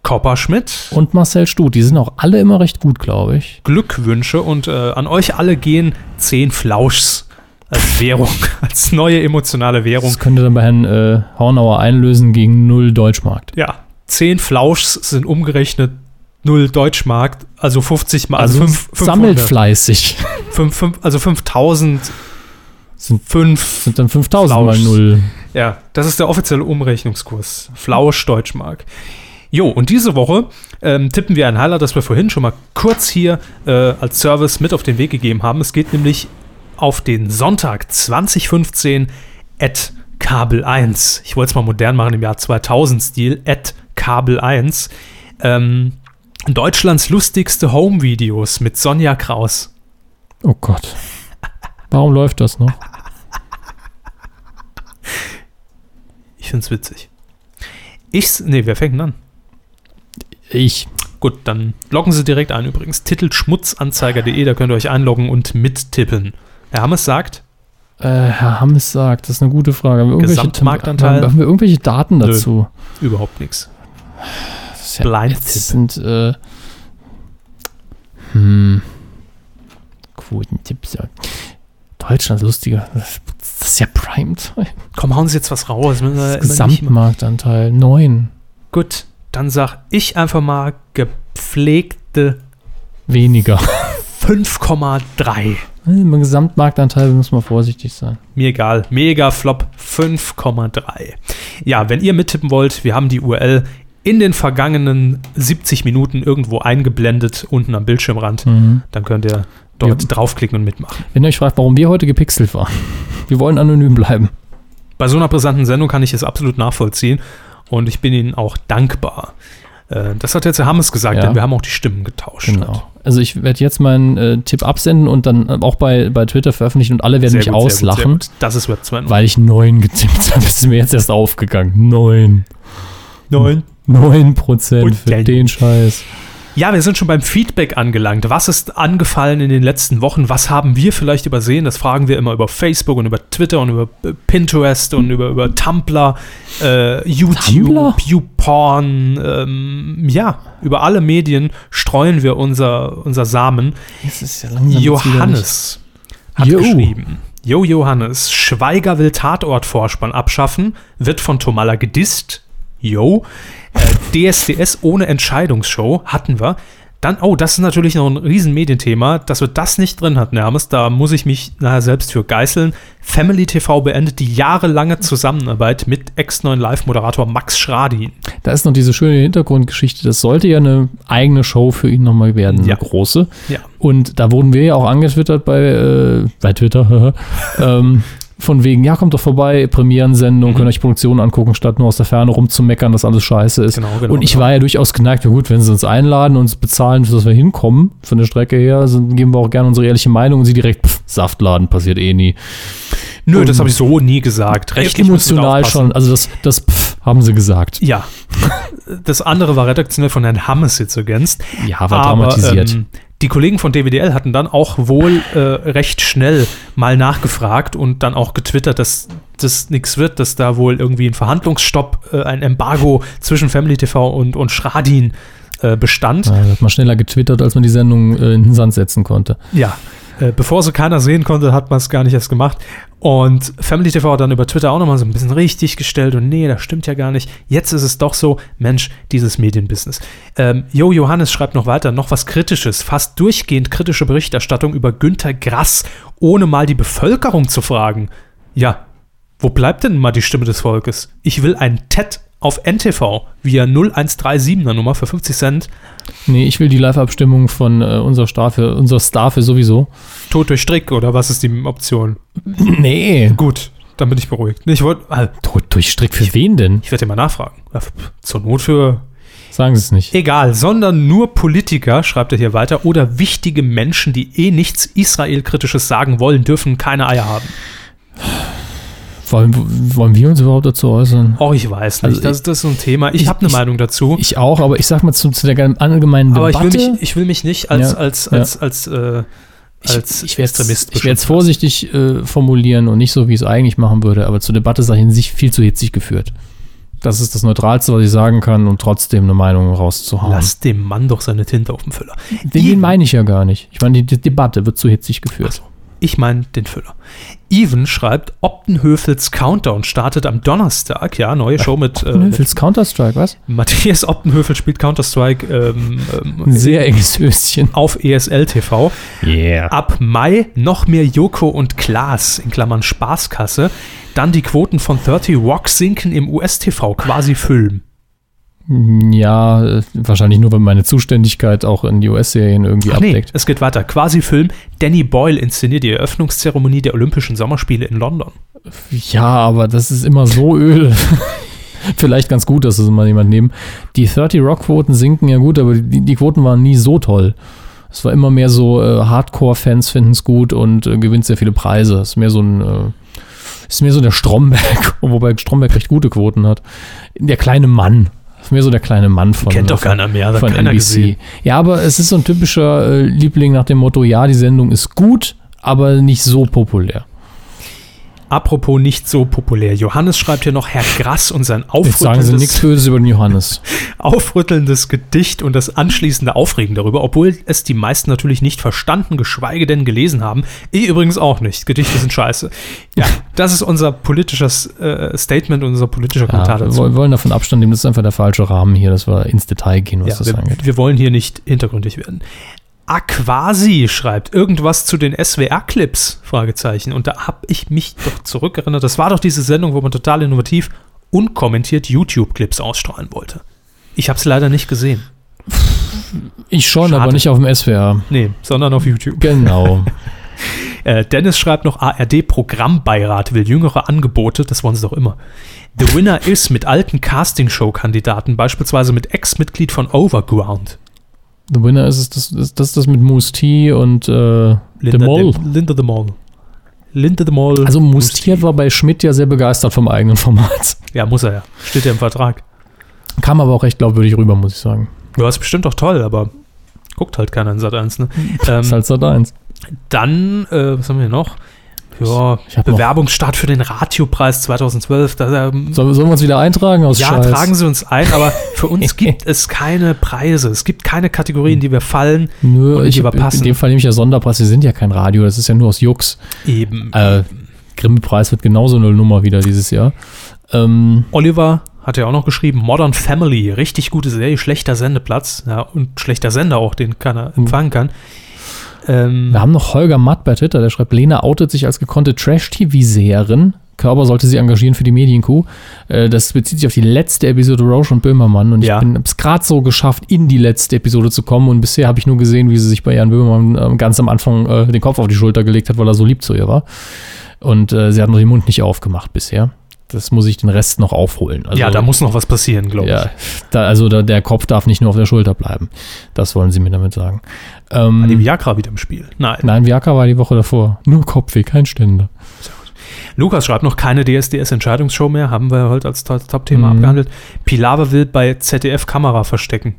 Speaker 2: Kopperschmidt.
Speaker 3: und Marcel Stut. Die sind auch alle immer recht gut, glaube ich.
Speaker 2: Glückwünsche und äh, an euch alle gehen 10 Flauschs als Währung, (laughs) als neue emotionale Währung.
Speaker 3: Das könnte dann bei Herrn äh, Hornauer einlösen gegen 0 Deutschmarkt.
Speaker 2: Ja, 10 Flauschs sind umgerechnet 0 Deutschmarkt, also 50 mal, also,
Speaker 3: Also,
Speaker 2: fünf-
Speaker 3: sammelt
Speaker 2: 500.
Speaker 3: fleißig.
Speaker 2: Fünf, fünf, also 5000,
Speaker 3: Sind,
Speaker 2: 5,
Speaker 3: sind dann 5000 mal
Speaker 2: Flauschs.
Speaker 3: 0.
Speaker 2: ja, das ist der offizielle Umrechnungskurs. Flausch Deutschmark. Jo, und diese Woche ähm, tippen wir ein Highlight, das wir vorhin schon mal kurz hier äh, als Service mit auf den Weg gegeben haben. Es geht nämlich auf den Sonntag 2015 at Kabel 1. Ich wollte es mal modern machen im Jahr 2000-Stil, at Kabel 1. Ähm, Deutschlands lustigste Home-Videos mit Sonja Kraus.
Speaker 3: Oh Gott. Warum läuft das noch?
Speaker 2: Ich finde es witzig. Ich, nee, wer fängt denn an?
Speaker 3: Ich.
Speaker 2: Gut, dann loggen Sie direkt ein übrigens. Titelschmutzanzeiger.de, da könnt ihr euch einloggen und mittippen. Herr Hammes sagt,
Speaker 3: Äh, Herr Hammes sagt, das ist eine gute Frage. Haben wir irgendwelche,
Speaker 2: Gesamtmarktanteil?
Speaker 3: Haben, wir irgendwelche Daten
Speaker 2: Nö.
Speaker 3: dazu?
Speaker 2: überhaupt nichts.
Speaker 3: Das ist ja
Speaker 2: Blind-Tipp.
Speaker 3: ätzend, äh, hm. Quotentipps, ja. Deutschland lustiger. Das ist ja Primetime.
Speaker 2: Komm, hauen Sie jetzt was raus. Nicht immer-
Speaker 3: Gesamtmarktanteil 9.
Speaker 2: Gut, dann sag ich einfach mal gepflegte
Speaker 3: Weniger.
Speaker 2: 5,3.
Speaker 3: Im Gesamtmarktanteil muss man vorsichtig sein.
Speaker 2: Mir egal. Mega Flop 5,3. Ja, wenn ihr mittippen wollt, wir haben die URL in den vergangenen 70 Minuten irgendwo eingeblendet, unten am Bildschirmrand. Dann könnt ihr dort
Speaker 3: Ja.
Speaker 2: draufklicken und mitmachen.
Speaker 3: Wenn ihr euch fragt, warum wir heute gepixelt waren. (laughs) Wir wollen anonym bleiben.
Speaker 2: Bei so einer brisanten Sendung kann ich es absolut nachvollziehen und ich bin Ihnen auch dankbar. Äh, Das hat jetzt Herr Hammes gesagt,
Speaker 3: Ja.
Speaker 2: denn wir haben auch die Stimmen getauscht.
Speaker 3: Genau. Also ich werde jetzt meinen äh, Tipp absenden und dann äh, auch bei, bei Twitter veröffentlichen und alle werden
Speaker 2: Sehr
Speaker 3: mich
Speaker 2: gut, sehr gut, sehr
Speaker 3: auslachen,
Speaker 2: gut. Das ist Web 2.0.
Speaker 3: weil ich 9 getippt habe. Das (laughs) ist mir jetzt erst aufgegangen. 9.
Speaker 2: Neun.
Speaker 3: 9 Prozent für den Scheiß.
Speaker 2: Ja, wir sind schon beim Feedback angelangt. Was ist angefallen in den letzten Wochen? Was haben wir vielleicht übersehen? Das fragen wir immer über Facebook und über Twitter und über äh, Pinterest und über, über Tumblr, äh, YouTube,
Speaker 3: Tumblr?
Speaker 2: YouPorn. Ähm, ja, über alle Medien streuen wir unser, unser Samen.
Speaker 3: Das ist ja
Speaker 2: Johannes hat
Speaker 3: Jo.
Speaker 2: geschrieben. Jo Johannes, Schweiger will Tatortvorspann abschaffen, wird von Tomalla gedisst. Jo. Äh, DSDS ohne Entscheidungsshow hatten wir. Dann, oh, das ist natürlich noch ein Riesenmedienthema, dass wir das nicht drin hatten, Hermes. Da muss ich mich nachher selbst für geißeln. Family TV beendet die jahrelange Zusammenarbeit mit Ex-9 Live-Moderator Max Schradin.
Speaker 3: Da ist noch diese schöne Hintergrundgeschichte. Das sollte ja eine eigene Show für ihn nochmal werden,
Speaker 2: Ja.
Speaker 3: eine große.
Speaker 2: Ja.
Speaker 3: Und da wurden wir ja auch angetwittert bei, äh, bei Twitter, (laughs) ähm, von wegen, ja, kommt doch vorbei, Premierensendung, könnt euch Produktionen angucken, statt nur aus der Ferne rumzumeckern, dass alles scheiße ist.
Speaker 2: Genau, genau,
Speaker 3: und ich
Speaker 2: genau.
Speaker 3: war ja durchaus geneigt, ja gut, wenn sie uns einladen und uns bezahlen, dass wir hinkommen, von der Strecke her, dann geben wir auch gerne unsere ehrliche Meinung und sie direkt, pff, Saftladen, passiert eh nie.
Speaker 2: Nö,
Speaker 3: Und-
Speaker 2: das habe ich so nie gesagt. Rechtlich da
Speaker 3: Emotional schon, also das, das pff, haben sie gesagt.
Speaker 2: Ja. (laughs) Das andere war redaktionell von Herrn Hammes jetzt ergänzt.
Speaker 3: Ja, war
Speaker 2: Aber,
Speaker 3: dramatisiert.
Speaker 2: Ähm, die Kollegen von DWDL hatten dann auch wohl äh, recht schnell mal nachgefragt und dann auch getwittert, dass das nichts wird, dass da wohl irgendwie ein Verhandlungsstopp, äh, ein Embargo zwischen Family TV und, und Schradin äh, bestand.
Speaker 3: Ja, hat man schneller getwittert, als man die Sendung äh, in den Sand setzen konnte.
Speaker 2: Ja, äh, bevor sie keiner sehen konnte, hat man es gar nicht erst gemacht. Und Family TV hat dann über Twitter auch nochmal so ein bisschen richtig gestellt und nee, das stimmt ja gar nicht. Jetzt ist es doch so, Mensch, dieses Medienbusiness. Ähm, Jo Johannes schreibt noch weiter, noch was Kritisches, fast durchgehend kritische Berichterstattung über Günter Grass, ohne mal die Bevölkerung zu fragen. Ja, wo bleibt denn mal die Stimme des Volkes? Ich will ein TED auf NTV via 0137er Nummer für 50 Cent.
Speaker 3: Nee, ich will die Live-Abstimmung von äh, unserer Staffel, unserer Staffel sowieso.
Speaker 2: Tod durch Strick oder was ist die Option? (clears throat)
Speaker 3: Nee.
Speaker 2: Gut, dann bin ich beruhigt. Ich wollte, ah,
Speaker 3: Tod durch Strick für wen denn?
Speaker 2: ich werde dir mal nachfragen. Zur Not für
Speaker 3: Sagen Sie es nicht.
Speaker 2: Egal, sondern nur Politiker, schreibt er hier weiter, oder wichtige Menschen, die eh nichts Israel-Kritisches sagen wollen, dürfen keine Eier haben.
Speaker 3: Wollen, wollen wir uns überhaupt dazu äußern?
Speaker 2: Oh, ich weiß nicht.
Speaker 3: Also
Speaker 2: das, das ist so ein Thema. Ich,
Speaker 3: ich-
Speaker 2: habe eine
Speaker 3: ich-
Speaker 2: Meinung dazu.
Speaker 3: Ich auch, aber ich sag mal zu, zu der allgemeinen
Speaker 2: aber ich
Speaker 3: Debatte.
Speaker 2: will, mich, ich will mich nicht als,
Speaker 3: Ja,
Speaker 2: als,
Speaker 3: ja.
Speaker 2: als, als, äh, als
Speaker 3: ich, ich werde
Speaker 2: Extremist
Speaker 3: ich werde es vorsichtig äh, formulieren und nicht so, wie ich es eigentlich machen würde, aber zur Debatte sei in sich viel zu hitzig geführt. Das ist das Neutralste, was ich sagen kann, und trotzdem eine Meinung rauszuhauen.
Speaker 2: Lass dem Mann doch seine Tinte auf dem Füller.
Speaker 3: den, den meine ich ja gar nicht. Ich meine, die, die Debatte wird zu hitzig geführt.
Speaker 2: Ich meine den Füller. Even schreibt, Optenhöfels Countdown startet am Donnerstag. Ja, neue Show mit, äh, mit
Speaker 3: Willst Counter-Strike, was?
Speaker 2: Matthias Optenhöfel spielt Counter-Strike ähm, ähm,
Speaker 3: sehr enges Höschen.
Speaker 2: auf ESL TV.
Speaker 3: Yeah.
Speaker 2: Ab Mai noch mehr Joko und Klaas, in Klammern Spaßkasse. Dann die Quoten von 30 Rock sinken im US-TV, quasi Film.
Speaker 3: Ja, äh, wahrscheinlich nur, weil meine Zuständigkeit auch in die US-Serien irgendwie
Speaker 2: Ach nee,
Speaker 3: abdeckt.
Speaker 2: es geht weiter. Quasi Film. Danny Boyle inszeniert die Eröffnungszeremonie der Olympischen Sommerspiele in London.
Speaker 3: Ja, aber das ist immer so öl. (laughs) Vielleicht ganz gut, dass es mal jemand nehmen. Die 30 Rock-Quoten sinken ja gut, aber die, die Quoten waren nie so toll. Es war immer mehr so, äh, Hardcore-Fans finden es gut und äh, gewinnt sehr viele Preise. Es ist mehr so ein, äh, ist mehr so der Stromberg, (laughs) wobei Stromberg recht gute Quoten hat. Der kleine Mann. Ist mehr so der kleine Mann von,
Speaker 2: Kennt doch keiner mehr,
Speaker 3: von
Speaker 2: keiner
Speaker 3: NBC.
Speaker 2: gesehen.
Speaker 3: Ja, aber es ist so ein typischer äh, Liebling nach dem Motto, ja, die Sendung ist gut, aber nicht so populär.
Speaker 2: Apropos nicht so populär. Johannes schreibt hier noch Herr Grass und sein
Speaker 3: Jetzt sagen Sie nichts
Speaker 2: aufrüttelndes,
Speaker 3: Böses über den Johannes. (laughs)
Speaker 2: aufrüttelndes Gedicht und das anschließende Aufregen darüber, obwohl es die meisten natürlich nicht verstanden, geschweige denn gelesen haben. Ich übrigens auch nicht. Gedichte sind scheiße. Ja, (laughs) das ist unser politisches äh, Statement, unser politischer Kommentar
Speaker 3: Ja, wir
Speaker 2: dazu.
Speaker 3: wollen- wollen davon Abstand nehmen, das ist einfach der falsche Rahmen hier, dass wir ins Detail gehen, was
Speaker 2: Ja,
Speaker 3: das
Speaker 2: wir,
Speaker 3: angeht.
Speaker 2: wir wollen hier nicht hintergründig werden. Aquasi schreibt irgendwas zu den SWR-Clips? Fragezeichen. Und da habe ich mich doch zurückerinnert. Das war doch diese Sendung, wo man total innovativ unkommentiert YouTube-Clips ausstrahlen wollte. Ich habe es leider nicht gesehen.
Speaker 3: Ich schon,
Speaker 2: Schade.
Speaker 3: aber nicht auf dem SWR.
Speaker 2: Nee, sondern auf YouTube.
Speaker 3: Genau. (laughs)
Speaker 2: Äh, Dennis schreibt noch, ARD-Programmbeirat will jüngere Angebote, das wollen sie doch immer. The Winner is mit alten Castingshow-Kandidaten, beispielsweise mit Ex-Mitglied von Overground.
Speaker 3: The Winner ist es das, das, das, das mit Moose T und äh, The Moll.
Speaker 2: De, Linda the Moll. Linda the Moll.
Speaker 3: Also Moose T war bei Schmidt ja sehr begeistert vom eigenen Format. (laughs)
Speaker 2: Ja, muss er ja. Steht ja im Vertrag.
Speaker 3: Kam aber auch recht glaubwürdig rüber, muss ich sagen.
Speaker 2: Ja, ist bestimmt doch toll, aber guckt halt keiner in Sat 1. Ne?
Speaker 3: Das (laughs) ist
Speaker 2: Ähm,
Speaker 3: halt Sat 1.
Speaker 2: dann, äh, was haben wir noch? Ja,
Speaker 3: Ich
Speaker 2: Bewerbungsstart für den Radiopreis 2012. Da, ähm,
Speaker 3: Sollen, sollen wir uns wieder eintragen aus
Speaker 2: ja,
Speaker 3: Scheiß?
Speaker 2: tragen Sie uns ein, aber für (laughs) uns gibt es keine Preise. Es gibt keine Kategorien, die wir fallen.
Speaker 3: Nö,
Speaker 2: und
Speaker 3: ich,
Speaker 2: die wir
Speaker 3: in
Speaker 2: passen.
Speaker 3: dem Fall nehme ich ja Sonderpreis. Wir sind ja kein Radio, das ist ja nur aus Jux.
Speaker 2: Eben.
Speaker 3: Äh, Grimme-Preis wird genauso eine Nummer wieder dieses Jahr. Ähm,
Speaker 2: Oliver hat ja auch noch geschrieben, Modern Family, richtig gute Serie, schlechter Sendeplatz ja, und schlechter Sender auch, den keiner empfangen kann. Ähm,
Speaker 3: Wir haben noch Holger Matt bei Twitter, der schreibt, Lena outet sich als gekonnte Trash-TV-Seherin. Körber sollte sie engagieren für die Medienkuh. Äh, Das bezieht sich auf die letzte Episode Roche und Böhmermann. Und
Speaker 2: Ja.
Speaker 3: ich habe es gerade so geschafft, in die letzte Episode zu kommen. Und bisher habe ich nur gesehen, wie sie sich bei Jan Böhmermann äh, ganz am Anfang äh, den Kopf auf die Schulter gelegt hat, weil er so lieb zu ihr war. Und äh, sie hat noch den Mund nicht aufgemacht bisher. Das muss ich den Rest noch aufholen. Also,
Speaker 2: ja, da muss noch was passieren, glaube ich.
Speaker 3: ja, da, also da, der Kopf darf nicht nur auf der Schulter bleiben. Das wollen sie mir damit sagen. Ähm,
Speaker 2: War die Viagra wieder im Spiel? Nein.
Speaker 3: Nein, Viagra war die Woche davor. Nur Kopfweh, kein Ständer.
Speaker 2: Lukas schreibt noch keine DSDS-Entscheidungsshow mehr, haben wir heute als To- Top-Thema
Speaker 3: Mhm.
Speaker 2: abgehandelt. Pilawa will bei ZDF Kamera verstecken.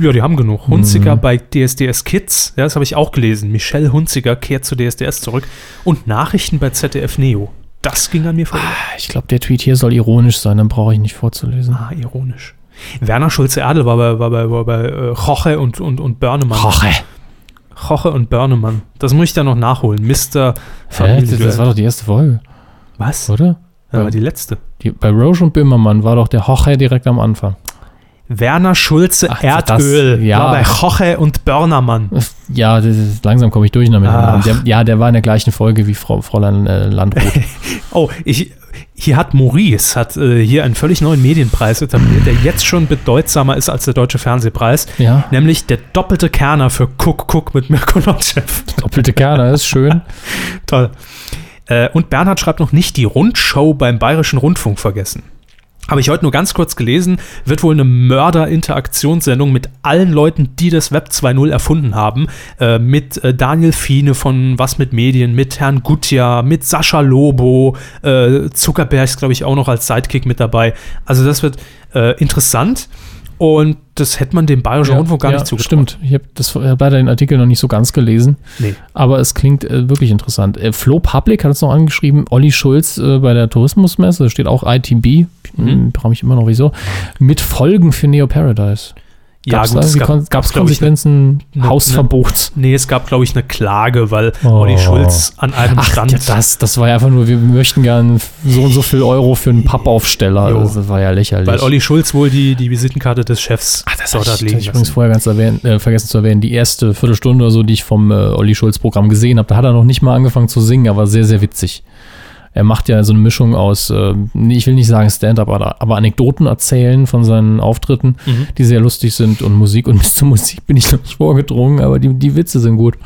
Speaker 2: Ja, die haben genug. Hunziker
Speaker 3: Mhm.
Speaker 2: bei DSDS Kids, ja, das habe ich auch gelesen. Michelle Hunziker kehrt zu DSDS zurück. Und Nachrichten bei ZDF Neo. Das ging an mir vorbei.
Speaker 3: Ich glaube, der Tweet hier soll ironisch sein, dann brauche ich nicht vorzulesen.
Speaker 2: Ah, ironisch. Werner Schulze-Erdel war bei, war bei, war bei äh, Roche und, und, und Börnemann.
Speaker 3: Roche.
Speaker 2: Roche und Börnemann. Das muss ich dann noch nachholen. Mr.
Speaker 3: Hä? Das, das war doch die erste Folge,
Speaker 2: Was?
Speaker 3: oder?
Speaker 2: Das war die letzte.
Speaker 3: Die, bei Roche und Böhmermann war doch der Hoche direkt am Anfang.
Speaker 2: Werner Schulze
Speaker 3: Ach,
Speaker 2: Erdöl
Speaker 3: das- ja.
Speaker 2: war bei Roche und Börnermann.
Speaker 3: Ja, das ist, langsam komme ich durcheinander mit dem
Speaker 2: Ach.
Speaker 3: Namen. Der, ja, der war in der gleichen Folge wie Frau, Fräulein äh, Landrut. (laughs)
Speaker 2: Oh, ich, hier hat Maurice hat äh, hier einen völlig neuen Medienpreis etabliert, der jetzt schon bedeutsamer ist als der Deutsche Fernsehpreis.
Speaker 3: Ja.
Speaker 2: Nämlich der doppelte Kerner für Cook Cook mit Mirko Notchev. (laughs)
Speaker 3: Doppelte Kerner, ist schön. (laughs)
Speaker 2: Toll. Äh, und Bernhard schreibt noch nicht die Rundschau beim Bayerischen Rundfunk vergessen. Habe ich heute nur ganz kurz gelesen, wird wohl eine Mörder-Interaktionssendung mit allen Leuten, die das Web 2.0 erfunden haben. Äh, mit äh, Daniel Fiene von Was mit Medien, mit Herrn Gutjahr, mit Sascha Lobo, äh, Zuckerberg ist, glaube ich, auch noch als Sidekick mit dabei. Also das wird äh, interessant und das hätte man dem Bayerischen Rundfunk gar nicht zugetraut.
Speaker 3: Stimmt, ich habe hab leider den Artikel noch nicht so ganz gelesen.
Speaker 2: Nee.
Speaker 3: Aber es klingt äh, wirklich interessant. Äh, Flo Public hat es noch angeschrieben, Olli Schulz äh, bei der Tourismusmesse, da steht auch ITB,
Speaker 2: Mhm.
Speaker 3: hm, frage mich immer noch wieso, mit Folgen für Neo Paradise.
Speaker 2: Ja,
Speaker 3: Gab's
Speaker 2: gut, es gab-
Speaker 3: gab's
Speaker 2: glaub ich,
Speaker 3: Konsequenzen,
Speaker 2: ne-
Speaker 3: Hausverbot?
Speaker 2: Nee, es gab, glaube ich, eine Klage, weil
Speaker 3: Oh.
Speaker 2: Olli Schulz an einem
Speaker 3: Ach,
Speaker 2: Stand
Speaker 3: ja, das, das war ja einfach nur, wir möchten gern so und so viel Euro für einen Pappaufsteller.
Speaker 2: Jo.
Speaker 3: Das war ja lächerlich.
Speaker 2: Weil Olli Schulz wohl die, die Visitenkarte des Chefs
Speaker 3: Ah, das
Speaker 2: dort hat
Speaker 3: ich,
Speaker 2: liegen
Speaker 3: ich übrigens vorher ganz erwähnt, äh, vergessen zu erwähnen, die erste Viertelstunde oder so, die ich vom äh, Olli Schulz Programm gesehen habe, da hat er noch nicht mal angefangen zu singen, aber sehr, sehr witzig. Er macht ja so eine Mischung aus, äh, ich will nicht sagen Stand-up, aber, aber Anekdoten erzählen von seinen Auftritten,
Speaker 2: Mhm.
Speaker 3: die sehr lustig sind und Musik. Und (laughs) bis zur Musik bin ich noch nicht vorgedrungen, aber die, die Witze sind gut.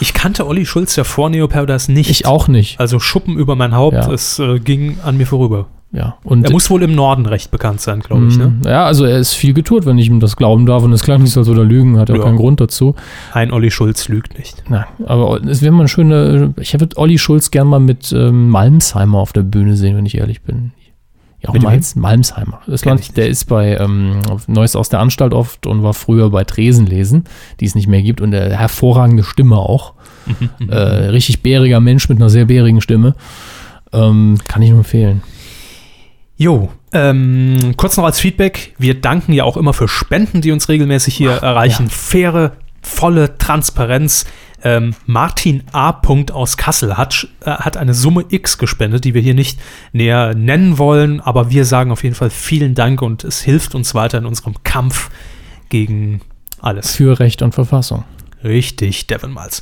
Speaker 2: Ich kannte Olli Schulz ja vor Neo Paradise nicht.
Speaker 3: Ich auch nicht.
Speaker 2: Also Schuppen über mein Haupt,
Speaker 3: Ja.
Speaker 2: es äh, ging an mir vorüber.
Speaker 3: Ja. Und
Speaker 2: Er muss wohl im Norden recht bekannt sein, glaube ich. Ne?
Speaker 3: Mm, Ja, also er ist viel getourt, wenn ich ihm das glauben darf. Und es klang nicht so, als würde er lügen, hat er
Speaker 2: Ja.
Speaker 3: keinen Grund dazu.
Speaker 2: Ein Olli Schulz lügt nicht.
Speaker 3: Na, aber es wäre mal eine schöne. Ich würde Olli Schulz gern mal mit ähm, Malmsheimer auf der Bühne sehen, wenn ich ehrlich bin. Ja, auch? Malms, Malmsheimer. Das
Speaker 2: nicht.
Speaker 3: der ist bei ähm, Neues aus der Anstalt oft und war früher bei Tresenlesen, die es nicht mehr gibt. Und der hervorragende Stimme auch.
Speaker 2: Mhm, (laughs)
Speaker 3: äh, richtig bäriger Mensch mit einer sehr bärigen Stimme. Ähm, kann ich nur empfehlen.
Speaker 2: Jo, ähm, kurz noch als Feedback. Wir danken ja auch immer für Spenden, die uns regelmäßig hier erreichen. Faire, volle Transparenz. Ähm, Martin A. aus Kassel hat, äh, hat eine Summe X gespendet, die wir hier nicht näher nennen wollen, aber wir sagen auf jeden Fall vielen Dank und es hilft uns weiter in unserem Kampf gegen alles.
Speaker 3: Für Recht und Verfassung.
Speaker 2: Richtig, Devin Miles.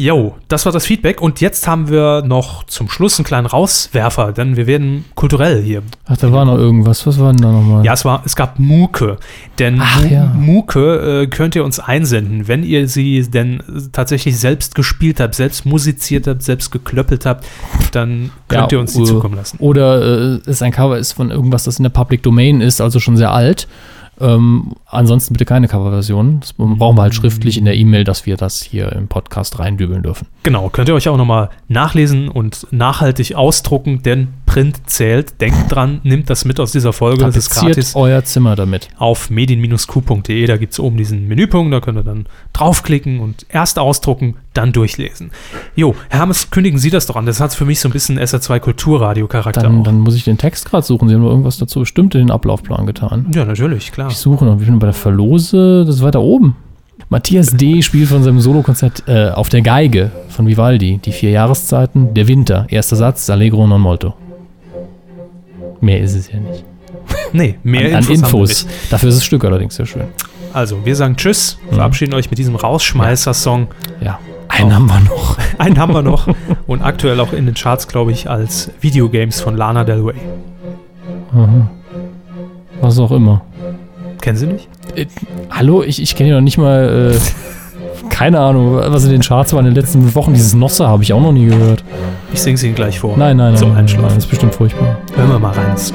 Speaker 2: Jo, das war das Feedback und jetzt haben wir noch zum Schluss einen kleinen Rauswerfer, denn wir werden kulturell hier
Speaker 3: Ach, da war noch irgendwas. Was war denn da nochmal?
Speaker 2: ja, es war, es gab Muke. Denn
Speaker 3: Ach, ja.
Speaker 2: Muke äh, könnt ihr uns einsenden, wenn ihr sie denn tatsächlich selbst gespielt habt, selbst musiziert habt, selbst geklöppelt habt, dann könnt ihr uns die
Speaker 3: uh,
Speaker 2: zukommen lassen.
Speaker 3: Oder äh, es ein Cover ist von irgendwas, das in der Public Domain ist, also schon sehr alt. Ähm, ansonsten bitte keine Coverversion. Das brauchen wir halt schriftlich in der E-Mail, dass wir das hier im Podcast reindübeln dürfen.
Speaker 2: Genau, könnt ihr euch auch nochmal nachlesen und nachhaltig ausdrucken, denn Print zählt. Denkt dran, nimmt das mit aus dieser Folge, das ist
Speaker 3: Tapeziert
Speaker 2: gratis.
Speaker 3: euer Zimmer damit.
Speaker 2: auf medien-q.de. Da gibt es oben diesen Menüpunkt, da könnt ihr dann draufklicken und erst ausdrucken, dann durchlesen. Jo, Herr Hermes, kündigen Sie das doch an. Das hat für mich so ein bisschen SR2 Kulturradio-Charakter
Speaker 3: Dann, dann muss ich den Text gerade suchen. Sie haben irgendwas dazu bestimmt in den Ablaufplan getan.
Speaker 2: ja, natürlich, klar.
Speaker 3: Ich suche noch. Wir sind bei der Verlose. Das ist weiter oben. Matthias D. (laughs) spielt von seinem Solokonzert äh, auf der Geige von Vivaldi. Die vier Jahreszeiten, der Winter. Erster Satz, Allegro non molto. Mehr ist es ja nicht. (laughs)
Speaker 2: Nee, mehr
Speaker 3: an, an
Speaker 2: Infos.
Speaker 3: Infos. Dafür ist das Stück allerdings sehr schön.
Speaker 2: Also, wir sagen Tschüss,
Speaker 3: Mhm.
Speaker 2: verabschieden euch mit diesem Rausschmeißer-Song.
Speaker 3: Ja, einen haben wir noch. (laughs)
Speaker 2: Einen haben wir noch und aktuell auch in den Charts, glaube ich, als Videogames von Lana Del Rey.
Speaker 3: Was auch immer.
Speaker 2: Kennen Sie nicht?
Speaker 3: Äh, hallo, ich, ich kenne ja noch nicht mal. Äh, (laughs) keine Ahnung, was in den Charts war in den letzten Wochen. Dieses Nossa habe ich auch noch nie gehört.
Speaker 2: Ich singe sie Ihnen gleich vor.
Speaker 3: Nein, nein, nein.
Speaker 2: Zum
Speaker 3: nein, nein,
Speaker 2: Einschlafen.
Speaker 3: das ist bestimmt furchtbar.
Speaker 2: Hören wir mal rein. Das ist